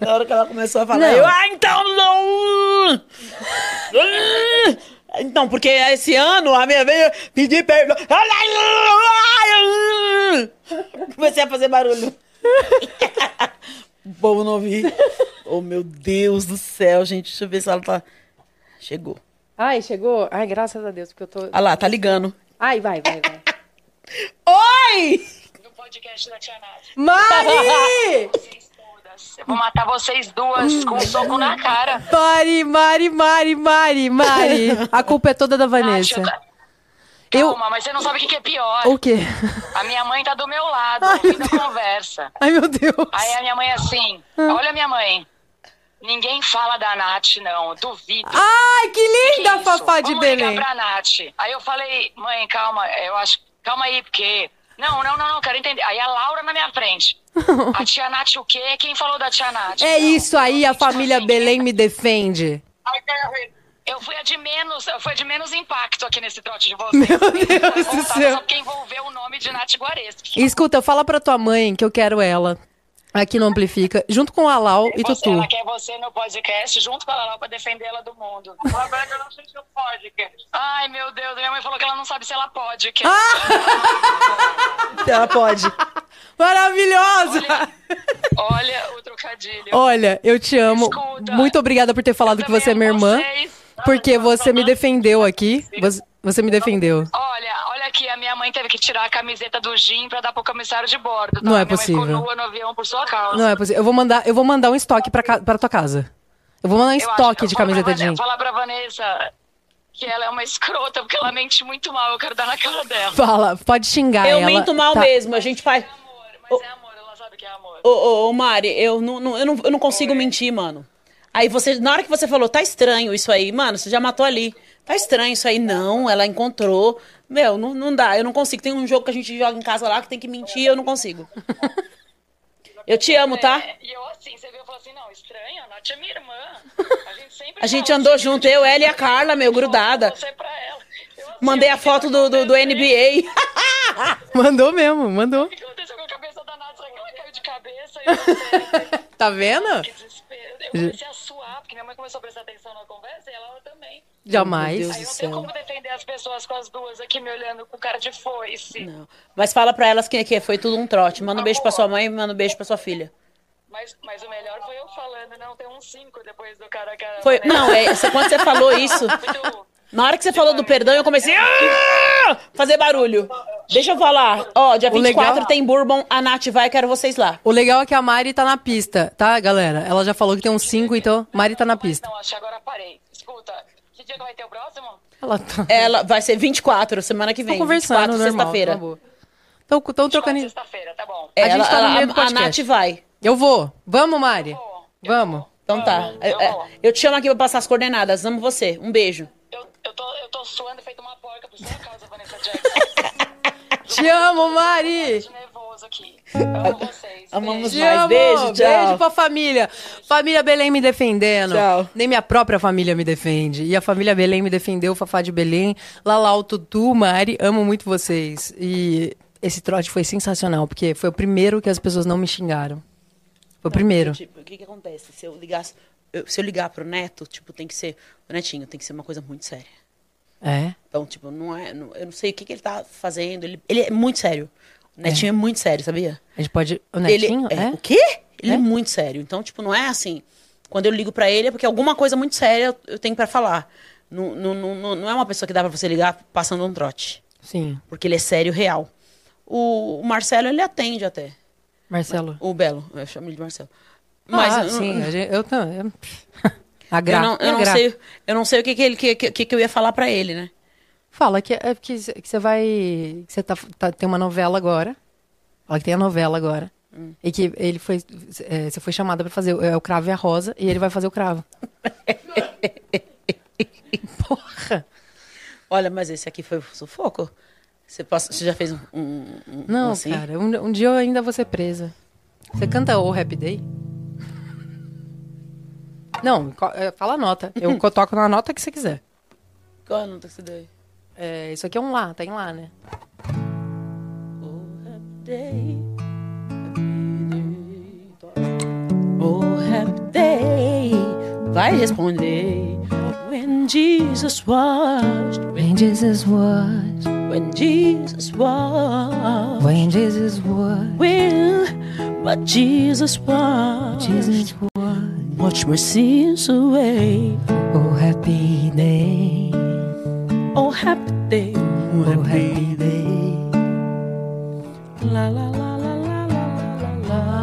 Na hora que ela começou a falar, Não. eu, ah, então não! Então, porque esse ano a minha vez pedir perdão. Comecei a fazer barulho. O povo não ouviu. Oh, meu Deus do céu, gente. Deixa eu ver se ela tá. Chegou. Ai, chegou? Ai, graças a Deus, porque eu tô. Ah lá, tá ligando. Ai, vai, vai, vai. Oi! No podcast da Tia Nath. Mari! Eu vou matar vocês duas com um soco na cara. Mari, Mari, Mari, Mari, Mari. A culpa é toda da Vanessa. Nath, Eu. Calma, mas você não sabe o que, que é pior. O quê? A minha mãe tá do meu lado, Ai, ouvindo a conversa. Ai, meu Deus. Aí a minha mãe assim, olha minha mãe. Ninguém fala da Nath, não. Duvido. Ai, que Que linda, isso? Fafá de Vamos Belém. ligar pra Nath. Aí eu falei, mãe, calma, eu acho. Calma aí, porque. Não, não, não, não, quero entender. Aí a Laura na minha frente. A tia Nath o quê? Quem falou da tia Nath? É Não, isso aí, a família Belém me defende. Eu fui a de menos, eu fui a de menos impacto aqui nesse trote de vocês. Meu Deus do céu. Só porque envolveu o nome de Nath Guareschi. E escuta, fala pra tua mãe que eu quero ela aqui no Amplifica, junto com a Lau e Você, Tutu. ela quer você no podcast junto com a Lalau pra defender ela do mundo. Agora eu não sei se eu podcast. Ai, meu Deus, minha mãe falou que ela não sabe se ela pode. Que... Ela pode. Maravilhosa! Olha o trocadilho. Olha, eu te amo. Escuta, Muito obrigada por ter falado que você é minha irmã, vocês. Porque você me defendeu aqui. Você, você me defendeu. Olha, olha aqui, a minha mãe teve que tirar a camiseta do Jim pra dar pro comissário de bordo. tá? Não é minha possível. No avião por sua causa. Não é possível. Eu vou mandar, eu vou mandar um estoque pra, ca- pra tua casa. Eu vou mandar um Eu acho- estoque de fala pra camiseta Vanessa- jeans. Fala pra Vanessa que ela é uma escrota, porque ela mente muito mal. Eu quero dar na cara dela. Fala, pode xingar Eu ela. minto mal tá? mesmo. A gente faz. Amor, mas é amor, ela sabe que é amor. Ô, ô, ô, Mari, eu não, não- eu, não, eu não consigo mentir, mano. Aí você, na hora que você falou, tá estranho isso aí, mano, você já matou ali. Tá estranho isso aí, não, ela encontrou. Meu, não, não dá, eu não consigo. Tem um jogo que a gente joga em casa lá que tem que mentir, eu não consigo. Eu te amo, tá? É, e eu assim, você viu, eu falei assim, não, estranho, a Nath é minha irmã. A gente sempre A gente andou junto, eu, ela e a Carla, meu, grudada. Assim, Mandei a foto do, do, do NBA. Mandou mesmo, mandou. O que aconteceu com a cabeça da Nath? Será que ela caiu de cabeça? Tá vendo? Que. Eu comecei a suar, porque minha mãe começou a prestar atenção na conversa e ela também. Jamais. Aí eu não tenho céu. como defender as pessoas com as duas aqui me olhando com cara de foice. Não. Mas fala pra elas que, que foi tudo um trote. Manda um beijo pra sua mãe e manda um beijo pra sua filha. Mas, mas o melhor foi eu falando, não, tem uns cinco depois do cara que. Foi, não, é, você- quando você falou isso, Muito- na hora que você falou do perdão, eu comecei a fazer barulho. Deixa eu falar. Ó, dia O legal- 24 tem Bourbon, a Nath vai, quero vocês lá. O legal é que a Mari tá na pista, tá, galera? Ela já falou que tem uns cinco, então Mari tá na pista. Não, acho que agora parei. Escuta, que dia que vai ter o próximo? Ela tá. Ela vai ser 24, semana que Tô vem. conversando 24, normal. sexta-feira. tá bom. Tão, tão trocando. Sexta-feira, tá bom. A gente tá no meio do a podcast. Nath vai. Eu vou. Vamos, Mari. Vamos. Então tá. Eu, é, eu te chamo aqui pra passar as coordenadas. Amo você. Um beijo. Eu, tô, eu tô suando feito uma porca por sua causa, Vanessa Jackson. Te amo, Mari. Tô nervoso aqui. Amo vocês. Amamos Te mais. amo. Beijo, tchau. Beijo pra família. Família Belém me defendendo. Tchau. Nem minha própria família me defende. E a família Belém me defendeu, o Fafá de Belém. Lalau, Tutu, Mari, amo muito vocês. E esse trote foi sensacional, porque foi o primeiro que as pessoas não me xingaram. Foi o primeiro. Tipo, o que que acontece? Se eu ligasse... eu- se eu ligar pro Neto, tipo, tem que ser... O Netinho, tem que ser uma coisa muito séria. É? Então, tipo, não é... não- eu não sei o que, que ele tá fazendo. Ele, ele é muito sério. O Netinho é, muito sério, sabia? A gente pode. O Netinho? Ele, é? O quê? Ele é? muito sério. Então, tipo, não é assim. Quando eu ligo pra ele é porque alguma coisa muito séria eu, tenho pra falar. Não, não, não, não não é uma pessoa que dá pra você ligar passando um trote. Sim. Porque ele é sério real. O, o Marcelo, ele atende até. Marcelo. O Belo, eu chamo ele de Marcelo. Mas, ah, eu- sim, gente- eu também. eu- A Eu gra... não, eu não gra- sei, eu não sei o que, que, ele, que, que, que eu ia falar pra ele, né? Fala que, é que, você vai. Que você tá, tá- tem uma novela agora. Fala que tem a novela agora. Hum. E que ele foi. é, você foi chamada pra fazer o- é, o cravo e a rosa e ele vai fazer o cravo. Porra! Olha, mas esse aqui foi sufoco. Você, passa- você já fez um. um, um- Não, um assim? cara, um, um dia eu ainda vou ser presa. Você canta o Happy Day? Não, é, fala a nota. Eu co- toco na nota que você quiser. Qual a nota que você deu aí? É, isso aqui é um lá, tem lá, né? Oh, happy day. Oh, happy day. Vai responder. When Jesus washed, When Jesus was, when Jesus washed, when Jesus was, when but Jesus washed, Jesus was. watch my sins away. Oh, happy day. Oh, happy day. Oh, happy, oh, happy day. La la la. la la la la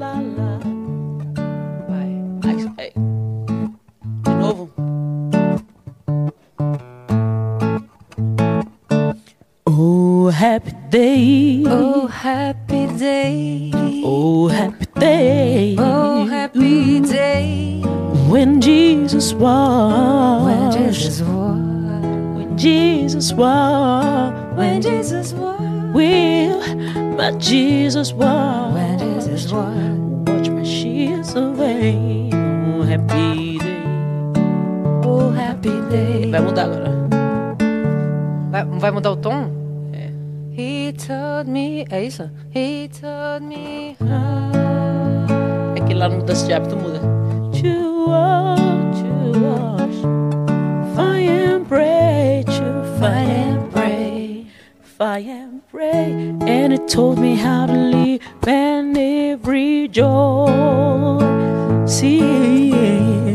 Lá, lá, lá. Vai. Ai, De novo. Oh, happy day. Oh, happy day. Oh, happy day. Oh, happy day. When Jesus was. When Jesus was, When Jesus was. when Jesus was, Will. But Jesus was. when Jesus was. Watch my sheets away. Oh, happy day. Oh, happy day. Vai mudar agora. Vai, vai mudar o tom? He told me. He told me how. É que lá Mudança de Hábito muda. To wash, to wash. Fight and pray, to fight and pray. Fight and pray. And it told me how to live and every joy. See,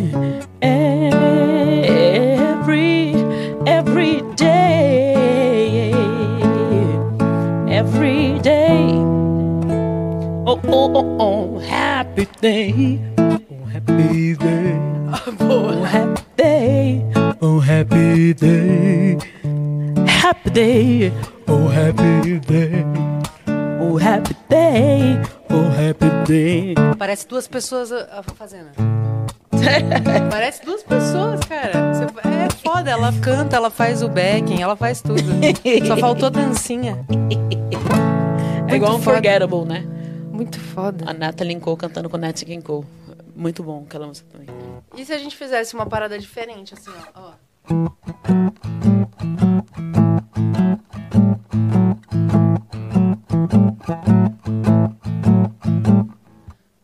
Oh, oh, oh, happy day. Oh, happy day. Oh, happy day. Oh, happy day. Happy day. Oh, happy day. Oh, happy day. Oh, happy day. Parece duas pessoas ah, ah, fazendo. Parece duas pessoas, cara. É foda, ela canta, ela faz o backing, ela faz tudo. Só faltou dancinha. É igual um foda. Unforgettable, né? Muito foda. A Natalie Cole cantando com Nat King Cole. Muito bom aquela música também. E se a gente fizesse uma parada diferente, assim, ó? ó.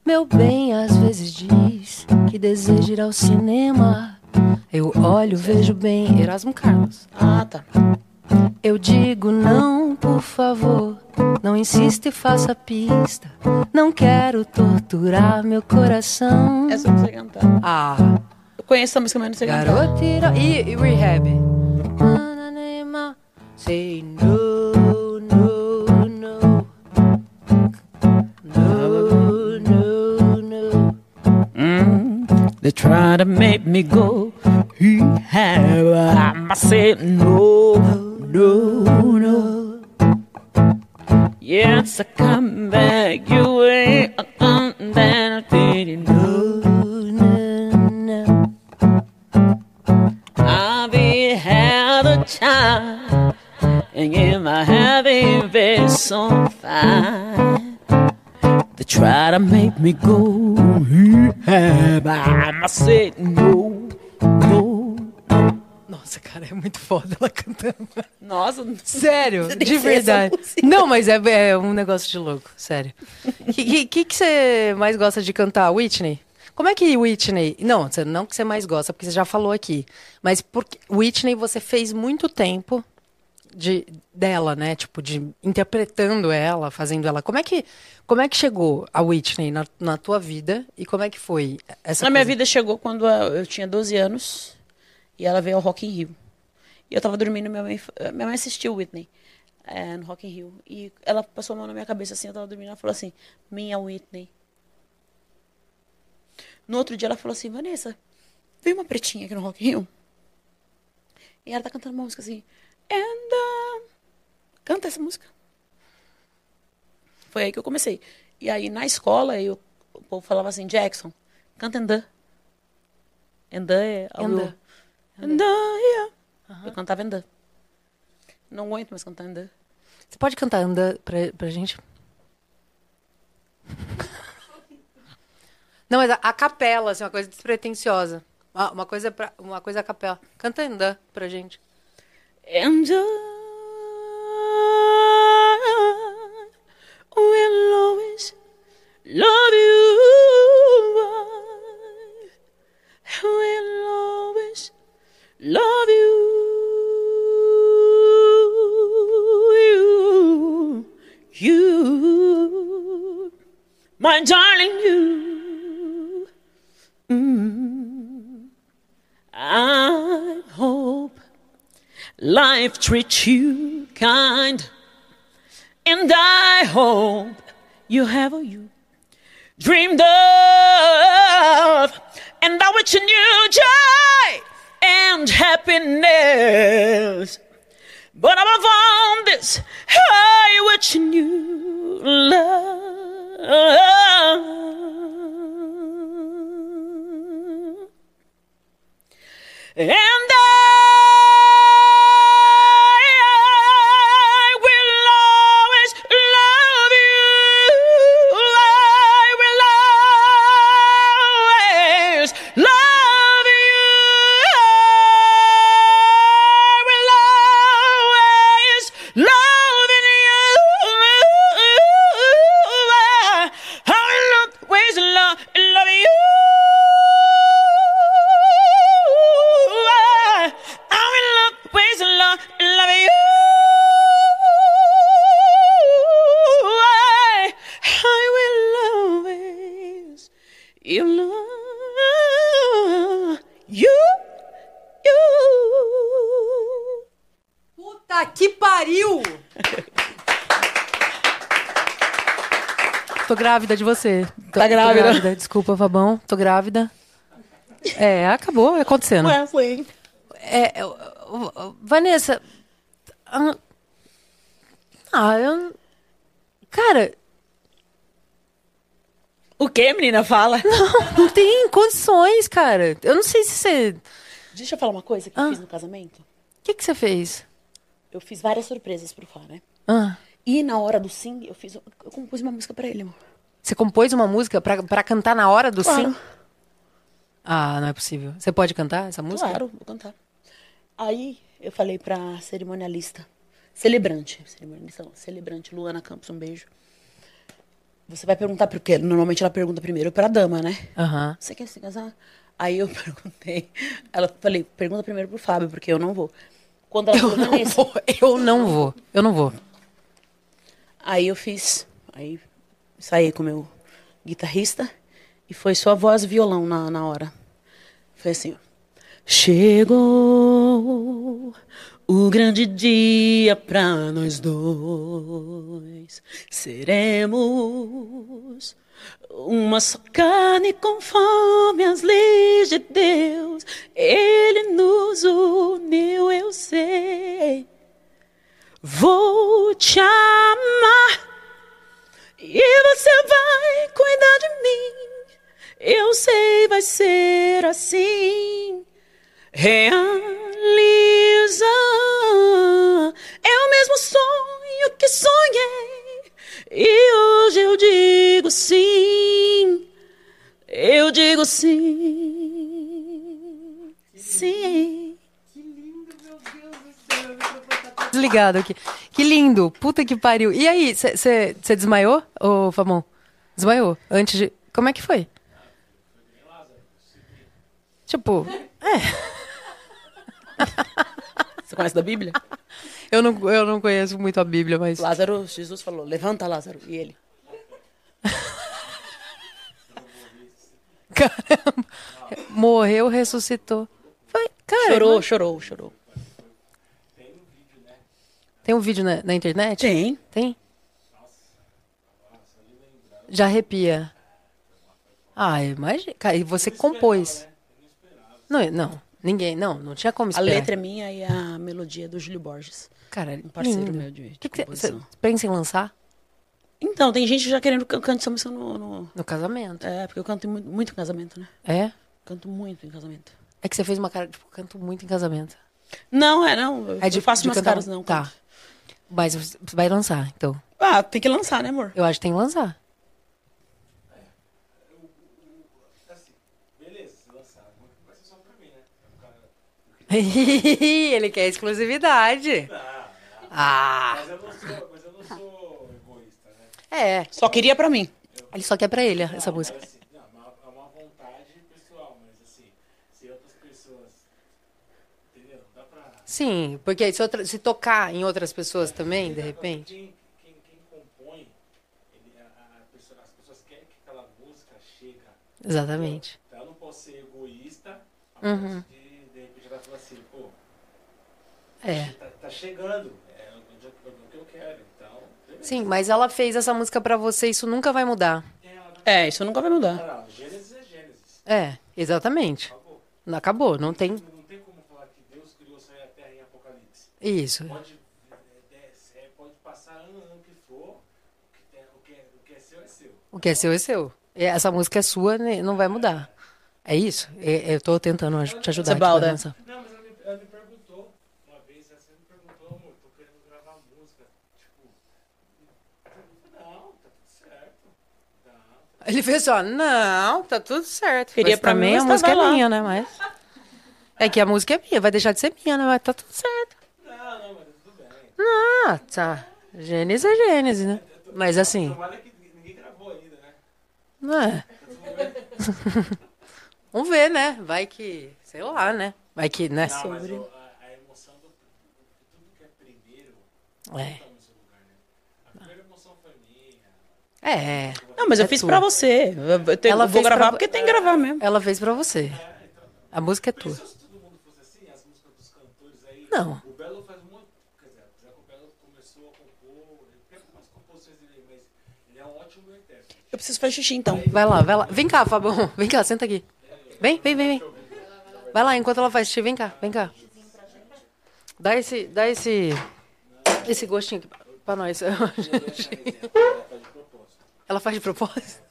Meu bem às vezes diz que deseja ir ao cinema. Eu olho, vejo bem. Erasmo Carlos. Ah, tá. Eu digo não, por favor. Não insista e faça pista. Não quero torturar meu coração. Essa eu não sei cantar. Ah, Eu conheço essa música, mas não sei cantar. garotira. E, e rehab. Say no, no, no. No, no, no. Mm, they try to make me go. He have I say no, no, no. Yes, I come back your way. I come I didn't know. I'll be had a child, and in my happy face on fire. They try to make me go, but I said no, no. Nossa, cara, é muito foda ela cantando. Nossa, Sério, de verdade. Não, mas é, é um negócio de louco, sério. O que, que, que você mais gosta de cantar, Whitney? Como é que Whitney. Não, não que você mais gosta, porque você já falou aqui. Mas porque Whitney você fez muito tempo de dela, né? Tipo, de interpretando ela, fazendo ela. Como é que, como é que chegou a Whitney na, na tua vida e como é que foi essa Na minha coisa? vida chegou quando eu eu tinha 12 anos e ela veio ao Rock in Rio. E eu tava dormindo, minha mãe, minha mãe assistiu Whitney é, no Rock in Rio. E ela passou a mão na minha cabeça assim, eu tava dormindo, ela falou assim, minha Whitney. No outro dia ela falou assim, Vanessa, veio uma pretinha aqui no Rock in Rio. E ela tá cantando uma música assim, and uh, canta essa música. Foi aí que eu comecei. E aí na escola eu, o povo falava assim, Jackson, canta Andã. Andã é... Andã. Andã, yeah. Eu cantava Andã. Não aguento mais cantar Andã. Você pode cantar anda pra, pra gente? Não, mas a, a capela, assim, uma coisa despretensiosa. Uma, uma coisa pra, uma coisa a capela. Canta anda pra gente. And I will always love you. Life treats you kind. And I hope you have what you dreamed of. And I wish you joy and happiness. But above all this, I wish you love. And grávida de você. Tô, Tá grávida? Grávida. Desculpa, Fabão. Tô grávida. É, acabou acontecendo. Wesley. É, eu- eu- eu- Vanessa. ah, eu. Cara, O que, menina? Fala. não tem condições, cara. Eu não sei se você. Deixa eu falar uma coisa que eu Ah. fiz no casamento. O que, que você fez? Eu fiz várias surpresas pro Fá, né? Ah, E na hora do sim, eu fiz, eu compus uma música pra ele, amor. Você compôs uma música pra, pra cantar na hora do Claro. sim? Ah, não é possível. Você pode cantar essa música? Claro, vou cantar. Aí eu falei pra cerimonialista, celebrante, cerimonialista não, celebrante, Luana Campos, um beijo. Você vai perguntar por quê? Normalmente ela pergunta primeiro pra dama, né? Aham. Você quer se casar? Aí eu perguntei, ela falei, pergunta primeiro pro Fábio, porque eu não vou. Quando ela falou, Não Vanessa, vou, eu não vou. Eu não vou. Aí eu fiz, aí saí com meu guitarrista e foi só voz e violão na, na hora. Foi assim. Chegou o grande dia pra nós dois. Seremos uma só carne conforme as leis de Deus. Ele nos uniu, eu sei. Vou te amar E você vai cuidar de mim. Eu sei, vai ser assim. Realiza. É o mesmo sonho que sonhei. E hoje eu digo sim. Eu digo sim. Sim. Desligado aqui. Que lindo. Puta que pariu. E aí, você desmaiou, ô Famon? Desmaiou? Antes de. Como é que foi? Tipo, Você conhece da Bíblia? eu não, eu não conheço muito a Bíblia, mas. Lázaro, Jesus falou: levanta, Lázaro. E ele. Caramba. Morreu, ressuscitou. Foi, cara. Chorou, mas- chorou, chorou. Tem um vídeo na, na internet? Tem. Tem? Já arrepia. Ah, imagina. E você compôs. Não, não. Ninguém. Não, não tinha como A esperar. letra é minha e a melodia é do Júlio Borges. Cara, Um parceiro lindo. meu de, de Que que composição. pensa em lançar? Então, tem gente já querendo que eu cante essa música no, no- No casamento. É, porque eu canto muito, muito em casamento, né? É? Canto muito em casamento. É que você fez uma cara, tipo, canto muito em casamento. Não, é, não. Eu, É de, eu faço de umas cantar- caras, não. Tá. canto. Mas você vai lançar, então. Ah, tem que lançar, né, amor? Eu acho que tem que lançar. Assim, beleza, se lançar, vai ser só pra mim, né? O cara- Ele quer exclusividade. Ah, Mas eu não sou, mas eu não sou egoísta, né? é. Só queria pra mim. Ele só quer pra ele essa música. Mas, assim, não, é uma, é uma vontade pessoal, mas assim, se outras pessoas. Entendeu? Dá pra. Sim, porque se, outra- se tocar em outras pessoas também, de repente. Quem, quem, quem compõe, ele, a, a pessoa- as pessoas querem que aquela música chegue. Exatamente. Então eu não posso ser egoísta a Uhum. de, de repente, ela falar assim, pô, É. tá, tá chegando, é o que eu- o que eu quero, então. beleza. Sim, mas ela fez essa música pra você, isso nunca vai mudar. É, isso nunca vai mudar. Não, Gênesis é Gênesis. É, exatamente. Acabou. Não acabou, não tem. Não tem como falar que Deus criou o céu e a terra em Apocalipse. Isso. Pode, é, é, é, pode passar ano, ano que for, o que, tem- o que é, o que é seu é seu. O que é seu é seu. E Essa música é sua, né, não vai mudar. É isso? É- Eu tô tentando te ajudar. Você balda. tipo, nessa- Não, mas ela me, ela me perguntou uma vez, ela me perguntou, amor, tô querendo gravar música. Tipo, não, tá tudo certo. Não, tá Ele fez ó, não, tá tudo certo. Queria Mas pra mim, a música é minha, né? Mas. É que a música é minha, vai deixar de ser minha, né? Mas tá tudo certo. Não, não, mas tá tudo bem. Ah, tá. Gênesis é Gênesis, né? Mas assim, ninguém gravou ainda, né? não é. Vamos ver, né? Vai que, sei lá, né? Vai que, né? Não, mas o- a, a emoção do tudo que é primeiro É. tá no seu lugar, né? A primeira emoção foi minha. É. Não, mas eu É fiz tua. pra você. Eu, tenho- Ela vou fez pra gravar vo- porque tem que gravar mesmo. Ela fez pra você. A música é tua. Se todo mundo fosse assim, as músicas dos cantores aí. Não. O Belo faz muito. Quer dizer, apesar que o Belo começou a compor. Ele tem algumas composições dele, mas ele é um ótimo intérprete. Eu preciso fazer xixi, então. Vai lá, vai lá. Vem cá, Fabão. Vem cá, senta aqui. Vem, vem, vem, vem. Vai lá, enquanto ela faz xixi, vem cá, vem cá. Dá esse, dá esse, esse gostinho aqui pra- nós. Ela faz de propósito?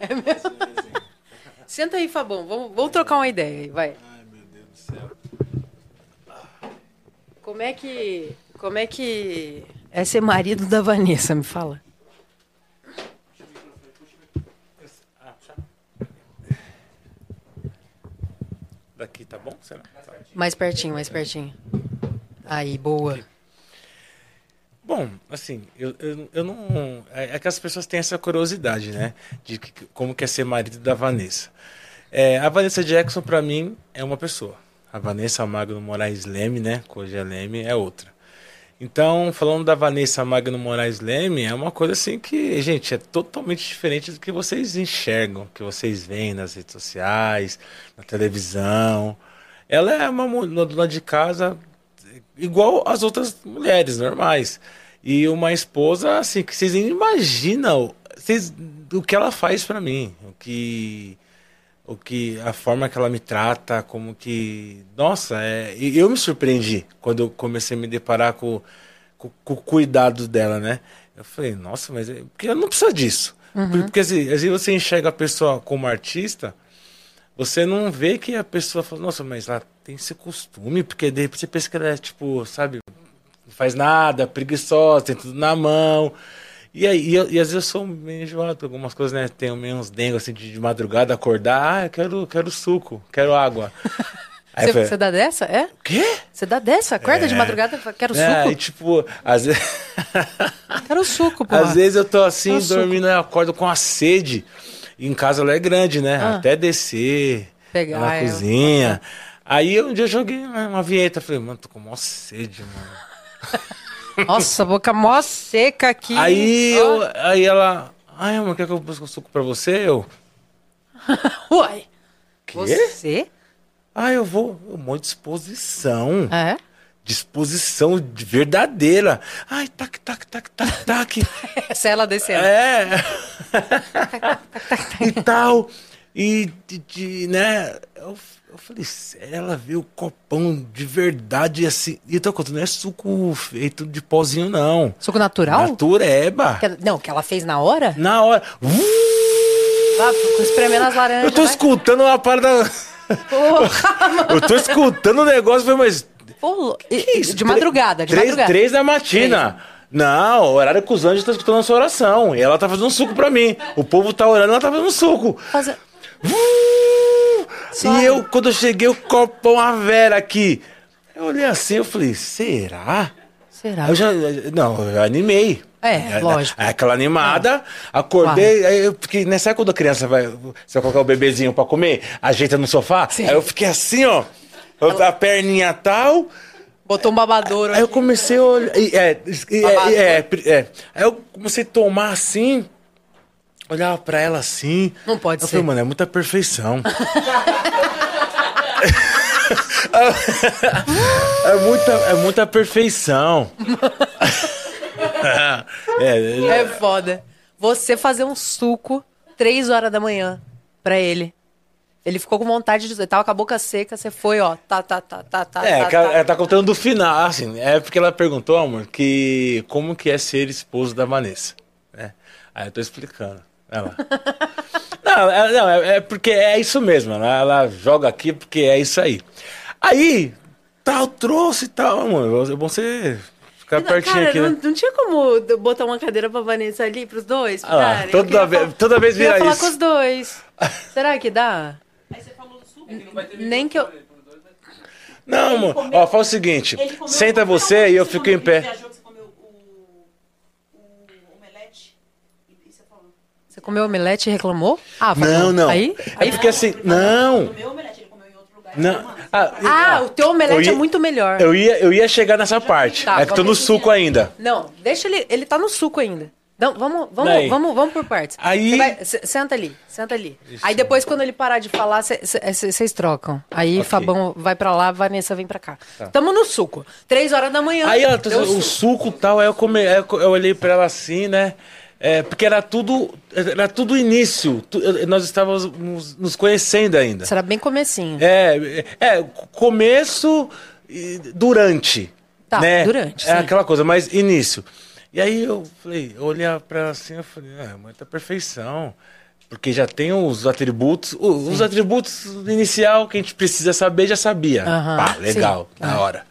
É mesmo? Senta aí, Fabão. Vamos, vamos trocar uma ideia aí, vai. Ai, meu Deus do céu. Como é que, como é que é ser marido da Vanessa? Me fala. Daqui tá bom? Será? Mais pertinho, mais pertinho. Aí, boa. Bom, assim, eu, eu, eu não. É é que as pessoas têm essa curiosidade, né? De que- como quer ser marido da Vanessa. É, a Vanessa Jackson, pra mim, é uma pessoa. A Vanessa Magno Moraes Leme, né? é Leme, é outra. Então, falando da Vanessa Magno Moraes Leme, é uma coisa assim que, gente, é totalmente diferente do que vocês enxergam, que vocês veem nas redes sociais, na televisão. Ela é uma dona de casa igual as outras mulheres normais. E uma esposa, assim, que vocês nem imaginam vocês, o que ela faz pra mim. O que. O que. A forma que ela me trata, como que. Nossa, é, eu me surpreendi quando eu comecei a me deparar com, com, com o cuidado dela, né? Eu falei, nossa, mas é... porque eu não preciso disso. Uhum. Porque assim, vezes você enxerga a pessoa como artista, você não vê que a pessoa fala, nossa, mas ela tem esse costume, porque de repente você pensa que ela é, tipo, sabe, não faz nada, preguiçosa, tem tudo na mão. E aí, e, e às vezes eu sou meio enjoado algumas coisas, né? Tenho meio uns dengos assim de, de madrugada, acordar, ah, eu quero, quero suco, quero água. Aí Você, dá dessa? É? o quê? Você dá dessa? Acorda de É. madrugada e fala, quero É, suco? e tipo, às vezes. Quero suco, pô. Às vezes eu tô assim, Quero dormindo, eu acordo com a sede. E em casa ela é grande, né? Ah. Até descer Pegar na ela. cozinha. Aí um dia eu joguei uma, uma vinheta. Falei, mano, tô com maior sede, mano. Nossa, boca mó seca aqui. Aí, eu, aí ela. Ai, amor, quer que eu busque suco pra você? Eu. Uai. Quê? Você? Ah, eu vou. Eu monte disposição. É? Disposição de verdadeira. Ai, tac, tac, tac, tac, tac. Essa é ela descendo. É. e tal. E, de, de, né? Eu, eu falei, ela viu o copão de verdade assim. E outra coisa, não é suco feito de pozinho, não. Suco natural? Natureba. Que Não, que ela fez na hora? Na hora. Lá, espremendo as laranjas. eu tô vai. escutando uma parada. Porra, mano. Eu tô escutando o negócio, falei, mas. Pô, e- que e- isso? de madrugada, de três, madrugada. Três da matina. Não, o horário que os anjos estão escutando a sua oração. E ela tá fazendo um suco pra mim. O povo tá orando, ela tá fazendo um suco. Fazer- Suave. E eu, quando eu cheguei, o copão a Vera aqui. Eu olhei assim, eu falei, será? Será? Aí eu já. Não, eu animei. É, lógico. Aí aquela animada, acordei, aí eu fiquei, né, sabe quando a criança vai, você vai colocar o bebezinho pra comer, ajeita no sofá? Sim. Aí eu fiquei assim, ó, a perninha tal, Botou um babadouro. Aí eu comecei a olhar. É, é, é, é, é. Aí eu comecei a tomar assim. Olhava pra ela assim. Não pode eu ser. Falei, mano, é muita perfeição. é, muita, é muita perfeição. é, É foda. Você fazer um suco três horas da manhã pra ele. Ele ficou com vontade de. Ele tava com a boca seca, você foi, ó. Tá, tá, tá, tá, tá. É, tá, tá. ela tá contando do final, assim, é porque ela perguntou, amor, que como que é ser esposo da Vanessa, né? Aí eu tô explicando, ela. não, é, não, é, é porque é isso mesmo, ela, ela joga aqui porque é isso aí. Aí, tal, trouxe e tal, amor, é bom você ficar pertinho Cara, aqui, não, né? não tinha como botar uma cadeira pra Vanessa ali, pros dois? Ah lá, toda vez- falar- toda vez eu queria vira falar isso. com os dois. Será que dá? Nem que eu. Não, amor, ó, fala o seguinte, senta você e eu fico que em pé. viajou que você comeu o, o omelete? E você falou, Você comeu omelete e reclamou? Ah, falou. Não, não, Aí? é porque assim, não, comeu omelete, ele comeu em outro lugar. não, Mano, ah, Ah, o teu omelete eu ia- é muito melhor. Eu ia, eu ia chegar nessa parte. Tá, é que tô no suco ainda. Não, deixa ele. Ele tá no suco ainda. Não, vamos, vamos, Daí. vamos, vamos por partes. Aí- vai- se- senta ali, senta ali. Aí depois, quando ele parar de falar, vocês trocam. Aí Ok. Tá. Fabão vai pra lá, Vanessa vem pra cá. Tamo no suco. Três horas da manhã. Aí ela o suco e tal, aí eu, come, aí eu eu olhei pra ela assim, né? É, porque era tudo, era tudo início. Tu- nós estávamos nos, nos conhecendo ainda. Será bem comecinho. É, é, começo e durante. Tá, né? durante, É sim. aquela coisa, mas início. E aí eu falei, eu olhei pra ela assim, eu falei, é, muita perfeição. Porque já tem os atributos, o- os atributos inicial que a gente precisa saber, já sabia. Aham, Pá, legal, sim. da hora.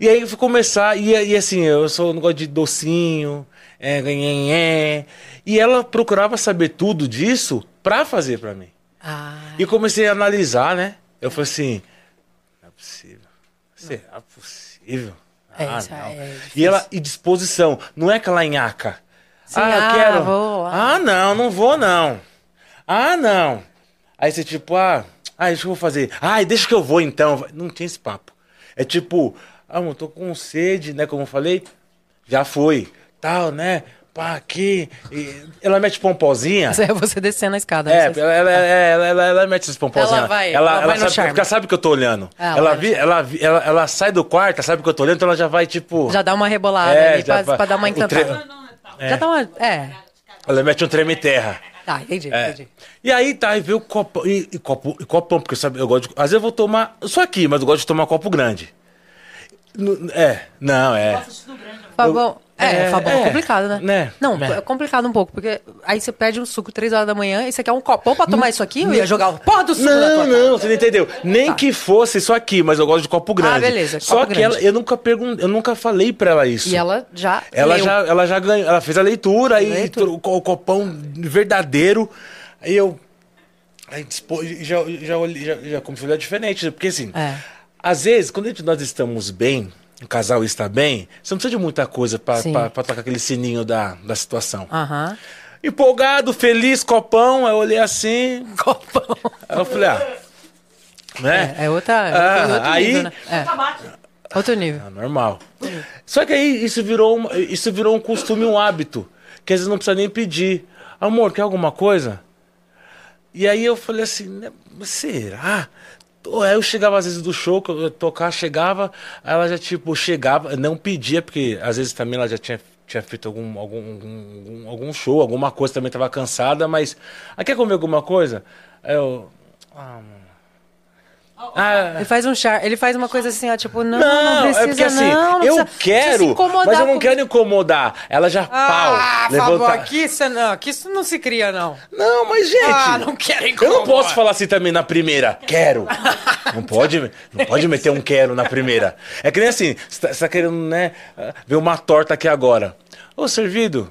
E aí eu fui começar, e, e assim, eu sou um negócio de docinho, é, ganhê, e ela procurava saber tudo disso pra fazer pra mim. Ah, E comecei a analisar, né? Eu falei assim, não é possível. Será possível? É, ah, é e ela, e disposição, não é aquela nhaca. Sim, ah, eu ah, quero. vou, ah. Ah, não, não vou não. Ah, não. Aí você tipo, ah, ah, deixa que eu vou fazer. Ah, deixa que eu vou então. Não tinha esse papo. É tipo, ah, eu tô com sede, né? Como eu falei, já foi. Tal, né? Pá, aqui. E ela mete pomposinha. Isso é você descendo a escada. É, sei se- ela, ela, ela, ela, ela mete esses pompozinhos. Ela vai- ela, ela vai sabe, charme. porque sabe que eu tô olhando. Ah, ela vi, ela, ela, ela sai do quarto, ela sabe que eu tô olhando, então ela já vai, tipo. Já dá uma rebolada É, ali pra, pra dar uma encantada. Já dá uma. É. Ela mete um treme-terra. Tá, entendi, É. entendi. E aí tá, e vê o copo. E, e copo, e copão, porque sabe, eu gosto de. Às vezes eu vou tomar. Sou aqui, mas eu gosto de tomar copo grande. É, não, é. Né? Fabão. É, É, Fabão, é é, complicado, né? né? Não, É. é complicado um pouco, porque aí você pede um suco 3 horas da manhã e você quer um copão pra tomar isso aqui? Eu ia jogar o porra do suco na Não, tua não, cara. você não entendeu. Nem que fosse isso aqui, mas eu gosto de copo grande. Ah, beleza, Só copo que grande. ela, eu nunca perguntei, eu nunca falei pra ela isso. E ela já. Ela leu. já, ela já ganhou, ela fez a leitura aí Leitura. o, co- o copão verdadeiro. Aí eu aí já já olhei- já, já comecei a olhar diferente, porque assim, É. às vezes quando nós estamos bem, o casal está bem, você não precisa de muita coisa pra tocar aquele sininho da, da situação. Aham. Empolgado, feliz, copão, aí eu olhei assim, Copão. aí eu falei, ah, né? É, é outra. Ah, outro aí- nível, né? É, outro nível. Ah, normal. Só que aí isso virou, isso virou um costume, um hábito. Que às vezes não precisa nem pedir. Amor, quer alguma coisa? E aí eu falei assim, né, mas será? Aí eu chegava às vezes do show, que eu tocar, chegava, ela já tipo, chegava, não pedia, porque às vezes também ela já tinha, tinha feito algum, algum, algum show, alguma coisa, também tava cansada, mas. Ah, quer comer alguma coisa? Aí eu. Ah, mano. Ah, Ele faz um char, ele faz uma coisa assim, ó, tipo, não, não, não, precisa, é porque assim, não, não eu quero, mas eu não quero incomodar. Ela já Ah, pau, Fabão, levanta. aqui você não, aqui isso não se cria, não. Não, mas gente, Ah, não quero eu incomodar. não posso falar assim também na primeira. Quero. Não pode, não pode meter um quero na primeira. É que nem assim, você tá, você tá querendo, né, ver uma torta aqui agora. Ô, servido.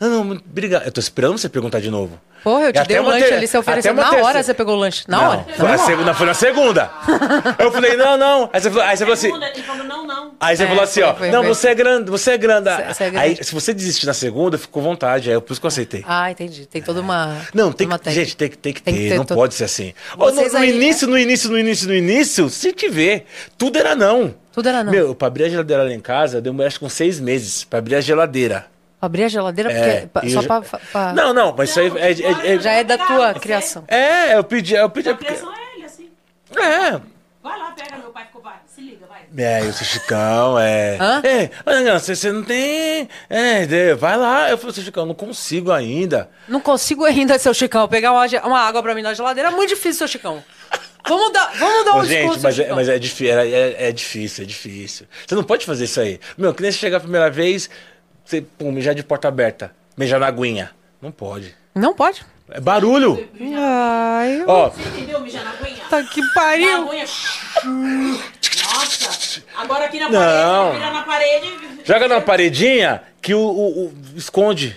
Não, não, muito obrigado. Eu tô esperando você perguntar de novo. Porra, eu E te até dei um uma lanche ter- ali, você ofereceu na terceira- hora, você pegou o lanche. Na não, hora? Foi, na segunda, foi na segunda. Eu falei, não, não. Aí você falou, aí você falou assim. Ele falou, não, não. Aí você É, falou assim, foi, ó, foi, não, foi. você é grande, você é grande. Você- você é Aí, grande. se você desistir na segunda, ficou vontade. Aí eu por isso que eu aceitei. Ah, entendi. Tem toda uma. Não, tem uma que, gente, tem, que- tem que Tem ter, que ter não to- pode ser assim. Ô, no, no aí, início, no início, no início, no início, se te ver, tudo era não. Tudo era não. Meu, pra abrir a geladeira lá em casa, deu acho com seis meses pra abrir a geladeira. Abrir a geladeira É, porque, e só eu pra, pra- Não, não, mas isso aí é, é, é- Já é da tua Você- criação. é, eu pedi, eu pedi, A é porque, criação é ele, assim. é, Vai lá, pega, meu pai ficou, vai. Se liga, vai. É, eu sou Chicão, é. Hã? É, olha, não, você, você não tem. É, de- vai lá. Eu falei, seu Chicão, não consigo ainda. Não consigo ainda, seu Chicão, pegar uma, uma água pra mim na geladeira. É muito difícil, seu Chicão. Vamos dar, vamos dar um Ô, gente, discurso, mas é, mas é, é, é, é difícil, é difícil. Você não pode fazer isso aí. Meu, que nem você chegar a primeira vez, você pum, mijar de porta aberta, mijar na aguinha. Não pode. Não pode. É barulho. Ai, Ó, Você entendeu, mijar na aguinha? tá que Na pariu. aguinha. Nossa. Agora aqui na Não. parede, na parede. joga na paredinha que o, o- o- esconde.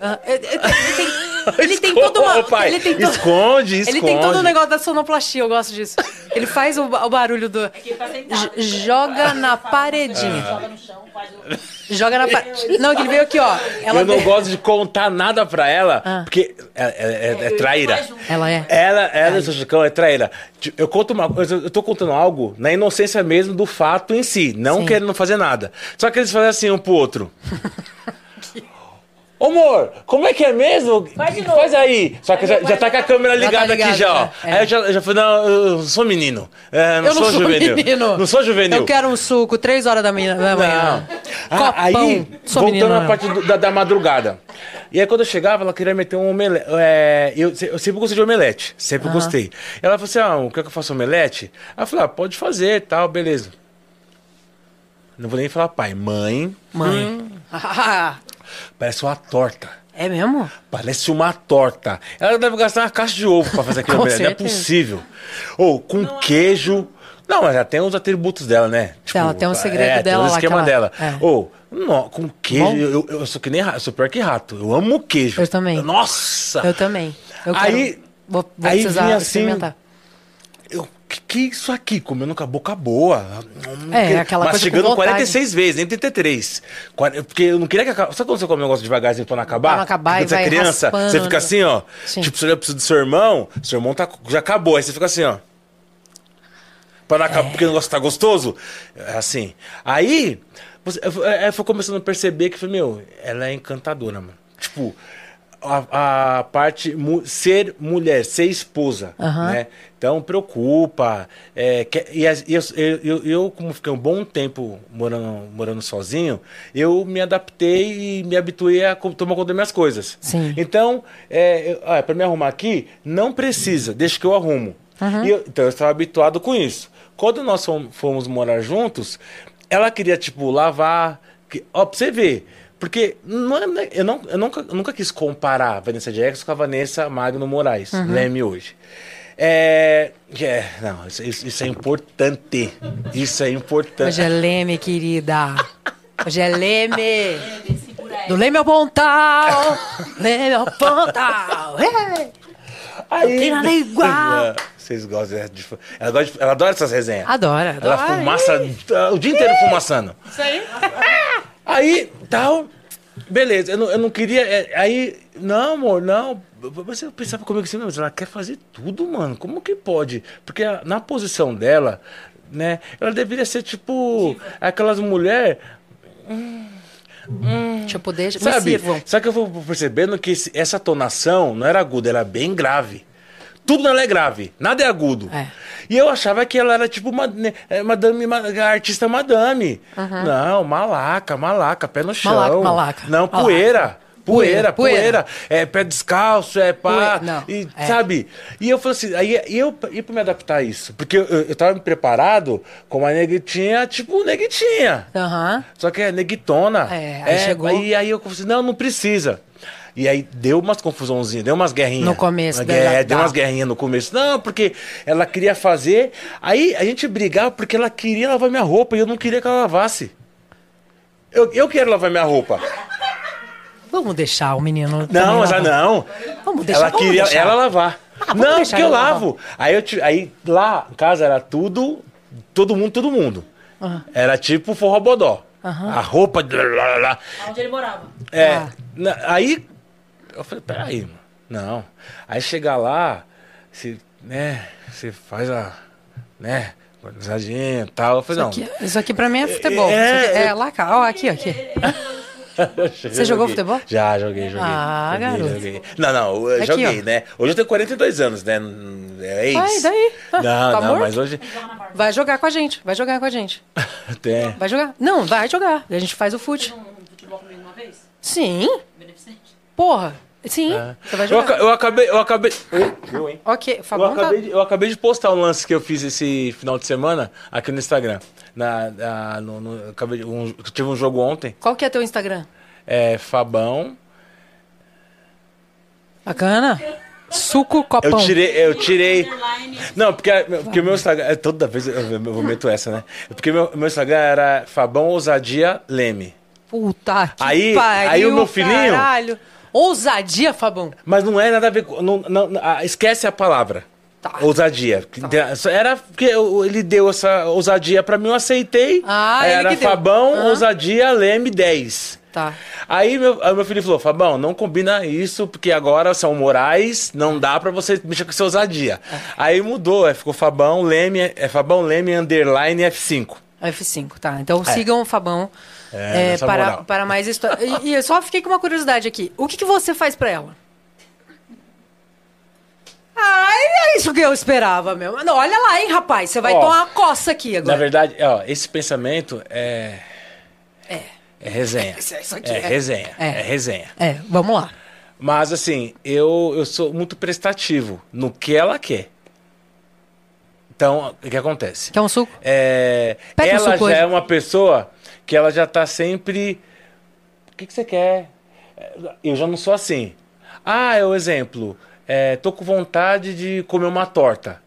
Ah, ele, ele tem, ele tem toda uma. Pai, ele tem todo, esconde, esconde. ele tem todo o negócio da sonoplastia, eu gosto disso. Ele faz o, o barulho do. Aqui ele tá sentado. J- joga na paredinha. Joga no chão, faz o... Joga na parede. Não, que ele veio aqui, ó. Ela eu não veio- gosto de contar nada pra ela, Ah. porque é, é- é- é traíra. Um- Ela é. Ela, ela, seu Chicão, é traíra. Eu conto uma coisa, eu tô contando algo na inocência mesmo do fato em si, não Sim. querendo fazer nada. Só que eles fazem assim um pro outro. Ô, amor, como é que é mesmo? Faz de novo. Faz aí. Só que já, já tá com a câmera tá ligada ligado, aqui já, ó. já, é. Aí eu já, já falei, não, eu sou menino. É, não Eu não sou, sou juvenil. menino. Não sou juvenil. Eu quero um suco, três horas da manhã. Da manhã. Não. Ah, Copão. aí, Sou voltando menino, na não. parte do- da, da madrugada. E aí, quando eu chegava, ela queria meter um omelete. É, eu, eu sempre gostei de omelete. Sempre gostei. Ela falou assim: ah, quer que eu faça omelete? Aí eu falei: ah, pode fazer tal, beleza. Não vou nem falar pai. Mãe, Mãe. Ah, parece uma torta. é mesmo? Parece uma torta. Ela deve gastar uma caixa de ovo pra fazer omelete. Não é possível. Ou com queijo. Não, mas ela tem os atributos dela, né? Ela tem um segredo é, dela Tem o lá, esquema que ela- dela. é. Ou, nó, com queijo. Eu, eu, eu sou que nem rato, eu sou pior que rato. Eu amo queijo. Eu também. Nossa! Eu também. Eu quero- Aí- vou, vou aí precisar vinha assim, que, que isso aqui? Comendo com a boca boa. É, Que- aquela coisa Mastigando com vontade. 46 vezes, nem 33. Quar- Porque eu não queria que acabasse. Sabe quando você come um negócio devagarzinho pra não acabar? Pra não acabar Quando e você é criança, raspando, você fica assim, ó. Sim. Tipo, você olha pro seu irmão, seu irmão tá, já acabou. Aí você fica assim, ó. Pra não É. acabar, porque o negócio tá gostoso. É assim. Aí, você, eu, eu fui começando a perceber que, falei, meu, ela é encantadora, mano. Tipo, a, a parte mu- ser mulher, ser esposa, Aham. né? Então preocupa. é, que- e eu, eu, eu, como fiquei um bom tempo morando, morando sozinho, eu me adaptei e me habituei a tomar conta das minhas coisas. Sim. Então, é, ah, para me arrumar aqui, não precisa, deixa que eu arrumo. E eu- então eu estava habituado com isso. Quando nós fom- fomos morar juntos, ela queria, tipo, lavar. Que, ó, pra você ver. Porque não é- né, eu, não, eu, nunca, eu nunca quis comparar a Vanessa Jackson com a Vanessa Magno Moraes, Leme hoje. É, é, não, isso, isso- é importante. Isso é importante. Hoje é Leme, querida. Hoje é Leme. Do Leme ao Pontal. Leme ao Pontal. Ei! Aí, tem nada igual. Vocês gostam de. Ela, gosta de- ela adora essas resenhas. Adora, Ela adora. fumaça o dia inteiro fumaçando. Isso aí. Aí, tal. Beleza, eu não, eu não queria. é, aí, não, amor, não. Você pensava comigo assim, mas ela quer fazer tudo, mano. Como que pode? Porque a- na posição dela, né? Ela deveria ser tipo. Aquelas mulheres. Tipo, deixa. Me Sabe? sirvam. Só que eu vou percebendo que essa tonação não era aguda, era bem grave. Tudo nela é grave, nada é agudo. É. E eu achava que ela era tipo uma né, é, madame, ma- artista madame. Não, malaca, malaca, pé no chão. Malaca, malaca, Não, malaca. poeira. Poeira, Poeira, poeira. É pé descalço, é pá. Não, e, é. Sabe? E eu falei assim, aí e eu ia pra me adaptar a isso. Porque eu, eu, tava me preparado com uma neguitinha, tipo neguitinha. Aham. Só que é neguitona. É, aí chegou- Aí, aí eu falei assim, não, não precisa. E aí deu umas confusãozinhas, deu umas guerrinhas. No começo, Uma da- guerra- da- deu umas guerrinhas no começo. Não, porque ela queria fazer. Aí a gente brigava porque ela queria lavar minha roupa e eu não queria que ela lavasse. Eu, eu quero lavar minha roupa. Vamos deixar o menino. Não, mas não. Vamos deixar, ela vamos queria deixar. ela lavar. Ah, não, porque eu lavar. lavo. Aí, eu, aí lá em casa era tudo, todo mundo, todo mundo. Era tipo forró bodó. A roupa. Lá, lá, lá. Onde ele morava. É, Ah. na- aí eu falei, peraí, mano, não. Aí chegar lá, você, né, você faz a, né, organizadinha e tal. Eu falei, não. Isso aqui, isso aqui pra mim é futebol. É, Isso é, é- lá cá. Ó, aqui, aqui. Você jogou Joguei. futebol? Já, joguei, joguei. Ah, joguei, garoto. joguei. Não, não, eu Aqui, joguei, ó. né? Hoje eu tenho 42 anos, né? É ex. Ai, daí? Ah, Não, tá não, morto? mas hoje. Vai jogar com a gente. Vai jogar com a gente. Tem. Vai jogar. Não, vai jogar. A gente faz o fute. Um futebol comigo uma vez? Sim. Beneficente? Porra. Sim. Você vai É. Eu, jogar. aca- eu acabei. Eu acabei. Eu, hein? Ok, Eu Fabão tá... acabei, de, eu acabei de postar um lance que eu fiz esse final de semana aqui no Instagram. Na, na- no, no- eu acabei de- um- eu tive um jogo ontem. Qual que é teu Instagram? É Fabão. Bacana. Suco Eu copão. tirei. Eu tirei. Não, porque, porque o meu Instagram. é, Toda vez eu, eu vou meto essa, né? Porque meu, meu Instagram era Fabão Ousadia Leme. Puta que Aí- pariu, aí o meu filhinho- Caralho. Ousadia, Fabão. Mas não é nada a ver com. Não, não, esquece a palavra. Tá. Ousadia. Era porque ele deu essa ousadia pra mim, eu aceitei. Ah, ele Era. Fabão, ousadia, Leme 10. Tá. Aí meu, aí meu filho falou, Fabão, não combina isso, porque agora são Morais, não dá pra você mexer com essa ousadia. Aí mudou, ficou Fabão, Leme, é Fabão, Leme, underline F5. F5, tá. Então sigam o Fabão É, é, para, moral. para mais histórias. E, e eu só fiquei com uma curiosidade aqui. O que, que você faz pra ela? Ai, é isso que eu esperava, meu. Não, olha lá, hein, rapaz. Você vai Ó, tomar uma coça aqui Na agora. verdade, ó, esse pensamento é. É. É resenha. Isso- isso aqui é, é- resenha. é. É. resenha. É, vamos lá. Mas assim, eu, eu sou muito prestativo no que ela quer. Então, o que acontece? Quer um suco? É, Pega um ela já suco hoje. é uma pessoa que ela já tá sempre. O que, que você quer? Eu já não sou assim. Ah, é o exemplo. É, tô com vontade de comer uma torta.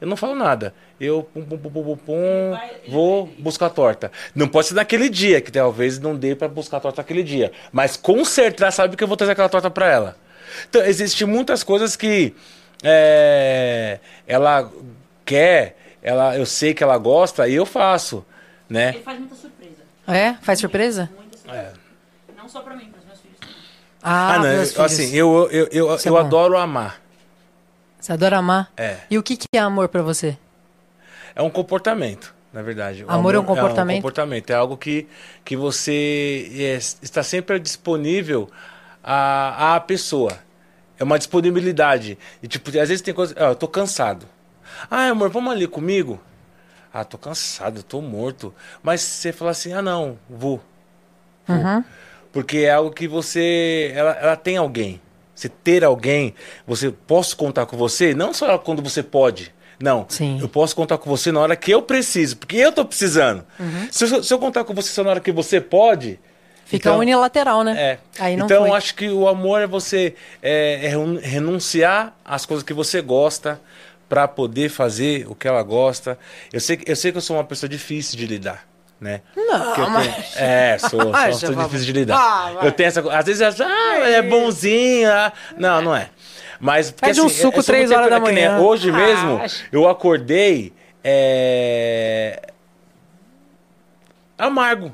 Eu não falo nada. Eu pum, pum, pum, pum, pum, vou buscar a torta. Não pode ser naquele dia, que talvez não dê pra buscar a torta naquele dia. Mas com certeza sabe que eu vou trazer aquela torta pra ela. Então, existem muitas coisas que é, ela quer, ela, eu sei que ela gosta e eu faço, né? Ele faz muita surpresa. É? Faz surpresa? Surpresa. Não só pra mim, pros meus filhos. Ah, Ah, não, meus eu- filhos. assim, eu, eu, eu, é eu bom. adoro amar. Você adora amar? É. E o que, que é amor pra você? É um comportamento, na verdade. O Amor é um comportamento? É um comportamento. É algo que, que você é, está sempre disponível à, à pessoa. É uma disponibilidade. E, tipo, às vezes tem coisa. Ah, eu tô cansado. Ah, amor, vamos ali comigo? Ah, tô cansado, tô morto. Mas você fala assim: ah, não, vou. Vou. Uhum. Porque é algo que você. Ela, ela tem alguém. Você ter alguém, você posso contar com você, não só quando você pode, Não, Sim. eu posso contar com você na hora que eu preciso, porque eu tô precisando. Uhum. Se, eu, se eu contar com você só na hora que você pode. Fica então- unilateral, né? É. Aí não então, foi. acho que o amor é você é, é renu- renunciar às coisas que você gosta para poder fazer o que ela gosta. Eu sei, que- eu sei que eu sou uma pessoa difícil de lidar. Né? Não, mas- É, sou, sou uma Acha, pessoa Fábio? difícil de lidar. Ah, eu tenho essa Às vezes eu acho, ah, é bonzinho. ah. Não, não é. Mas, porque, Pede um é- suco é três horas da é que nem manhã. Hoje Ah, mesmo, acho. eu acordei é, amargo.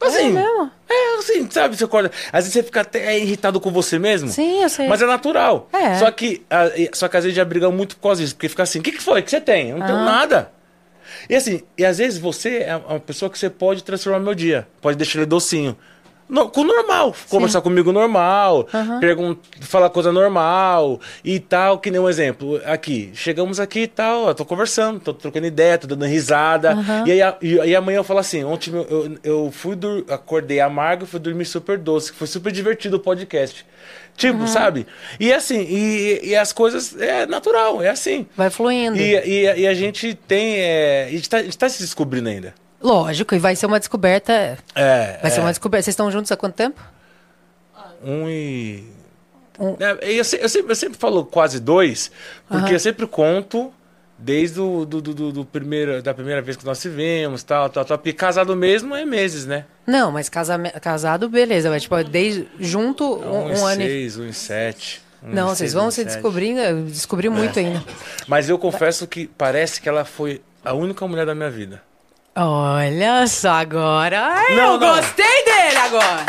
Assim, É mesmo? É, assim, sabe? Você acorda. Às vezes você fica até irritado com você mesmo. Sim, eu sei. Mas é natural. É. Só que, a- só que às vezes já briga muito por causa disso. Porque fica assim: o que, que foi? Que você tem? Eu não tenho Aham. nada. E assim, e às vezes você é uma pessoa que você pode transformar meu dia. Pode deixar ele docinho. No- com normal. Conversar comigo normal. pergun- falar coisa normal e tal. Que nem um exemplo. Aqui. Chegamos aqui e tal. Eu tô conversando, tô trocando ideia, tô dando risada. E, aí, a- e aí amanhã eu falo assim: ontem eu, eu, eu fui dur- acordei amargo e fui dormir super doce. Foi super divertido o podcast. Tipo, sabe? E assim, e, e as coisas é natural, é assim. Vai fluindo. E, e, e a gente tem. É, a, gente tá, a gente tá se descobrindo ainda. Lógico, e vai ser uma descoberta. É. Vai ser é, uma descoberta. Vocês estão juntos há quanto tempo? Um e. Um. É, eu, eu sempre, eu sempre falo quase dois, porque Aham. eu sempre conto desde o do, do, do- do primeiro, da primeira vez que nós se vimos, tal, tal, tal. Porque casado mesmo é meses, né? Não, mas casame- casado, beleza. Mas, tipo, desde, junto Um, um, e um ano. e- seis, um e sete. um Não, vocês seis, vão um se sete. descobrindo, descobri muito ainda. Mas eu confesso que parece que ela foi a única mulher da minha vida. Olha só agora. Ai, Não, eu não. gostei dele agora.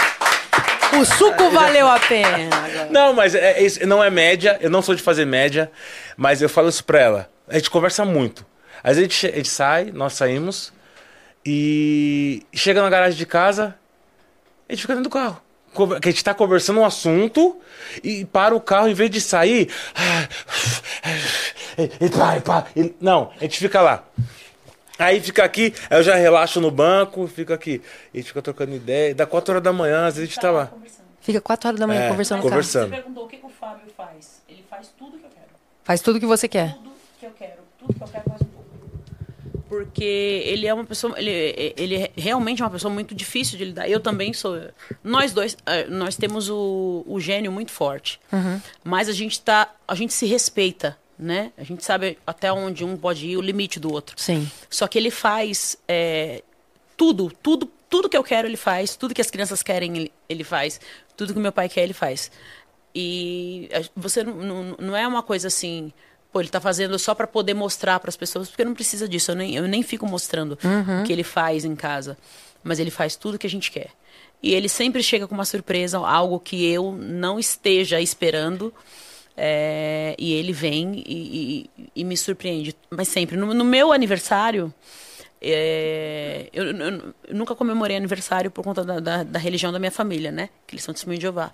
O suco valeu a pena. agora. Não, mas é, é isso, não é média, eu não sou de fazer média, mas eu falo isso pra ela. A gente conversa muito. Às vezes a gente, a gente sai, nós saímos, e chega na garagem de casa, a gente fica dentro do carro. Que a gente tá conversando um assunto e para o carro, em vez de sair. E, e e e- não, a gente fica lá. Aí fica aqui, aí eu já relaxo no banco, fica aqui. E a gente fica trocando ideia. Dá 4 horas da manhã, às vezes a gente tá lá. Fica quatro horas da manhã É, conversando conversando. Você perguntou o que, que o Fábio faz. Ele faz tudo que eu quero. Faz tudo que você quer. Tudo que eu quero. Tudo que eu quero mais um pouco. Porque ele é uma pessoa. Ele, ele é realmente uma pessoa muito difícil de lidar. Eu também sou. Nós dois, eh, nós temos o, o gênio muito forte. Mas a gente tá. A gente se respeita, né? A gente sabe até onde um pode ir, o limite do outro. Sim. Só que ele faz é, tudo, tudo, tudo que eu quero ele faz, tudo que as crianças querem ele, faz, tudo que meu pai quer ele faz. E você não, não, não é uma coisa assim, pô, ele tá fazendo só para poder mostrar para as pessoas, porque não precisa disso, eu nem, eu nem fico mostrando o que ele faz em casa, mas ele faz tudo que a gente quer. E ele sempre chega com uma surpresa, algo que eu não esteja esperando. É, e ele vem e, e- e me surpreende. Mas sempre. No, no meu aniversário, é, eu, eu- eu nunca comemorei aniversário por conta da, da, da religião da minha família, né? Que eles são testemunho de Jeová.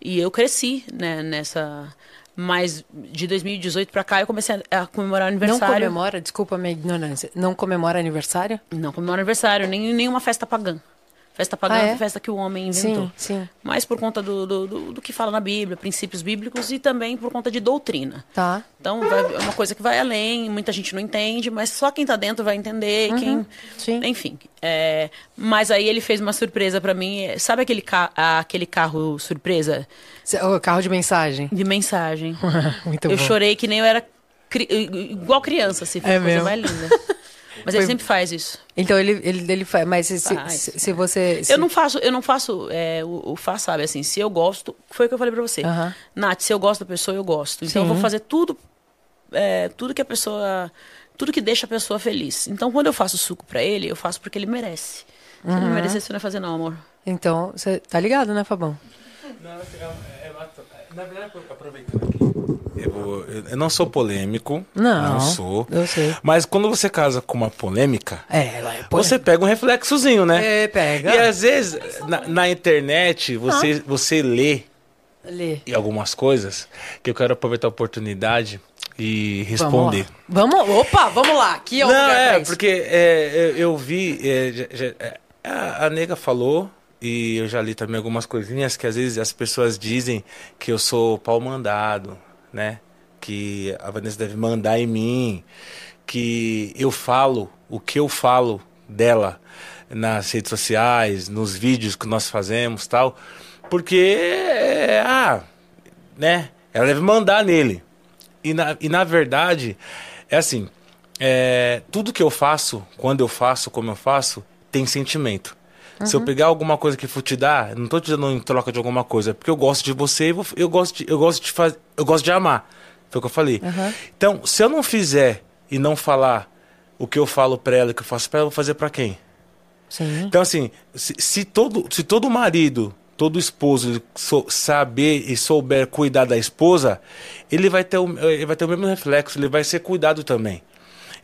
E eu cresci né, nessa. Mas de 2018 pra cá eu comecei a, a comemorar Não aniversário. comemora, desculpa a minha ignorância. Não comemora aniversário? Não comemora aniversário, nem nenhuma festa pagã. Festa pagã Ah, é? festa que o homem inventou. Sim, sim. Mas por conta do, do, do, do que fala na Bíblia, princípios bíblicos e também por conta de doutrina. Tá. Então vai- é uma coisa que vai além, muita gente não entende, mas só quem tá dentro vai entender. quem, Uhum. sim. Enfim. é, mas aí ele fez uma surpresa pra mim. Sabe aquele, ca- aquele carro surpresa O carro de mensagem. de mensagem? Muito eu bom. chorei que nem eu era cri- igual criança, assim, foi É coisa mesmo? mais linda. Mas ele Foi- sempre faz isso. Então ele, ele, ele faz. Mas se, se, Faz, se- se você. se- Eu não faço, eu não faço, é, o, o Fá sabe, assim, se eu gosto, foi o que eu falei pra você. Aham. Nath, se eu gosto da pessoa, eu gosto. Então eu Sim. vou fazer tudo, é, tudo que a pessoa, tudo que deixa a pessoa feliz. Então quando eu faço suco pra ele, eu faço porque ele merece. Se ele não merecesse, você não ia fazer não, amor. Então, você tá ligado, né, Fabão? Não, é, é, é, na verdade, aproveitando aqui, eu, eu- não sou polêmico. Não, sou. eu sei. Mas quando você casa com uma polêmica, É, é você pega um reflexozinho, né? É, pega. E às vezes, na, na internet, você, Ah. você lê Lê. algumas coisas que eu quero aproveitar a oportunidade e Vamos responder. lá. Vamos, opa, vamos lá. Aqui é o Não, é, porque é, eu, eu vi. é, já- já- é, a, a nega falou, e eu já li também algumas coisinhas que às vezes as pessoas dizem que eu sou pau mandado, né? que a Vanessa deve mandar em mim, que eu falo o que eu falo dela nas redes sociais, nos vídeos que nós fazemos tal, porque, ah, né, ela deve mandar nele. E na, e na verdade, é assim, é, tudo que eu faço, quando eu faço, como eu faço, tem sentimento. Se eu pegar alguma coisa que for te dar, não tô te dando em troca de alguma coisa, é porque eu gosto de você, vou- eu gosto de, eu gosto de fazer, eu gosto de amar. Foi o que eu falei. Então, se eu não fizer e não falar o que eu falo pra ela, o que eu faço pra ela, eu vou fazer pra quem? Sim. Então, assim, se, se todo, se todo marido, todo esposo saber e souber cuidar da esposa, ele vai, ter o, ele vai ter o mesmo reflexo, ele vai ser cuidado também.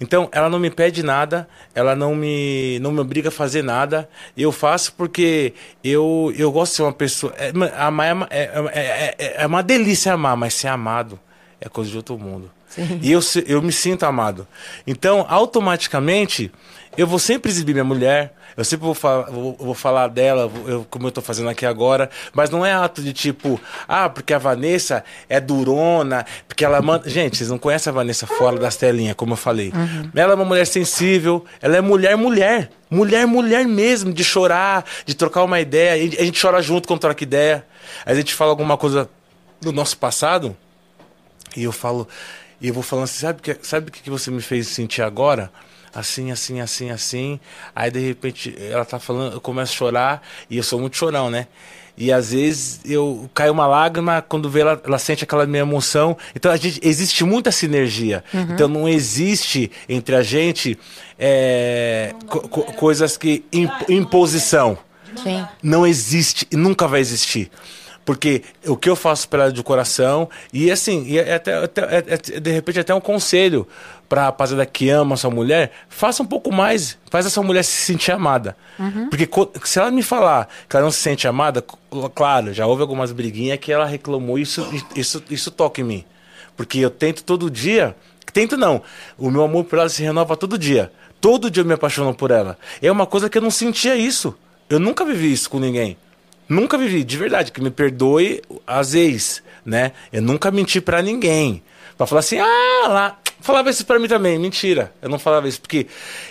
Então, ela não me pede nada, ela não me, não me obriga a fazer nada. Eu faço porque eu, eu gosto de ser uma pessoa. É, ma- amar é, uma- é, é, é, é uma delícia amar, mas ser amado é coisa de outro mundo. E eu, eu me sinto amado. Então, automaticamente, eu vou sempre exibir minha mulher, eu sempre vou, fa vou, vou falar dela, eu- como eu tô fazendo aqui agora, mas não é ato de tipo, ah, porque a Vanessa é durona, porque ela manda. Gente, vocês não conhecem a Vanessa fora das telinhas, como eu falei. Ela é uma mulher sensível, ela é mulher, mulher. Mulher, mulher mesmo, de chorar, de trocar uma ideia. A gente chora junto quando troca ideia. A gente fala alguma coisa do nosso passado. E eu falo, e eu vou falando assim, sabe o que, sabe que você me fez sentir agora? Assim, assim, assim, assim. Aí de repente ela tá falando, eu começo a chorar, e eu sou muito chorão, né? E às vezes eu cai uma lágrima, quando vê ela, ela sente aquela minha emoção. Então a gente, existe muita sinergia. Então não existe entre a gente é, co- co- coisas que. imp- imposição Sim. não existe e nunca vai existir. Porque o que eu faço para ela de coração, e assim, e é até, até- é- é- de repente até um conselho para a rapaziada que ama a sua mulher, faça um pouco mais, faz essa mulher se sentir amada. Porque co- se ela me falar que ela não se sente amada, claro, já houve algumas briguinhas que ela reclamou, isso, isso, isso toca em mim. Porque eu tento todo dia, tento não, o meu amor por ela se renova todo dia. Todo dia eu me apaixono por ela. É uma coisa que eu não sentia isso. Eu nunca vivi isso com ninguém. Nunca vivi, de verdade, que me perdoe as ex, né? Eu nunca menti pra ninguém. Pra falar assim, ah, lá. Falava isso pra mim também, mentira. Eu não falava isso, porque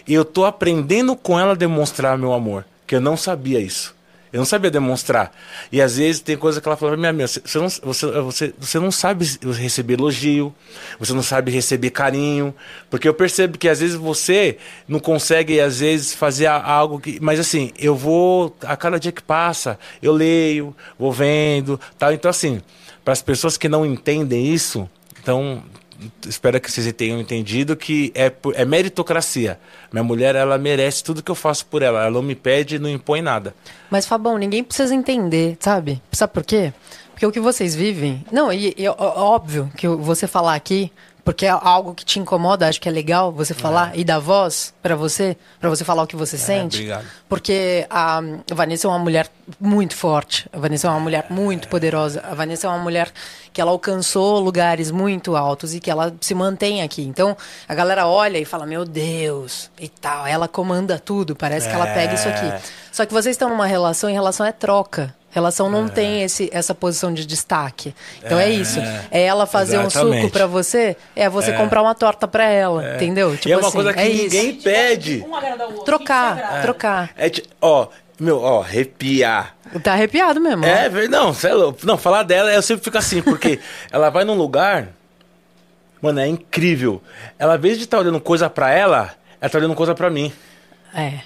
eu tô aprendendo com ela a demonstrar meu amor. Que eu não sabia isso. Eu não sabia demonstrar. E às vezes tem coisa que ela fala pra mim, amiga, você, não, você, você, você não sabe receber elogio, você não sabe receber carinho. Porque eu percebo que às vezes você não consegue, às vezes, fazer algo que. Mas assim, eu vou. A cada dia que passa, eu leio, vou vendo, tal. Então, assim, para as pessoas que não entendem isso, então espero que vocês tenham entendido que é, é meritocracia. Minha mulher, ela merece tudo que eu faço por ela. Ela não me pede não impõe nada. Mas, Fabão, ninguém precisa entender, sabe? Sabe por quê? Porque o que vocês vivem. Não, e, e óbvio que você falar aqui, porque é algo que te incomoda, acho que é legal você falar e dar voz pra você, pra você falar o que você sente. obrigado. Porque a Vanessa é uma mulher muito forte. A Vanessa é uma mulher muito poderosa. A Vanessa é uma mulher que ela alcançou lugares muito altos e que ela se mantém aqui. Então, a galera olha e fala: "Meu Deus", e tal. Ela comanda tudo, parece que ela pega isso aqui. Só que vocês estão numa relação e relação é troca. Relação não tem esse, essa posição de destaque. Então é, É, isso. É ela fazer um suco exatamente. pra você, é você comprar uma torta pra ela, entendeu? e é uma assim, coisa que é ninguém isso. pede. Um outro. Trocar, trocar. É, ó, meu, ó, arrepiar. Tá arrepiado mesmo. ó. É, ver- não, é louco. Não, falar dela, eu sempre fico assim, porque ela vai num lugar, mano, é incrível. Ela, ao invés de estar olhando coisa pra ela, ela tá olhando coisa pra mim. É.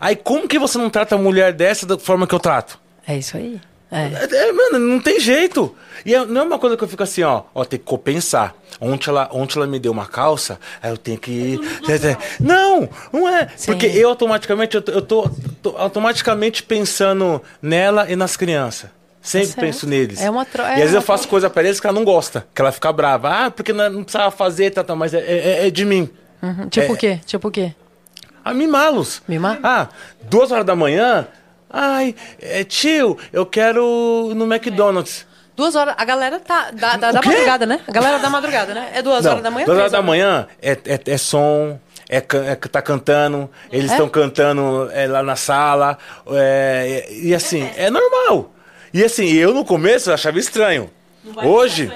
Aí, como que você não trata a mulher dessa da forma que eu trato? É isso aí. É. É, é, mano, não tem jeito. E é- não é uma coisa que eu fico assim, ó, ó, tem que compensar. Ontem ela, ontem ela me deu uma calça, aí eu tenho que. Não, não é. Sim. Porque eu automaticamente, eu tô, eu tô- tô automaticamente pensando nela e nas crianças. Sempre Certo. penso neles. É uma tro- é e às vezes uma eu faço coisa pra eles que ela não gosta, que ela fica brava. Ah, porque não, não precisava fazer, tá, tá, mas é, é- é de mim. Uhum. Tipo É. o quê? Tipo o quê? A mimá-los. Mimar? Ah, duas horas da manhã. Ai, é, tio, eu quero no McDonald's. Duas horas. A galera tá. Da, da, da madrugada, né? A galera da madrugada, né? É duas Não, horas da manhã? Duas horas da manhã é, é, é som, é, é tá cantando, eles estão cantando é, lá na sala, é, e, e assim, é normal. E assim, eu no começo eu achava estranho. Não vai Hoje,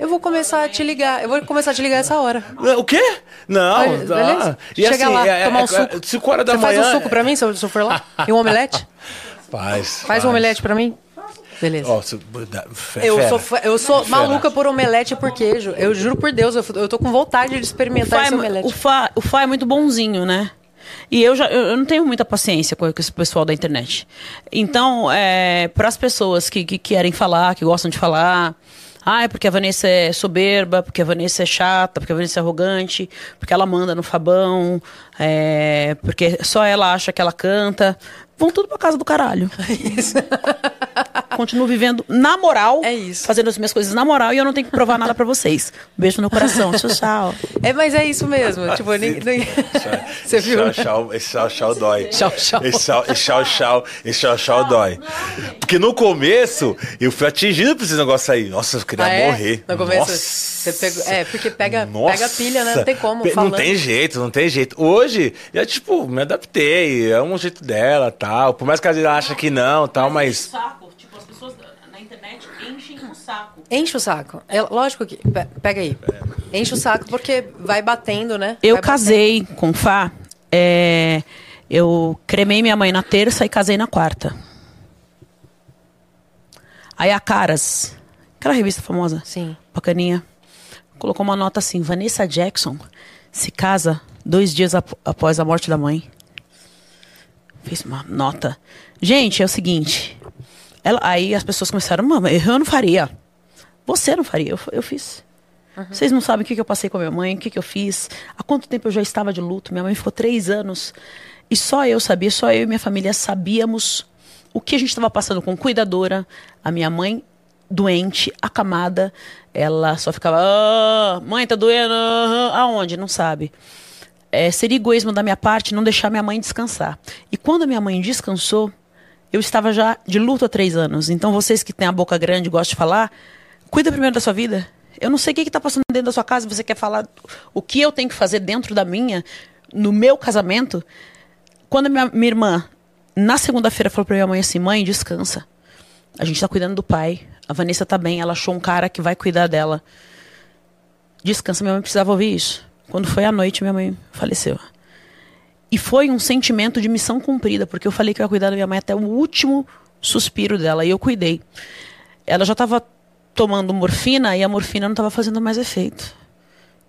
Eu vou começar a te ligar. Eu vou começar a te ligar essa hora. O quê? Não, Vai, ah, beleza? e Chega assim, lá, é- tomar um é- suco. 5 horas da Você faz manhã. um suco pra mim, se eu, se eu for lá? E um omelete? Faz. Faz um omelete pra mim? Beleza. Fe- Eu sou, eu sou Fera. maluca por omelete e por queijo. Eu juro por Deus, eu, eu tô com vontade de experimentar Fá, esse é, omelete. o, Fá, o Fá é muito bonzinho, né? E eu já eu não tenho muita paciência com, com esse pessoal da internet. Então, é, para as pessoas que, que querem falar, que gostam de falar, ah, é porque a Vanessa é soberba, porque a Vanessa é chata, porque a Vanessa é arrogante, porque ela manda no Fabão, é, porque só ela acha que ela canta. Vão tudo pra casa do caralho. Continuo vivendo na moral, É isso. fazendo as minhas coisas na moral e eu não tenho que provar nada pra vocês. Um beijo no coração. Tchau, tchau. É, mas é isso mesmo. tipo, ninguém- ninguém- Você viu? Esse Tchau, esse tchau, tchau dói. Tchau, tchau. Esse tchau, tchau, tchau, esse tchau, tchau dói. Porque no começo, eu fui atingido por esse negócio aí. Nossa, eu queria Ah, é? morrer. No começo, Nossa. você pegou- é, porque pega- Nossa. pega pilha, né? Não tem como, Pe- Não falando. tem jeito, não tem jeito. Hoje, já, tipo, me adaptei. É um jeito dela, tal. Por mais que ela ache que não, tal, mas... saco, tipo, as pessoas na internet enchem o saco. Enche o saco. É, lógico que. pe- Pega aí. Enche o saco porque vai batendo, né? Eu Vai casei com o Fá, é, eu cremei minha mãe na terça e casei na quarta. Aí a Caras, aquela revista famosa, batendo. Sim. bacaninha, colocou uma nota assim, Vanessa Jackson se casa dois dias ap- após a morte da mãe. Fez uma nota. Gente, é o seguinte. Ela, aí as pessoas começaram, mama, eu não faria. Você não faria, eu, eu fiz. Vocês não sabem o que, que eu passei com a minha mãe, o que, que eu fiz, há quanto tempo eu já estava de luto. Minha mãe ficou três anos. E só eu sabia, só eu e minha família sabíamos o que a gente estava passando com cuidadora. A minha mãe doente, acamada. Ela só ficava, ah, mãe, tá doendo? Aonde? Não sabe. É, seria egoísmo da minha parte não deixar minha mãe descansar. E quando a minha mãe descansou, eu estava já de luto há três anos. Então, vocês que têm a boca grande e gostam de falar, cuida primeiro da sua vida. Eu não sei o que está passando dentro da sua casa. Você quer falar o que eu tenho que fazer dentro da minha, no meu casamento? Quando minha, minha irmã, na segunda-feira, falou para minha mãe assim: mãe, descansa. A gente está cuidando do pai. A Vanessa tá bem. Ela achou um cara que vai cuidar dela. Descansa. Minha mãe precisava ouvir isso. Quando foi à noite, minha mãe faleceu. E foi um sentimento de missão cumprida, porque eu falei que eu ia cuidar da minha mãe até o último suspiro dela, e eu cuidei. Ela já estava tomando morfina e a morfina não estava fazendo mais efeito.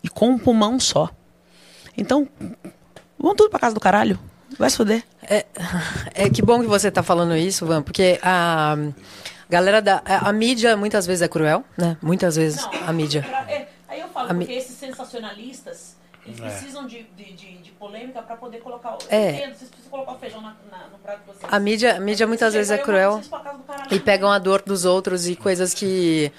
E com um pulmão só. Então, vamos tudo pra casa do caralho. Vai se fuder. É que bom que você tá falando isso, Van, porque a galera da. A, a mídia muitas vezes é cruel, né? Muitas vezes a mídia. eu falo, A porque esses sensacionalistas, eles precisam de, de, de, de polêmica para poder colocar. Eu É. entendo, vocês precisam colocar o feijão na, na- no prato de vocês. A mídia, a mídia muitas vezes é cruel e pegam a dor dos outros e coisas que.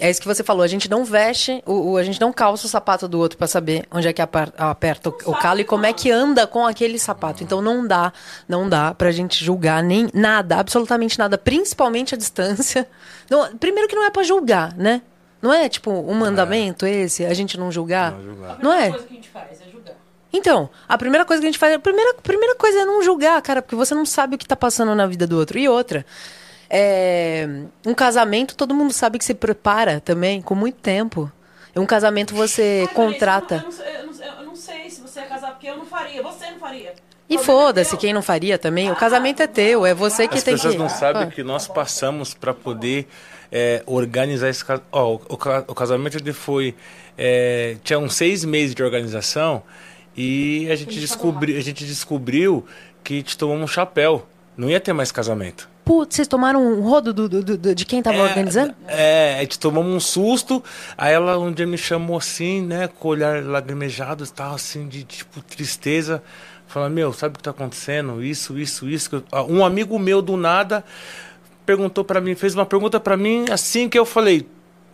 É isso que você falou, a gente não veste, o, o- a gente não calça o sapato do outro pra saber onde é que aper- aperta o, o calo e como é que anda com aquele sapato. Então não dá, não dá pra gente julgar nem nada, absolutamente nada, principalmente a distância. Não, primeiro que não é pra julgar, né? Não é tipo um mandamento esse, a gente não julgar? Não é? coisa que a gente faz é julgar. Então, a primeira coisa que a gente faz, a primeira, primeira coisa é não julgar, cara, porque você não sabe o que tá passando na vida do outro. E outra, é, um casamento, todo mundo sabe que se prepara também com muito tempo. E um casamento você contrata. Eu não, sei- eu, não, eu não sei se você ia casar, porque eu não faria. Você não faria. E foda-se quem não faria também. O casamento é teu, é você que As tem pessoas que. não sabem Ah. que nós passamos para poder é, organizar esse casamento. o, o ca- o casamento ele foi. é, tinha uns seis meses de organização e a gente, descobri, a gente descobriu que gente tomou um chapéu. Não ia ter mais casamento. Putz, vocês tomaram um rodo do, do- do- de quem tava organizando? É, a gente tomou um susto. Aí ela um dia me chamou assim, né, com o olhar lagrimejado, tal, assim, de tipo tristeza. Falando, meu, sabe o que tá acontecendo? Isso, isso, isso. Um amigo meu do nada perguntou pra mim, fez uma pergunta pra mim assim que eu falei,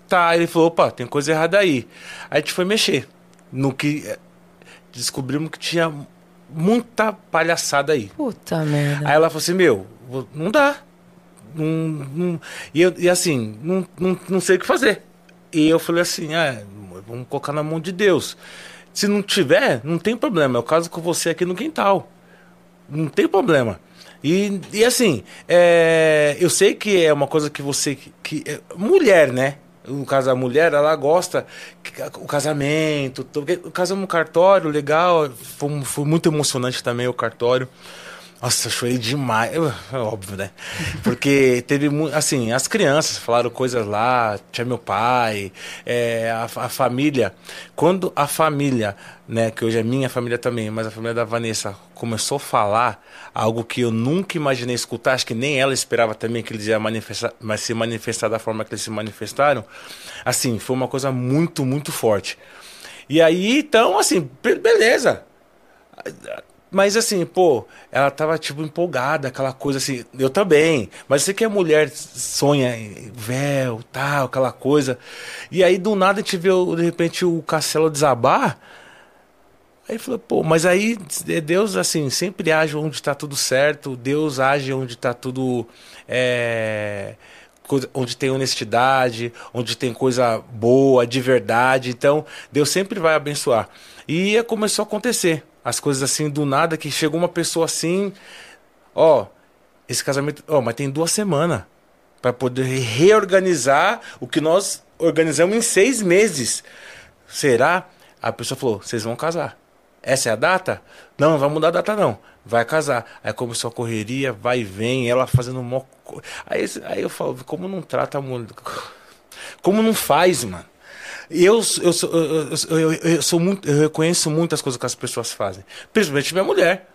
tá. Ele falou, opa, tem coisa errada aí. Aí a gente foi mexer. No que eh, descobrimos que tinha muita palhaçada aí. Puta merda. Aí ela falou assim, meu, não dá. Não, não- e, eu- e assim, não, não, não sei o que fazer. E eu falei assim, ah, vamos colocar na mão de Deus. Se não tiver, não tem problema. Eu caso com você aqui no quintal. Não tem problema. E, e assim, é, eu sei que é uma coisa que você. Que, é, mulher, né? no caso da mulher, ela gosta que- o casamento, tudo, porque casamos no cartório, legal, foi, foi muito emocionante também o cartório. Nossa, eu chorei demais, é óbvio, né? Porque teve, assim, as crianças falaram coisas lá, tinha meu pai, é, a, a família. Quando a família, né, que hoje é minha família também, mas a família da Vanessa começou a falar algo que eu nunca imaginei escutar, acho que nem ela esperava também que eles iam manifestar, mas se manifestar da forma que eles se manifestaram, assim, foi uma coisa muito, muito forte. E aí, então, assim, be- beleza. Mas assim, pô, ela tava tipo empolgada, aquela coisa assim, eu também. Mas você que a mulher sonha véu, tal, aquela coisa. E aí do nada a gente vê de repente o castelo desabar. Aí falou, pô, mas aí Deus assim sempre age onde tá tudo certo, Deus age onde tá tudo é, onde tem honestidade, onde tem coisa boa, de verdade. Então, Deus sempre vai abençoar. E começou a acontecer. As coisas assim do nada que chegou uma pessoa assim, ó, esse casamento, ó, mas tem duas semanas para poder reorganizar o que nós organizamos em seis meses. Será? A pessoa falou: vocês vão casar. Essa é a data? Não, não vai mudar a data, não. Vai casar. Aí começou a correria, vai e vem, ela fazendo mó. Aí, aí eu falo: como não trata a mulher? Como não faz, mano? Eu, eu, sou, eu, eu, sou muito, eu reconheço muitas coisas que as pessoas fazem. Principalmente minha mulher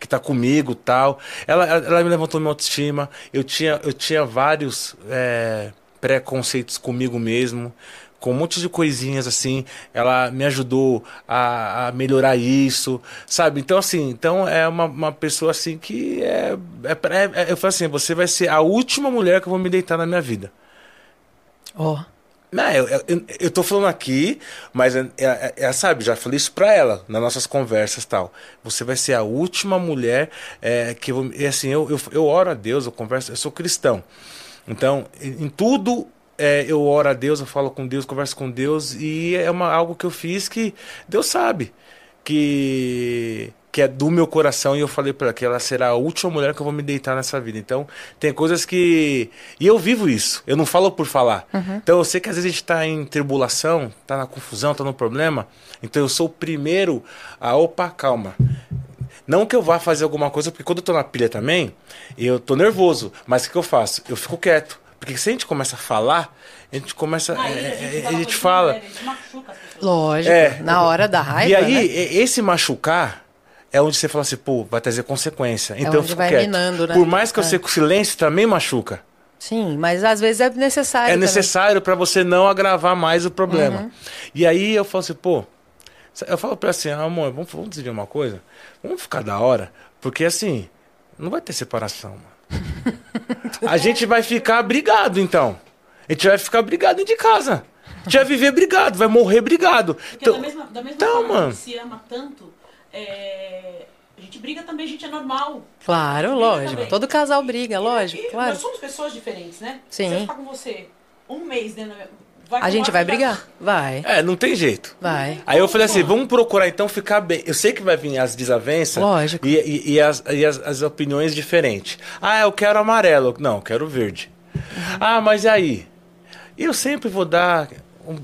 que tá comigo tal. Ela, ela me levantou minha autoestima. Eu tinha, eu tinha vários é, preconceitos comigo mesmo, com um monte de coisinhas assim. Ela me ajudou a, a melhorar isso, sabe? Então, assim, então é uma, uma pessoa assim que é, é, é- Eu falo assim: você vai ser a última mulher que eu vou me deitar na minha vida. Ó. Não, eu, eu, eu- tô falando aqui, mas é, é- é- sabe, já falei isso pra ela nas nossas conversas tal. Você vai ser a última mulher é, que eu. E assim, eu, eu, eu oro a Deus, eu converso, eu sou cristão. Então, em, em tudo é, eu oro a Deus, eu falo com Deus, converso com Deus, e é uma, algo que eu fiz que Deus sabe que que é do meu coração e eu falei pra ela que ela será a última mulher que eu vou me deitar nessa vida. Então, tem coisas que e eu vivo isso. Eu não falo por falar. Então, eu sei que às vezes a gente tá em tribulação, tá na confusão, tá no problema. Então, eu sou o primeiro a opa, calma. Não que eu vá fazer alguma coisa, porque quando eu tô na pilha também, eu tô nervoso. Mas o que eu faço? Eu fico quieto. Porque se a gente começa a falar, a gente começa. Aí, é, é, fala a gente fala. leve, a gente. Lógico. É. Na hora da raiva. E aí, né? esse machucar é onde você fala assim, pô, vai trazer consequência. Então eu onde fico vai quieto. minando, né? Por mais que eu É. sei que o silêncio também machuca. Sim, mas às vezes é necessário. É também. necessário para você não agravar mais o problema. Uhum. E aí eu falo assim, pô, eu falo pra ela assim, amor, vamos, vamos decidir uma coisa? Vamos ficar da hora? Porque assim, não vai ter separação, mano. A gente vai ficar brigado, então. A gente vai ficar brigado dentro de casa. A gente vai viver brigado, vai morrer brigado. Porque Então, da mesma, da mesma então, forma mano. que a gente se ama tanto, é, a gente briga também, a gente é normal. Claro, lógico. também. Todo casal briga, lógico, E claro. Nós somos pessoas diferentes, né? Sim. Se eu ficar com você um mês dentro da minha... vai A gente vai brigar. Vai, é, não tem jeito. vai. Aí eu falei assim, vamos procurar então ficar bem. Eu sei que vai vir as desavenças Lógico. e, e- e as, e as, as opiniões diferentes. Ah, eu quero amarelo. Não, eu quero verde. Ah, mas e aí? Eu sempre vou dar. Um,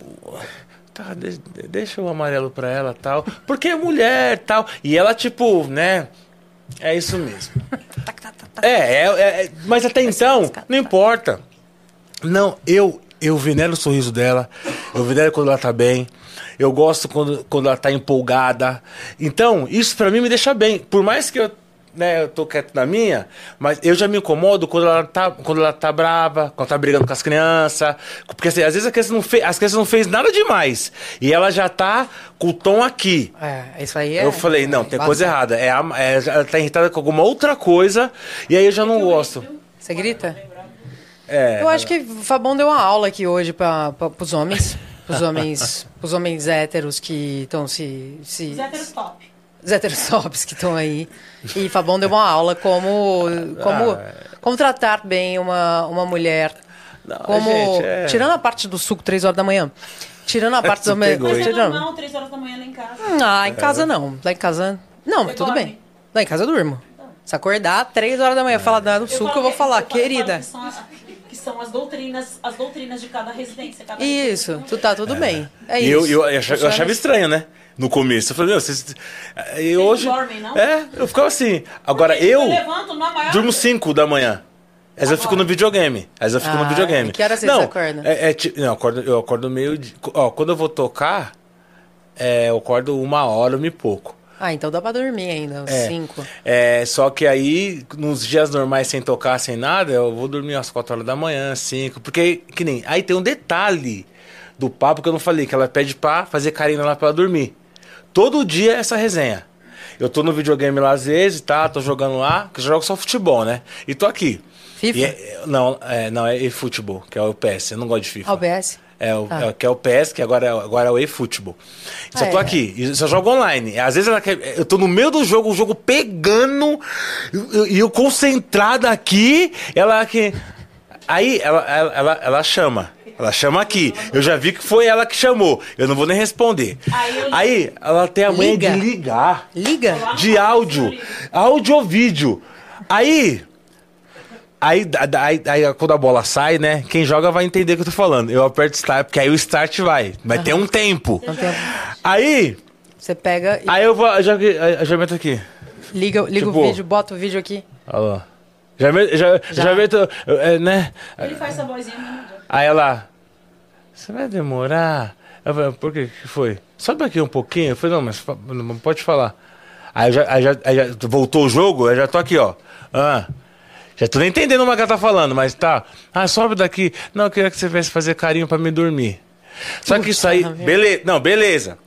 tá, de- de- deixa o amarelo pra ela tal. Porque é mulher tal. E ela, tipo, né? É isso mesmo. É, é, é, é, mas até então, não importa. Não, eu eu venero o sorriso dela, eu venero quando ela tá bem, eu gosto quando, quando ela tá empolgada. Então, isso pra mim me deixa bem. Por mais que eu, né, eu tô quieto na minha, mas eu já me incomodo quando ela tá, quando ela tá brava, quando tá brigando com as crianças. Porque assim, às vezes a criança não fez, as crianças não fez nada demais. E ela já tá com o tom aqui. É, isso aí é. Eu falei, não, tem é coisa bastante. errada. É, é, ela tá irritada com alguma outra coisa, e aí eu já não gosto. Você grita? É, Eu acho que o Fabão deu uma aula aqui hoje para os homens. Pros homens, pros homens héteros que estão se. se Os héteros top. Os heterossopes que estão aí. E Fabão deu uma aula como, como, Ah, é. como tratar bem uma, uma mulher. Não, Como. gente, é- Tirando a parte do suco, três horas da manhã. Tirando a parte do. hein? Mas é normal, três horas da manhã lá em casa. Ah, em casa não. Lá em casa. Não, Você tudo dorme? bem. Lá em casa eu durmo. Se acordar, três horas da manhã, falar do suco, eu vou falar, eu falo querida. Que são, as doutrinas, as doutrinas de cada residência. Cada Isso, tu tá tudo bem. É E isso. eu, eu, achava, eu achava estranho, né? No começo. Eu falei, meu, vocês. E hoje. dormem, não? É, eu ficava assim. Agora eu. Eu levanto na maior... Durmo 5 da manhã. Às vezes eu fico no videogame. Às vezes eu fico Ah, no videogame. que hora você não, acorda? É, é não, eu acordo, eu acordo meio. de- Ó, quando eu vou tocar, é, eu acordo uma hora, uma e pouco. Ah, então dá pra dormir ainda, uns É. cinco. É, só que aí, nos dias normais, sem tocar, sem nada, eu vou dormir às 4 horas da manhã, 5. Porque, que nem. Aí tem um detalhe do papo que eu não falei, que ela pede pra fazer carinho lá pra ela dormir. Todo dia é essa resenha. Eu tô no videogame lá às vezes, tá? Tô jogando lá, que eu jogo só futebol, né? E tô aqui. FIFA? E é- não, é, não, é e-futebol, que é o PS. Eu não gosto de FIFA. Ah, o PS? É, o, Ah. é, que é o PES, que agora é, agora é o eFootball. Só Ah, tô é. aqui, e só jogo online. Às vezes ela quer, eu tô no meio do jogo, o jogo pegando, e eu, eu concentrado aqui, ela que. Aí ela, ela, ela, ela chama. Ela chama aqui. Eu já vi que foi ela que chamou. Eu não vou nem responder. Aí Aí ela tem a manha Liga. de ligar Liga? de áudio, áudio ou vídeo. Aí, aí, aí, aí quando a bola sai, né? Quem joga vai entender o que eu tô falando. Eu aperto start, porque aí o start vai. Vai ter um tempo. Não tem- Aí, Você pega e aí eu vou, já, já, já meto aqui. liga, liga Tipo- o vídeo, bota o vídeo aqui. Olha lá. Já, meto- já, já. meto, é, né? Ele faz essa vozinha. Aí ela, você vai demorar? Eu falei, por que que foi? Sobe aqui um pouquinho. Eu falei, não, mas não pode falar. Aí, já, aí, já, aí já voltou o jogo, eu já tô aqui, ó. Ah, já tô nem entendendo o que ela tá falando, mas tá. Ah, sobe daqui. Não, eu queria que você viesse fazer carinho pra me dormir. Só que isso aí, beleza. Não, beleza.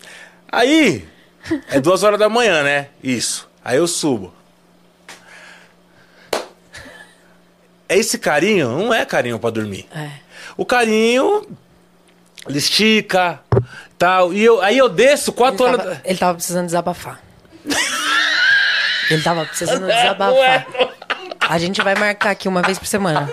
Aí, é duas horas da manhã, né? Isso. Aí eu subo. Esse carinho não é carinho pra dormir. É. O carinho, ele estica, tal. E eu, aí eu desço Ele quatro horas. tava, ele tava precisando desabafar. ele tava precisando desabafar. A gente vai marcar aqui uma vez por semana.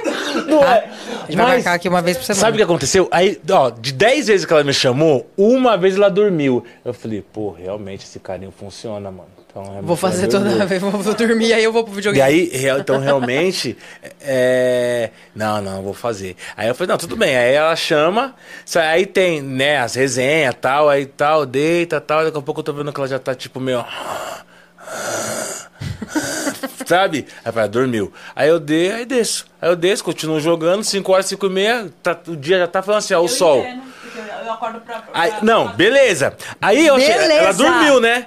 Não tá? é. A gente vai Mas- marcar aqui uma vez por semana. Sabe o que aconteceu? Aí, ó, de 10 vezes que ela me chamou, uma vez ela dormiu. Eu falei, pô, realmente esse carinho funciona, mano. Então, Vou fazer toda vez, vou, vou dormir, aí eu vou pro E videogame. aí, real- então, realmente, é... Não, não, vou fazer. Aí eu falei, não, tudo bem. Aí ela chama, só- aí tem, né, as resenhas, tal, aí tal, deita, tal. Daqui a pouco eu tô vendo que ela já tá, tipo, meio... Sabe? Aí vai, dormiu. Aí eu dei, aí desço. Aí eu desço, continuo jogando, 5 horas, 5 e meia, tá, o dia já tá falando assim, ó, o sol. entendo, eu, acordo pra... pra- Aí, pra- não, beleza. Aí eu achei, ela Beleza. dormiu, né?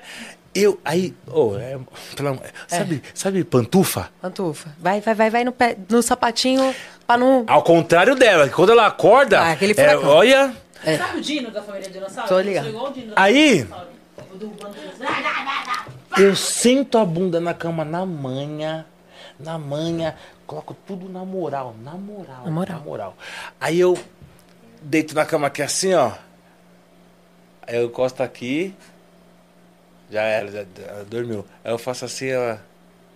Eu, aí, ô, é, pelo amor- sabe, sabe pantufa? Pantufa. Vai, vai, vai, vai no, pé, no sapatinho pra não. Ao contrário dela, que quando ela acorda, Ah, aquele é, olha, Sabe o Dino da família Dinossauro? Tô ligado. Aí- Dinossauro. Do eu sento a bunda na cama na manha, na manha, coloco tudo na moral, na moral, Na moral. Aí eu deito na cama aqui assim, ó. Aí eu encosto aqui, já era, já, ela dormiu. Aí eu faço assim, ela...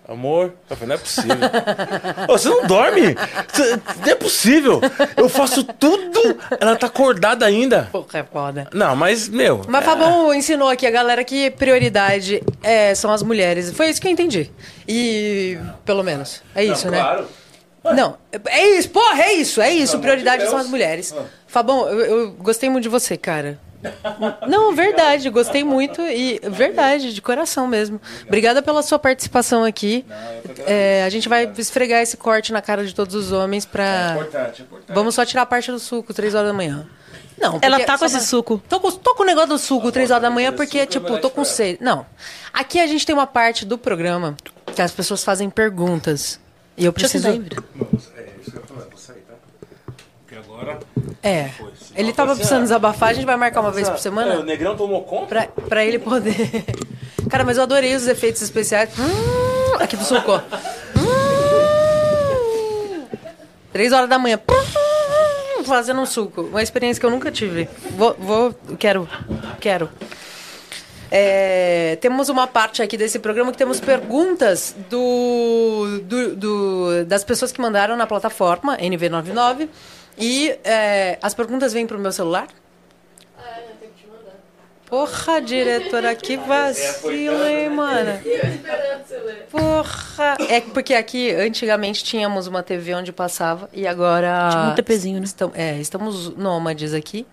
Amor, eu falei, não é possível. Você não dorme? Você- não é possível. Eu faço tudo. Ela tá acordada ainda. Porra, é foda. Não, mas, meu. Mas Fabão ensinou aqui a galera que prioridade é, são as mulheres. Foi isso que eu entendi. E. Pelo menos. É isso, né? Claro. Não, é isso, porra, é isso, é isso. amor Prioridade de são as mulheres. Fabão, eu, eu gostei muito de você, cara. Não, verdade, gostei muito e verdade, de coração mesmo. Obrigada pela sua participação aqui. É, a gente vai esfregar esse corte na cara de todos os homens pra. Importante, importante. Vamos só tirar a parte do suco, três horas da manhã. Não, Ela tá com esse pra- suco. Tô com, tô com o negócio do suco, três horas da manhã, porque, tipo, tô com sede. Não. Aqui a gente tem uma parte do programa que as pessoas fazem perguntas. E eu Deixa eu preciso. sentar aí, É isso que eu falei, vou sair, tá? Porque agora. É. Ele tava precisando desabafar, a gente vai marcar uma vez por É, o semana negrão tomou conta? pra, pra ele poder. Cara, mas eu adorei os efeitos especiais. Hum, aqui do suco. ó. Hum. Três horas da manhã. Hum, Fazendo um suco. Uma experiência que eu nunca tive. Vou. vou quero. Quero. É, temos uma parte aqui desse programa que temos perguntas do, do- do- das pessoas que mandaram na plataforma NV99. E é, as perguntas vêm pro meu celular? Porra, diretora, que vacilo, hein, mano? Porra. É porque aqui, antigamente, tínhamos uma TV onde passava e agora... Tipo um TPzinho, né? Estam- é, estamos nômades aqui.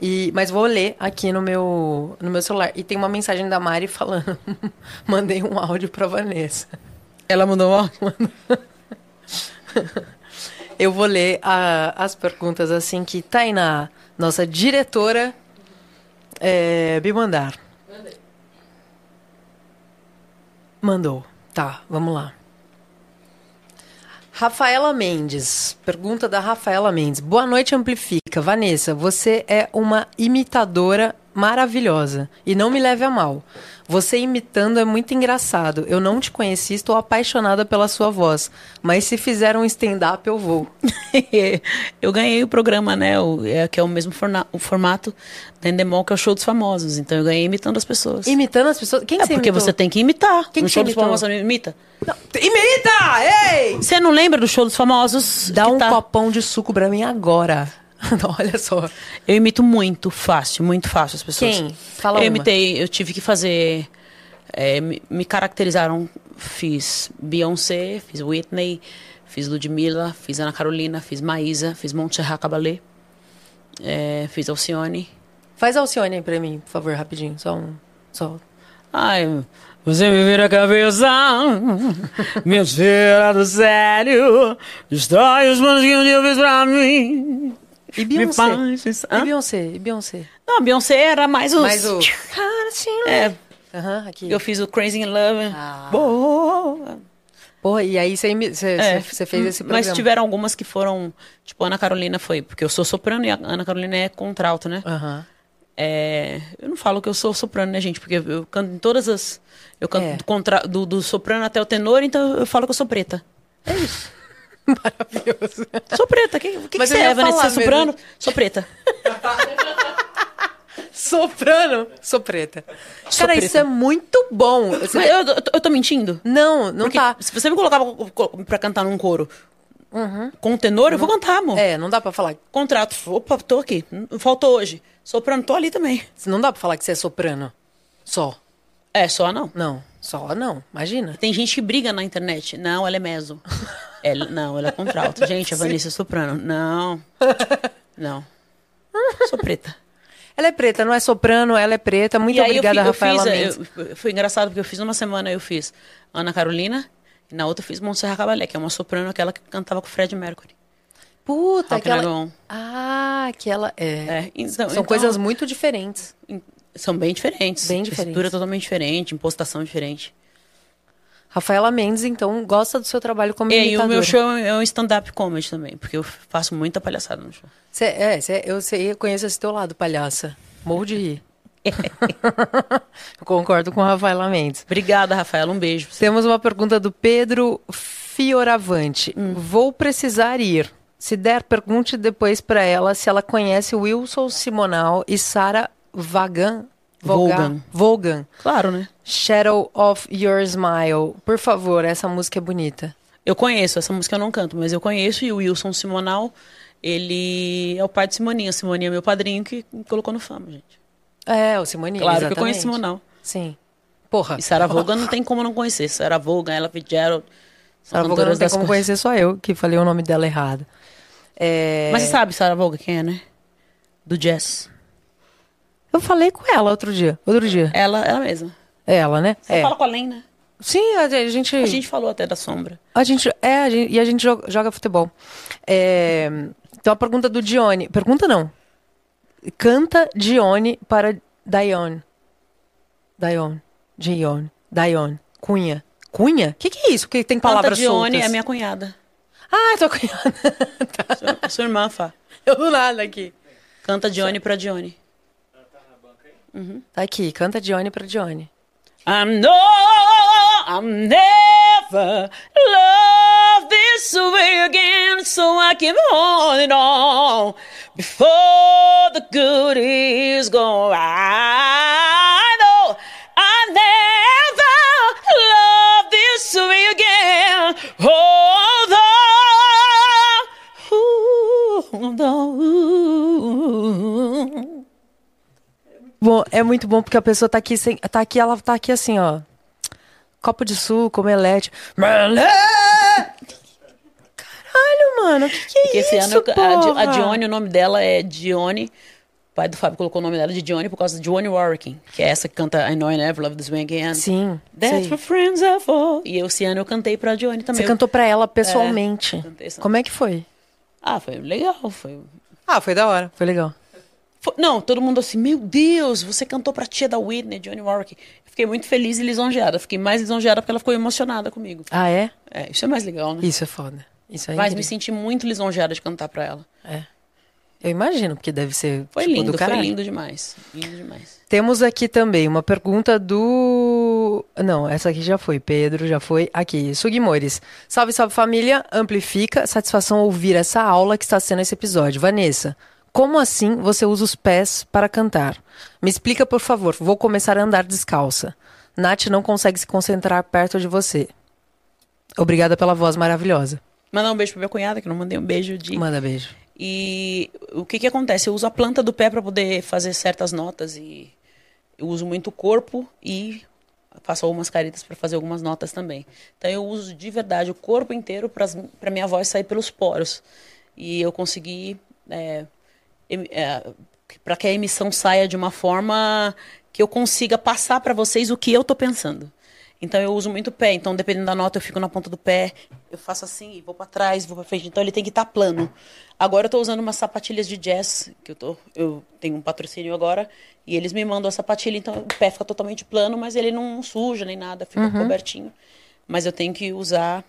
E, mas vou ler aqui no meu, no meu celular. E tem uma mensagem da Mari falando... Mandei um áudio pra Vanessa. Ela mandou ó. Eu vou ler a- as perguntas assim que Tainá, nossa diretora, é, me mandar. Mandou. Tá, vamos lá. Rafaela Mendes. Pergunta da Rafaela Mendes. Boa noite, Amplifica. Vanessa, você é uma imitadora maravilhosa. E não me leve a mal. Você imitando é muito engraçado. Eu não te conheci, estou apaixonada pela sua voz. Mas se fizer um stand-up, eu vou. eu ganhei o programa, né? O, é, que é o mesmo forna- o formato da Endemol, que é o show dos famosos. Então eu ganhei imitando as pessoas. Imitando as pessoas? Quem é você porque imitou? você tem que imitar. Quem que show dos famosos não imita. Não, imita! Ei! Você não lembra do show dos famosos? Dá um tá- copão de suco pra mim agora. Olha só. Eu imito muito fácil, muito fácil as pessoas. Quem? Fala Eu uma. imitei, eu tive que fazer. é, me, me caracterizaram. Fiz Beyoncé, fiz Whitney, fiz Ludmilla, fiz Ana Carolina, fiz Maísa, fiz Montserrat Caballé, é, fiz Alcione. Faz Alcione aí pra mim, por favor, rapidinho. Só um. Só. Ai, você me vira a cabeça, me tira do sério, destrói os planos que um dia fiz pra mim. E Beyoncé? E? Beyoncé? E Beyoncé? Não, a Beyoncé era mais os... Mais o. É, Aham, aqui. eu fiz o Crazy in Love. Ah. Boa. Porra, e aí você, É, fez esse programa. Mas tiveram algumas que foram. Tipo, a Ana Carolina foi. Porque eu sou soprano e a Ana Carolina é contralto, né? Aham. É, eu não falo que eu sou soprano, né, gente? Porque eu, canto em todas as. Eu canto É. do, contra, do, do soprano até o tenor, então eu falo que eu sou preta. Maravilhoso. Sou preta. O que, que, que você é, Vanessa? é soprano? Sou preta. Soprano. Sou preta. Sou Cara, preta. isso é muito bom. Você- eu, eu, tô- eu tô mentindo? Não, não Porque tá. se você me colocava pra cantar num coro com tenor, eu vou cantar, amor. É, não dá pra falar. Contrato. Opa, tô aqui. Faltou hoje. Soprano, tô ali também. Não dá pra falar que você é soprano. Só. É, só não. Não. Só não. Imagina. Tem gente que briga na internet. Não, ela é meso. Ela, não, ela é contralto. Gente, a Vanessa é soprano. Não. Não. Sou preta. Ela é preta, não é soprano, ela é preta. Muito e obrigada, eu, fi- eu Rafaela fiz, eu- foi engraçado porque eu fiz numa semana, eu fiz Ana Carolina, e na outra eu fiz Montserrat Caballé, que é uma soprano, aquela que cantava com o Fred Mercury. Puta, aquela... Ah, aquela... É. É, então- São então- coisas muito diferentes. São bem diferentes. Bem diferentes. Estrutura totalmente diferente, impostação diferente. Rafaela Mendes, então, gosta do seu trabalho como E aí o meu show é um stand-up comedy também, porque eu faço muita palhaçada no show. Cê, é, cê- eu sei, eu conheço esse teu lado, palhaça. Morro de rir. eu concordo com a Rafaela Mendes. Obrigada, Rafaela. Um beijo. Temos uma pergunta do Pedro Fioravante. Hum. Vou precisar ir. Se der, pergunte depois pra ela se ela conhece Wilson Simonal e Sarah Vagan. Vaughan. Vaughan. Claro, né? Shadow of Your Smile. Por favor, essa música é bonita. Eu conheço, essa música eu não canto, mas eu conheço e o Wilson Simonal, ele é o pai de Simoninha. Simoninha é meu padrinho que me colocou no fama, gente. É, o Simoninha, Claro que eu exatamente. conheço Simonal. Sim. Porra. E Sarah Vaughan não tem como não conhecer. Sarah Vaughan, Ella Fitzgerald, Sarah Vaughan não tem como coisas. conhecer só eu, que falei o nome dela errado. É... Mas você sabe Sarah Vaughan quem é, né? Do jazz. Eu falei com ela outro dia. Outro dia. Ela, ela mesma. É ela, né? Você é. fala com a Len, né? Sim, a gente... A gente falou até da sombra. A gente, é, a gente- e a gente joga, joga futebol. É, então a pergunta do Dione. Pergunta não. Canta Dione para Dione. Dione. Dione. Dione. Cunha. Cunha? O que, que é isso? Que tem Canta palavras Dione soltas? é minha cunhada. Ah, tua cunhada. Sua, sua irmã, Fá. Eu do nada aqui. Canta Dione pra Dione. Tá aqui. Canta Dione para Dione. I'm no, I'm never love this way again, so I keep holding on before the good is gone. I know I never love this way again. Hold on, hold on. Bom, é muito bom porque a pessoa tá aqui, sem, tá aqui, ela tá aqui assim, ó. Copo de suco, omelete. Caralho, mano, o que, que é Porque esse isso, ano eu- a, Di- a porra? Dione, o nome dela é Dione. O pai do Fábio colocou o nome dela de Dione por causa de Dione Warwick, que é essa que canta I Know I Never Love This Way Again. Sim, That's sei. what friends are for. E esse ano eu cantei pra Dione também. Você cantou pra ela pessoalmente. cantei essa- Como é que foi? Ah, foi legal. Foi... Ah, foi da hora. Foi legal. Não, todo mundo assim, meu Deus, você cantou pra tia da Whitney, Dione Warwick. Eu fiquei muito feliz e lisonjeada. Fiquei mais lisonjeada porque ela ficou emocionada comigo. Ah, é? É, isso é mais legal, né? Isso é foda. Isso é Mas me incrível. senti muito lisonjeada de cantar pra ela. Eu imagino, porque deve ser Foi tipo, lindo, do foi lindo demais. Lindo demais. Temos aqui também uma pergunta do. Não, essa aqui já foi. Pedro já foi. Aqui. Sugimores. Salve, salve família. Amplifica. Satisfação ouvir essa aula que está sendo esse episódio. Vanessa, como assim você usa os pés para cantar? Me explica, por favor. Vou começar a andar descalça. Nath não consegue se concentrar perto de você. Obrigada pela voz maravilhosa. Mandar um beijo pra minha cunhada, que eu não mandei um beijo de. Manda beijo. E o que que acontece? Eu uso a planta do pé para poder fazer certas notas e eu uso muito o corpo e faço algumas caretas para fazer algumas notas também. Então eu uso de verdade o corpo inteiro para minha voz sair pelos poros e eu consegui é, para que a emissão saia de uma forma que eu consiga passar para vocês o que eu tô pensando. Então eu uso muito o pé. Então dependendo da nota eu fico na ponta do pé, eu faço assim, e vou para trás, vou para frente. Então ele tem que estar plano. Agora eu tô usando umas sapatilhas de jazz que eu tô, eu tenho um patrocínio agora e eles me mandam a sapatilha, então o pé fica totalmente plano, mas ele não suja nem nada, fica cobertinho. Mas eu tenho que usar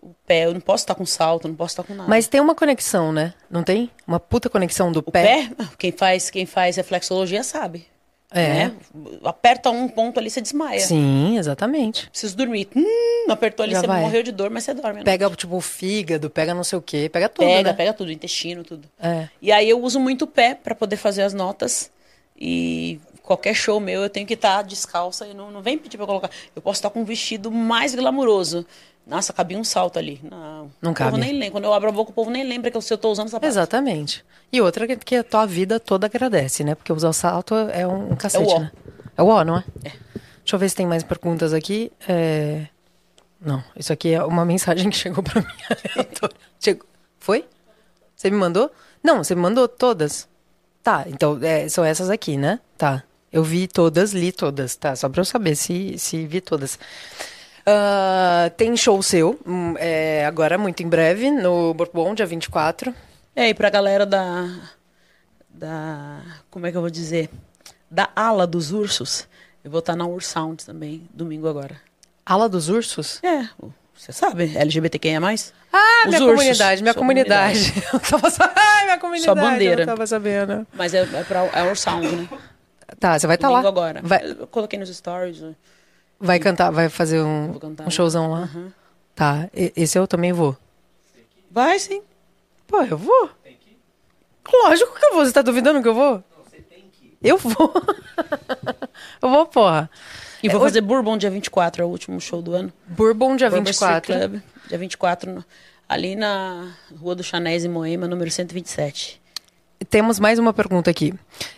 o pé, eu não posso estar com salto, não posso estar com nada. Mas tem uma conexão, né? Não tem? Uma puta conexão do o pé, quem faz, quem faz reflexologia sabe. É. né? Aperta um ponto ali, você desmaia. Sim, exatamente. Preciso dormir. Hum, apertou ali, Já você vai. morreu de dor, mas você dorme. né? Pega, tipo, o fígado, pega não sei o quê, pega tudo, pega, né? pega tudo, intestino, tudo. É. E aí eu uso muito o pé para poder fazer as notas. E qualquer show meu eu tenho que estar descalça e não, não vem pedir pra eu colocar. Eu posso estar com um vestido mais glamuroso. Nossa, cabia um salto ali. Não. Não O cabe. nem lembra. Quando eu abro a boca, o povo nem lembra que eu, tô usando sapato. Exatamente. E outra que, que a tua vida toda agradece, né? Porque usar o salto é um, um cacete, É o né? É o ó, não é? Deixa eu ver se tem mais perguntas aqui. É... Não, isso aqui é uma mensagem que chegou pra mim. Chegou... Foi? Você me mandou? Não, você me mandou todas. Tá, então é, são essas aqui, né? Tá. Eu vi todas, li todas, tá? Só pra eu saber se, se vi todas. Ah, tem show seu, hum, é, agora muito em breve, no Bourbon, dia 24. É, e pra galera da. Da. Como é que eu vou dizer? Da ala dos ursos. Eu vou estar na Ursound também, domingo agora. Ala dos Ursos? É, você sabe, LGBTQIA. Ah, Os minha ursos, comunidade, minha sua comunidade. Eu tava sa- Ai, minha comunidade. Sua bandeira. Eu tava sabendo. Mas é, é pra é Ursound, né? Tá, você vai estar Domingo lá. agora. Vai, Eu coloquei nos stories. Vai cantar, vai fazer um, um showzão lá. Tá, esse eu também vou. Vai sim. Pô, eu vou. Lógico que eu vou. Você tá duvidando que eu vou? Eu vou. eu vou, porra. E vou É, fazer Bourbon dia 24, é o último show do ano. Bourbon dia Bourbon Street 24. Club, dia 24, no- ali na Rua do Chanés, em Moema, número 127. Temos mais uma pergunta aqui.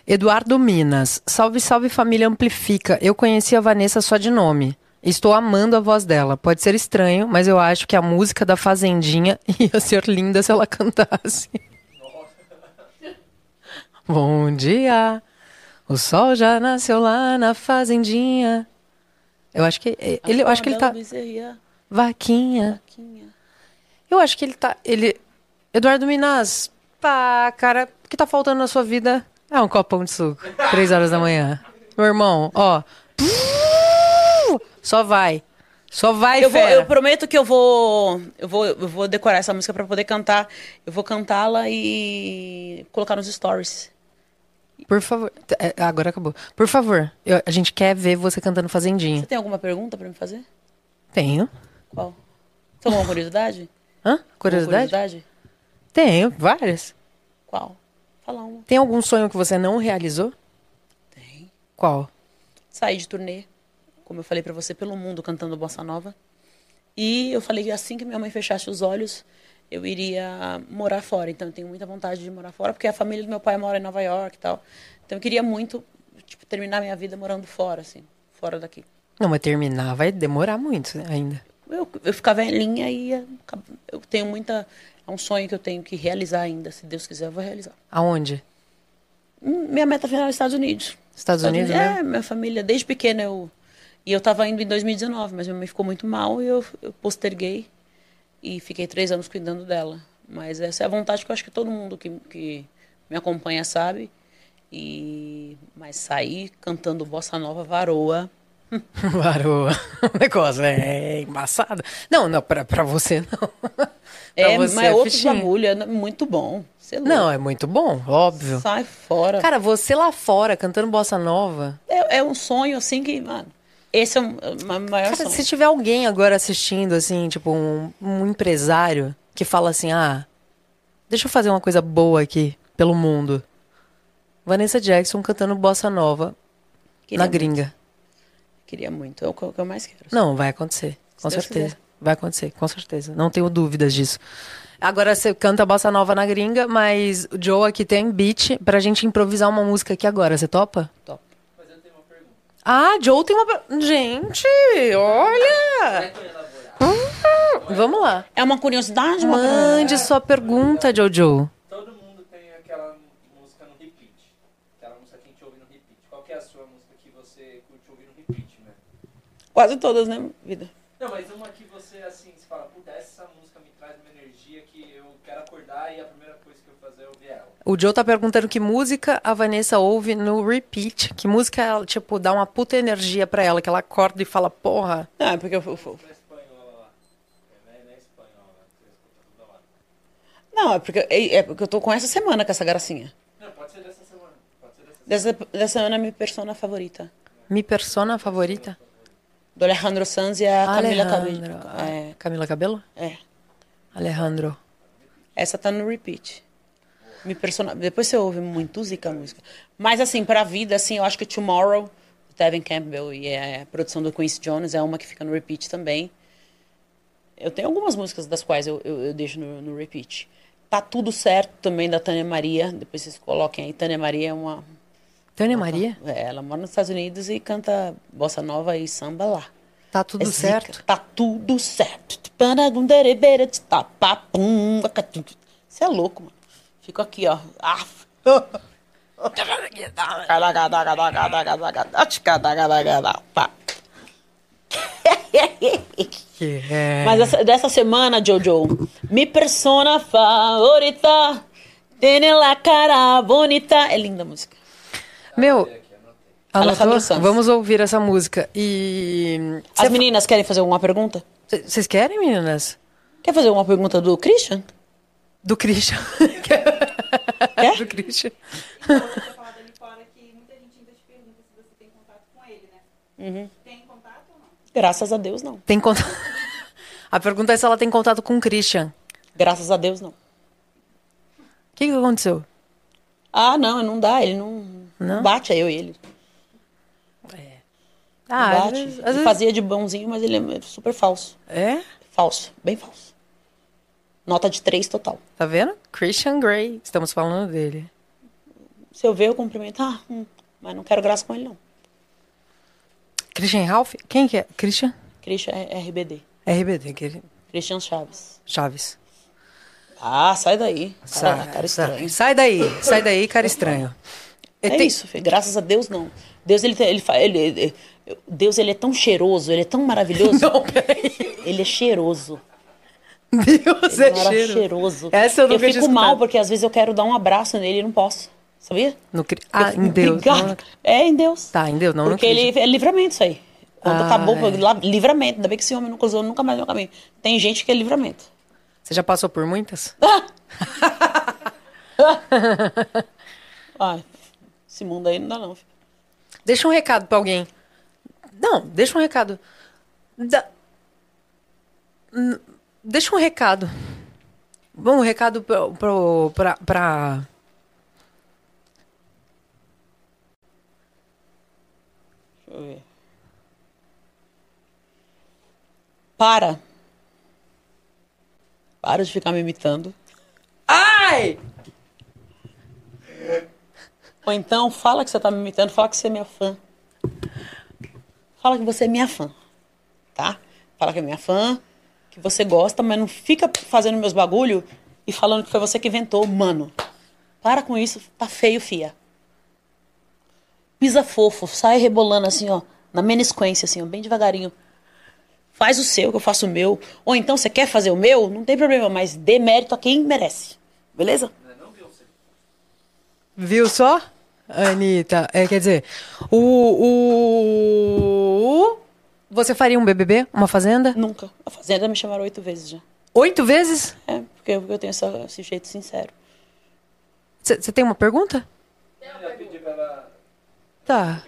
Eduardo Minas. Salve, salve família Amplifica. Eu conheci a Vanessa só de nome. Estou amando a voz dela. Pode ser estranho, mas eu acho que a música da Fazendinha ia ser linda se ela cantasse. Bom dia. O sol já nasceu lá na Fazendinha. Eu acho que ele, eu acho que ele tá Bezerria, vaquinha. Vaquinha. Eu acho que ele tá. Ele. Eduardo Minas, pá, cara, que tá faltando na sua vida é um copão de suco. Três horas da manhã. Meu irmão, ó. Só vai. Só vai, Eu, vou, eu prometo que eu vou, eu vou, eu vou decorar essa música pra poder cantar. Eu vou cantá-la e colocar nos stories. Por favor. É, agora acabou. Por favor, eu- a gente quer ver você cantando Fazendinha. Você tem alguma pergunta pra me fazer? Tenho. Qual? Tem alguma curiosidade? Hã? Curiosidade? curiosidade? Tenho, várias. Qual? Fala uma. Tem algum sonho que você não realizou? Tem. Qual? Saí de turnê, como eu falei pra você, pelo mundo cantando bossa nova. E eu falei que assim que minha mãe fechasse os olhos, eu iria morar fora. Então eu tenho muita vontade de morar fora, porque a família do meu pai mora em Nova York e tal. Então eu queria muito tipo, terminar minha vida morando fora, assim, fora daqui. Não, mas terminar vai demorar muito ainda. Eu, eu ficar velhinha e ia acab- eu tenho muita. É um sonho que eu tenho que realizar ainda. Se Deus quiser, eu vou realizar. Aonde? Hum, Minha meta final é os Estados Unidos. Estados Unidos, É, né? minha família, desde pequena eu. E eu tava indo em 2019, mas minha mãe ficou muito mal e eu, eu posterguei. E fiquei três anos cuidando dela. Mas essa é a vontade que eu acho que todo mundo que, que me acompanha sabe. E mas sair cantando bossa nova varoa. Varoa. O negócio é embaçado. Não, não, pra, pra você não. Pra É, você mas outros fichinha. bagulho, é muito bom. É Não, é muito bom, óbvio. Sai fora. Cara, você lá fora cantando bossa nova. É, é um sonho assim que, mano. Esse é o ma- maior Cara, sonho. se tiver alguém agora assistindo, assim, tipo, um, um empresário que fala assim, ah, deixa eu fazer uma coisa boa aqui pelo mundo. Vanessa Jackson cantando bossa nova Queria na muito. Queria muito. É o que eu eu mais quero. Não, vai acontecer. Com Deus certeza. quiser. Vai acontecer, com certeza. Não tenho dúvidas disso. Agora você canta bossa nova na gringa, mas o Joe aqui tem beat pra gente improvisar uma música aqui agora. Você topa? Top. Ah, Joe tem uma. Gente, olha! Hum, vamos lá. É uma curiosidade, uma Mande sua pergunta, Jojo. Todo mundo tem aquela música no repeat. Aquela música que a gente ouve no repeat. Qual que é a sua música que você curte ouvir no repeat, né? Quase todas, né, vida? Não, mas uma que você, assim, você fala, puta, essa música me traz uma energia que eu quero acordar e a primeira coisa que eu fazer é ouvir ela. O Joe tá perguntando que música a Vanessa ouve no repeat. Que música, ela, tipo, dá uma puta energia pra ela, que ela acorda e fala, porra. Não, é porque eu, eu, eu- Na espanhola lá. É, não é espanhola, você escuta toda hora. Não, é porque, é, é porque eu tô com essa semana com essa gracinha. Não, pode ser dessa semana. Pode ser dessa semana. Dessa, dessa semana é minha persona favorita. Mi persona favorita? Do Alejandro Sanz e a Camila Alejandro. Cabello. Ah, É, Camila Cabelo? é. Alejandro. Essa tá no repeat. Me persona... Depois você ouve muito zica a música. Mas assim, pra vida, assim, eu acho que Tomorrow, do Tevin Campbell e a produção do Quincy Jones é uma que fica no repeat também. Eu tenho algumas músicas das quais eu, eu, eu deixo no, no repeat. Tá tudo certo também da Tânia Maria. Depois vocês coloquem aí. Tânia Maria é uma. Tânia Maria? É, ela mora nos Estados Unidos e canta bossa nova e samba lá. Tá tudo É zica. certo? Tá tudo certo. Você é louco, mano. Fico aqui, ó. Ah. Que é. Mas essa- dessa semana, Jojo, mi persona favorita tiene la cara bonita. É linda a música. Meu, anotou? Vamos ouvir essa música. E. As Cê- meninas querem fazer alguma pergunta? cê- Vocês querem, meninas? Quer fazer alguma pergunta do Christian? Do Christian. Quer? Do Christian. ali fora que muita gente ainda te pergunta se você tem contato com ele, né? Tem contato ou não? Graças a Deus, não. Tem contato. A pergunta é se ela tem contato com o Christian. Graças a Deus, não. O que, que aconteceu? Ah, não, não dá. Ele não, Não? bate a eu e ele. Ah, não às bate. vezes, às ele vezes- fazia de bonzinho, mas ele é super falso. É? Falso, bem falso. Nota de três total. Tá vendo? Christian Grey. Estamos falando dele. Se eu ver, eu cumprimento. Ah, hum, mas não quero graça com ele, não. Christian Ralph? Quem que é? Christian? Christian é RBD. RBD, que Christian Chaves. Chaves. Ah, sai daí. Cara, Sai, cara sai. estranho. Sai daí, sai daí, cara estranho. É Tem- isso, filho. graças a Deus, não. Deus, ele, ele, ele, Deus, ele é tão cheiroso, ele é tão maravilhoso. Não, peraí. Ele é cheiroso. Deus Ele é é cheiro. cheiroso. Essa eu nunca tinha fico mal porque às vezes eu quero dar um abraço nele e não posso. Sabia? No cri- Ah, Eu em Deus. Não- É, em Deus. Tá, em Deus, não Porque ele é livramento isso aí. Quando Ah, acabou, é. livramento. Ainda bem que esse homem não cruzou nunca mais no caminho. Tem gente que é livramento. Você já passou por muitas? Ai, esse mundo aí não dá não. filho. Deixa um recado pra alguém. Não, deixa um recado. Da- Deixa um recado. Bom, um recado pra, pra. Deixa eu ver. Para. Para de ficar me imitando. Ai! Ou então, fala que você tá me imitando, fala que você é minha fã. Fala que você é minha fã, tá? Fala que é minha fã, que você gosta, mas não fica fazendo meus bagulho e falando que foi você que inventou, mano. Para com isso, tá feio, fia. Pisa fofo, sai rebolando assim, ó, na menisquência, assim, ó, bem devagarinho. Faz o seu, que eu faço o meu. Ou então, você quer fazer o meu? Não tem problema, mas dê mérito a quem merece. Beleza? Viu só, Anitta? É, quer dizer, o, o. Você faria um BBB? Uma fazenda? Nunca. A Fazenda me chamaram oito vezes já. Oito vezes? É, porque eu, eu tenho essa- esse jeito sincero. Você tem uma pergunta? Tá.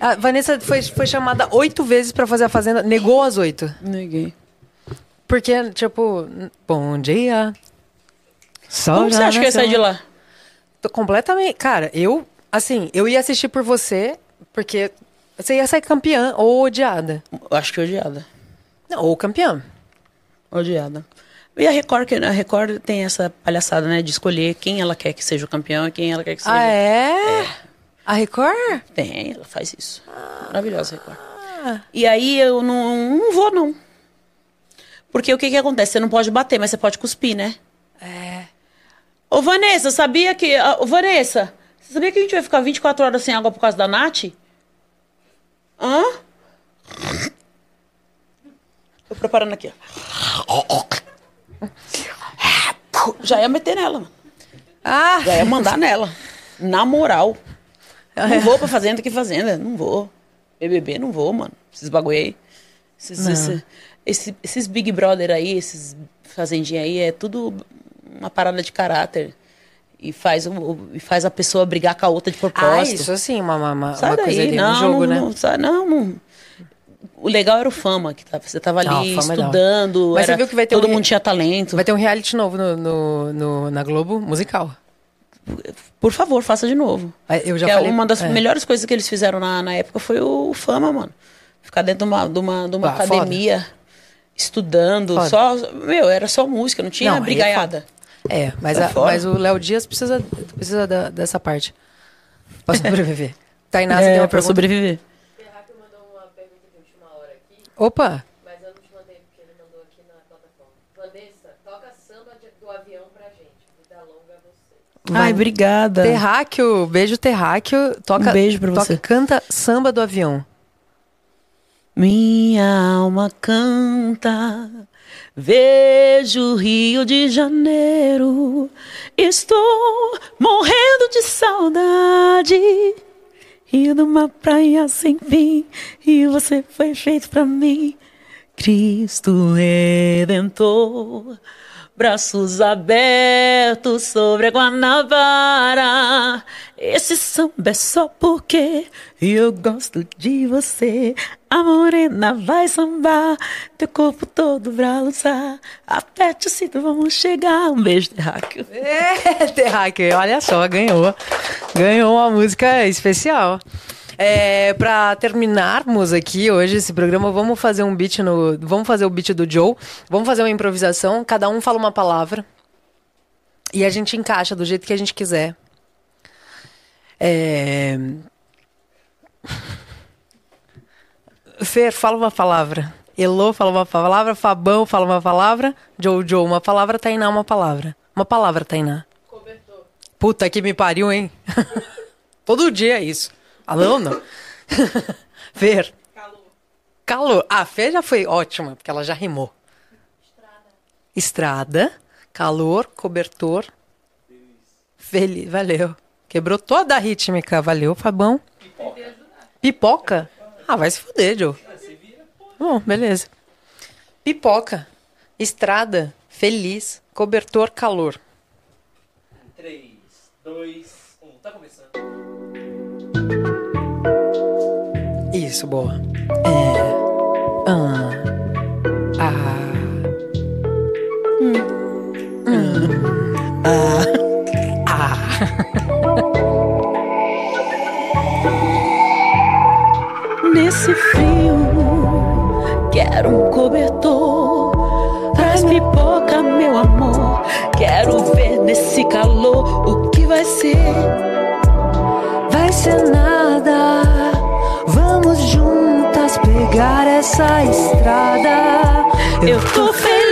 A Vanessa foi, foi chamada oito vezes pra fazer a fazenda, negou as oito. Neguei. Porque, tipo, bom dia. Sol Como você acha que eu ia sair de lá? Completamente. Cara, eu, assim, eu ia assistir por você, porque você ia sair campeã ou odiada. Acho que odiada. Não, ou campeã. Odiada. E a Record, a Record tem essa palhaçada, né? De escolher quem ela quer que seja o campeão e quem ela quer que seja. Ah, é? A Record? Tem, ela faz isso. Maravilhosa, Record. E aí eu não, não vou, não. Porque o que que acontece? Você não pode bater, mas você pode cuspir, né? É. Ô, Vanessa, sabia que... ah, Ô, Vanessa, você sabia que a gente vai ficar 24 horas sem água por causa da Nath? Hã? Tô preparando aqui, ó. Já ia meter nela, mano. Ah! Já ia mandar nela. Na moral. Não vou pra fazenda que fazenda. Não vou. BBB, não vou, mano. Esses bagulho aí. Esses, esse- esse- esses Big Brother aí, esses fazendinha aí, é tudo uma parada de caráter. E faz, o- e faz a pessoa brigar com a outra de Ah, propósito. isso assim, uma, uma, uma Sai daí, coisa ali, não, jogo, não, né? Não, sai- não, não. O legal era o fama, que tava, você tava Não, ali o Fama é estudando. Mas você era- viu que vai ter todo um- mundo tinha talento. Vai ter um reality novo no, no- no- na Globo, musical. Por favor, faça de novo. Ah, Eu já Que é falei. uma das é. melhores coisas que eles fizeram na, na época foi o Fama, mano. Ficar dentro de uma, de uma, de uma Ah, foda. academia, estudando. Foda. Só, meu, era só música, não tinha Não, é brigaiada. É, mas, Sai a- mas o Léo Dias precisa, precisa da- dessa parte. Pra sobreviver. Tainá, você é, tem uma pra pergunta? sobreviver. Terráqueo mandou uma pergunta de última hora aqui, Opa! mas eu não te mandei porque ele mandou aqui na plataforma. Vanessa, toca samba de- do avião pra gente. Vida longa a você. Ai, obrigada. Terráqueo, beijo Terráqueo. Toca, Um beijo pra toca- você. Canta samba do avião. Minha alma canta, vejo o Rio de Janeiro, estou morrendo de saudade. Rio de uma praia sem fim, e você foi feito pra mim, Cristo Redentor. Braços abertos sobre a Guanabara. Esse samba é só porque eu gosto de você. A morena vai sambar, teu corpo todo pra lançar. Aperte o cinto, vamos chegar. Um beijo, Terráqueo. É, Terráqueo, olha só, ganhou. Ganhou uma música especial. É, pra terminarmos aqui hoje esse programa, vamos fazer um beat no. Vamos fazer o beat do Joe. Vamos fazer uma improvisação. Cada um fala uma palavra. E a gente encaixa do jeito que a gente quiser. É... Fer, fala uma palavra. Elô fala uma palavra. Fabão fala uma palavra. Jojo uma palavra. Tainá uma palavra. Uma palavra, Tainá. Cobertor. Puta que me pariu, hein? Todo dia é isso. Alô, não? Fer. Calor. Calor. Ah, Fer já foi ótima, porque ela já rimou. Estrada. Calor, cobertor. Feliz. Valeu. Quebrou toda a rítmica. Valeu, Fabão. Pipoca. Ah, vai se fuder, Joe. Bom, beleza. Pipoca. Estrada. Feliz. Cobertor, calor. 3, 2, 1. Tá começando. Isso, boa. É. Ah. Ah. Nesse frio, quero um cobertor. Traz pipoca, meu amor. Quero ver nesse calor o que vai ser. vai ser nada. Vamos juntas pegar essa estrada. Eu tô feliz.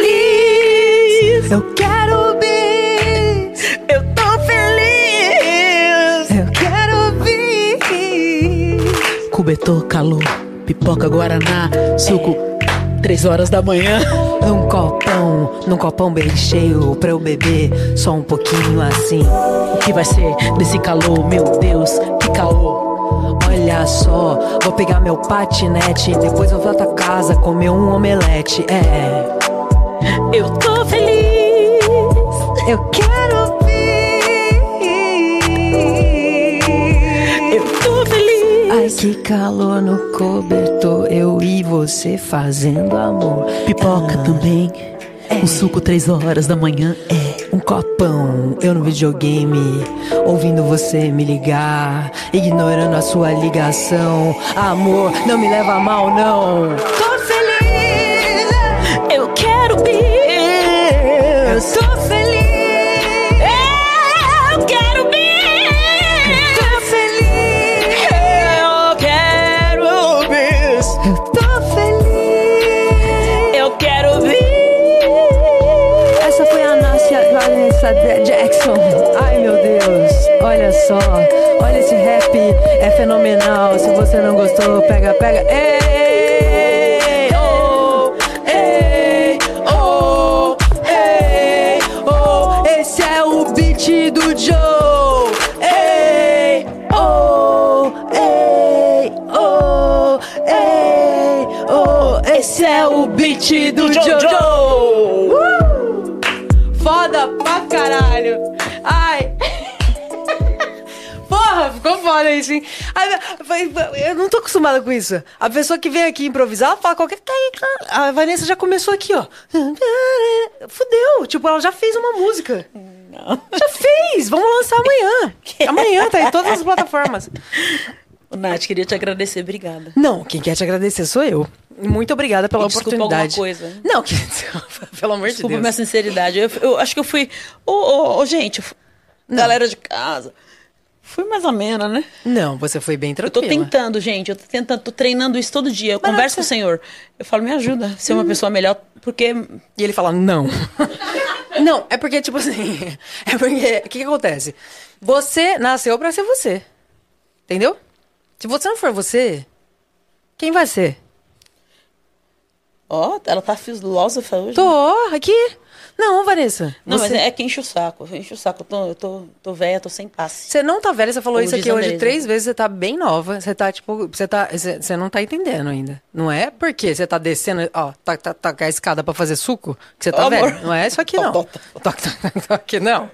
Cobertor, calor, pipoca, guaraná, suco, três horas da manhã. Num copão, num copão bem cheio pra eu beber só um pouquinho assim. O que vai ser desse calor? Meu Deus, que calor. Olha só, vou pegar meu patinete, depois eu volto a casa comer um omelete. É, Eu tô feliz. eu quero que calor no cobertor, eu e você fazendo amor. Pipoca também. Um suco três horas da manhã. É. Um copão, eu no videogame, ouvindo você me ligar, ignorando a sua ligação. Amor, não me leva a mal, não. Jackson. Ai meu Deus, olha só, olha esse rap, é fenomenal. Se você não gostou, pega, pega. Ei, oh, ei, oh, ei, oh. Esse é o beat do Joe. Ei, oh, ei, oh, ei, oh. Esse é o beat do Jojo. Foda isso, hein? Vai- Eu não tô acostumada com isso. A pessoa que vem aqui improvisar, fala qualquer. A Vanessa já começou aqui, ó. Fudeu. Tipo, ela já fez uma música. Já fez! Vamos lançar amanhã. Amanhã tá em todas as plataformas. Ô, Nath, queria te agradecer. Obrigada. Não, quem quer te agradecer sou eu. Muito obrigada pela desculpa oportunidade. alguma coisa. Não, que... pelo amor Desculpa de minha Deus. sinceridade. Eu, eu acho que eu fui. Ô, ô, ô, gente, eu fu- galera de casa. Fui mais amena, né? Não, você foi bem Eu tô tranquila. tentando, gente. Eu tô tentando, tô treinando isso todo dia. Eu Mas converso você- com o Senhor. Eu falo, me ajuda a ser uma pessoa melhor, porque. E ele fala, não. não, é porque, tipo assim. É porque. O que, que acontece? Você nasceu pra ser você. Entendeu? Se você não for você, quem vai ser? Ó, ela tá filósofa hoje. né? Tô, aqui. Não, Vanessa. Não, você, mas é que enche o saco. Enche o saco. Eu tô, eu tô, tô velha, tô sem passe. Você não tá velha, você falou Como isso aqui hoje três vezes, você tá bem nova. Você tá, tipo, você tá. Você, não tá entendendo ainda. Não é porque você tá descendo, ó, tá, tá, tá a escada pra fazer suco, que você tá Ó, velha. amor. Não é isso aqui, não. Toque, toque, toque, não.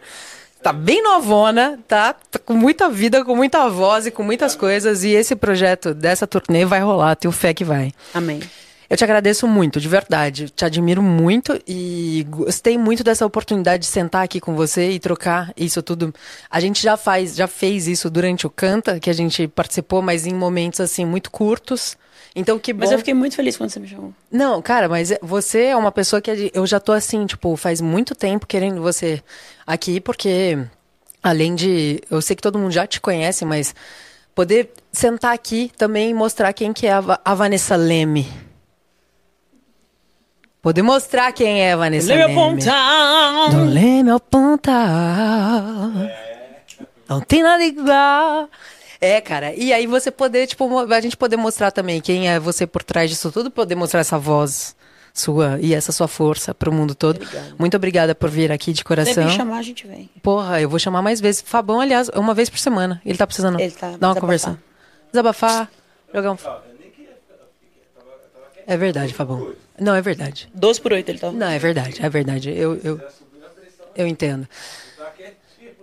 Tá bem novona, tá, tá com muita vida, com muita voz e com muitas coisas. E esse projeto dessa turnê vai rolar, tenho fé que vai. Amém. Eu te agradeço muito, de verdade. Te admiro muito e gostei muito dessa oportunidade de sentar aqui com você e trocar isso tudo. A gente já faz, já fez isso durante o Canta, que a gente participou, mas em momentos assim muito curtos. Então que bom. Mas eu fiquei muito feliz quando você me chamou. Não, cara, mas é- você é uma pessoa que eu já tô assim, tipo, faz muito tempo querendo você aqui, porque além de. Eu sei que todo mundo já te conhece, mas poder sentar aqui também e mostrar quem que é a Vanessa Leme. Poder mostrar quem é Vanessa Leme Leme. apontar. Do Leme ao Pontal. Não tem nada igual. É, cara. E aí você poder, tipo, a gente poder mostrar também quem é você por trás disso tudo, poder mostrar essa voz sua e essa sua força pro mundo todo. Muito obrigada por vir aqui de Se coração. me chamar, a gente vem. Porra, eu vou chamar mais vezes. Fabão, aliás, uma vez por semana. Ele tá precisando Ele tá dar uma conversa. Desabafar, jogar um. É verdade, Fabão. Não, é verdade. 12 por 8 ele tá. Não, é verdade, é verdade. Eu, eu, eu entendo.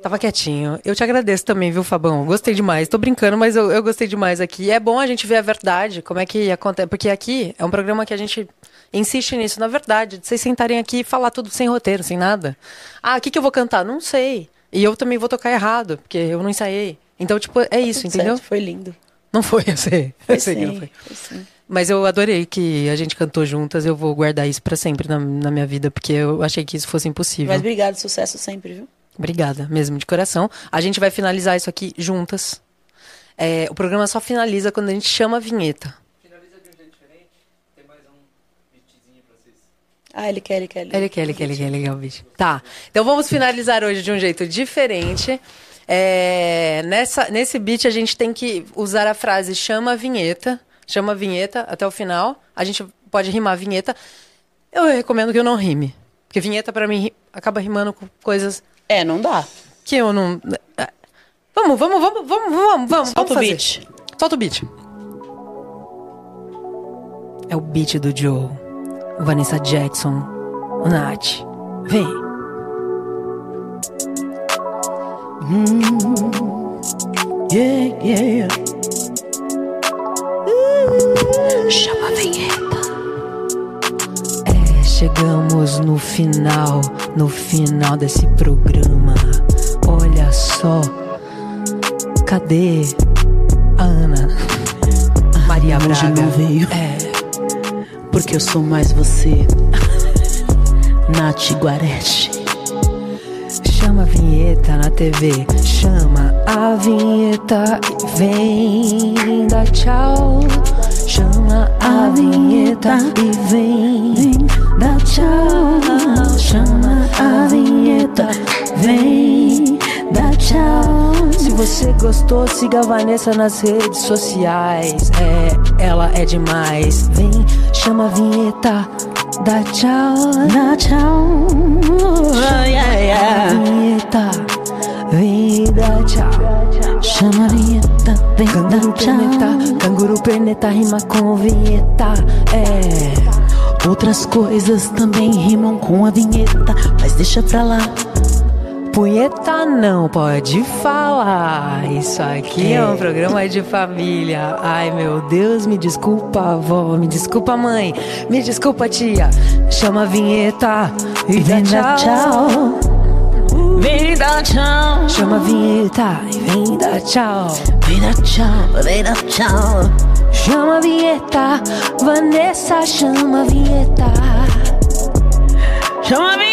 Tava quietinho. Eu te agradeço também, viu, Fabão? Gostei demais. Tô brincando, mas eu, eu gostei demais aqui. É bom a gente ver a verdade, como é que acontece. Porque aqui é um programa que a gente insiste nisso, na verdade. De vocês sentarem aqui e falar tudo sem roteiro, sem nada. Ah, o que, que eu vou cantar? Não sei. E eu também vou tocar errado, porque eu não ensaiei. Então, tipo, é isso, Tudo entendeu? certo, Foi lindo. Não foi, eu sei. Foi eu sei que não sim, foi. foi sim. Mas eu adorei que a gente cantou juntas. Eu vou guardar isso pra sempre na, na minha vida, porque eu achei que isso fosse impossível. Mas obrigado, sucesso sempre, viu? Obrigada, mesmo de coração. A gente vai finalizar isso aqui juntas. É, o programa só finaliza quando a gente chama a vinheta. Finaliza de um jeito diferente. Tem mais um beatzinho pra vocês. Ah, ele quer, ele quer. Ele quer, ele quer, ele quer, ele quer o bicho. Tá. Então vamos finalizar hoje de um jeito diferente. É, nessa, nesse beat a gente tem que usar a frase chama a vinheta. Chama a vinheta até o final. A gente pode rimar a vinheta. Eu recomendo que eu não rime. Porque vinheta pra mim acaba rimando com coisas É, não dá. que eu não. é. Vamos, vamos, vamos, vamos, vamos, vamos. Solta o vamos fazer. beat. Solta o beat. É o beat do Joe. Vanessa Jackson. O Nath. Vem. Yeah, yeah. Chama a vinheta. É, chegamos no final, no final desse programa. Olha só. Cadê a Ana? Maria Hoje Braga. não veio. É. Porque eu sou mais você. Nath Guarete. Chama a vinheta na TV, chama a vinheta e vem dá tchau. Chama a vinheta e vem dá tchau. Chama a vinheta, vem dá tchau. Se você gostou, siga a Vanessa nas redes sociais. É, ela é demais. Vem, chama a vinheta, dá tchau. Dá tchau. Yeah, yeah. Vinheta, vem dá tchau. Chama a vinheta, vem Canguru tchau. perneta, canguru perneta rima com vinheta. É. Outras coisas também rimam com a vinheta, mas deixa pra lá. Punheta não pode falar. Isso aqui é. um programa de família. Ai meu Deus, me desculpa, avó, me desculpa, mãe, me desculpa, tia. Chama a vinheta e dá Vem dar tchau. Vem dar tchau. Chama a vinheta e vem dar tchau. Vem dar tchau, vem dar tchau. Chama a vinheta, Vanessa, chama a vinheta. Chama a vinheta,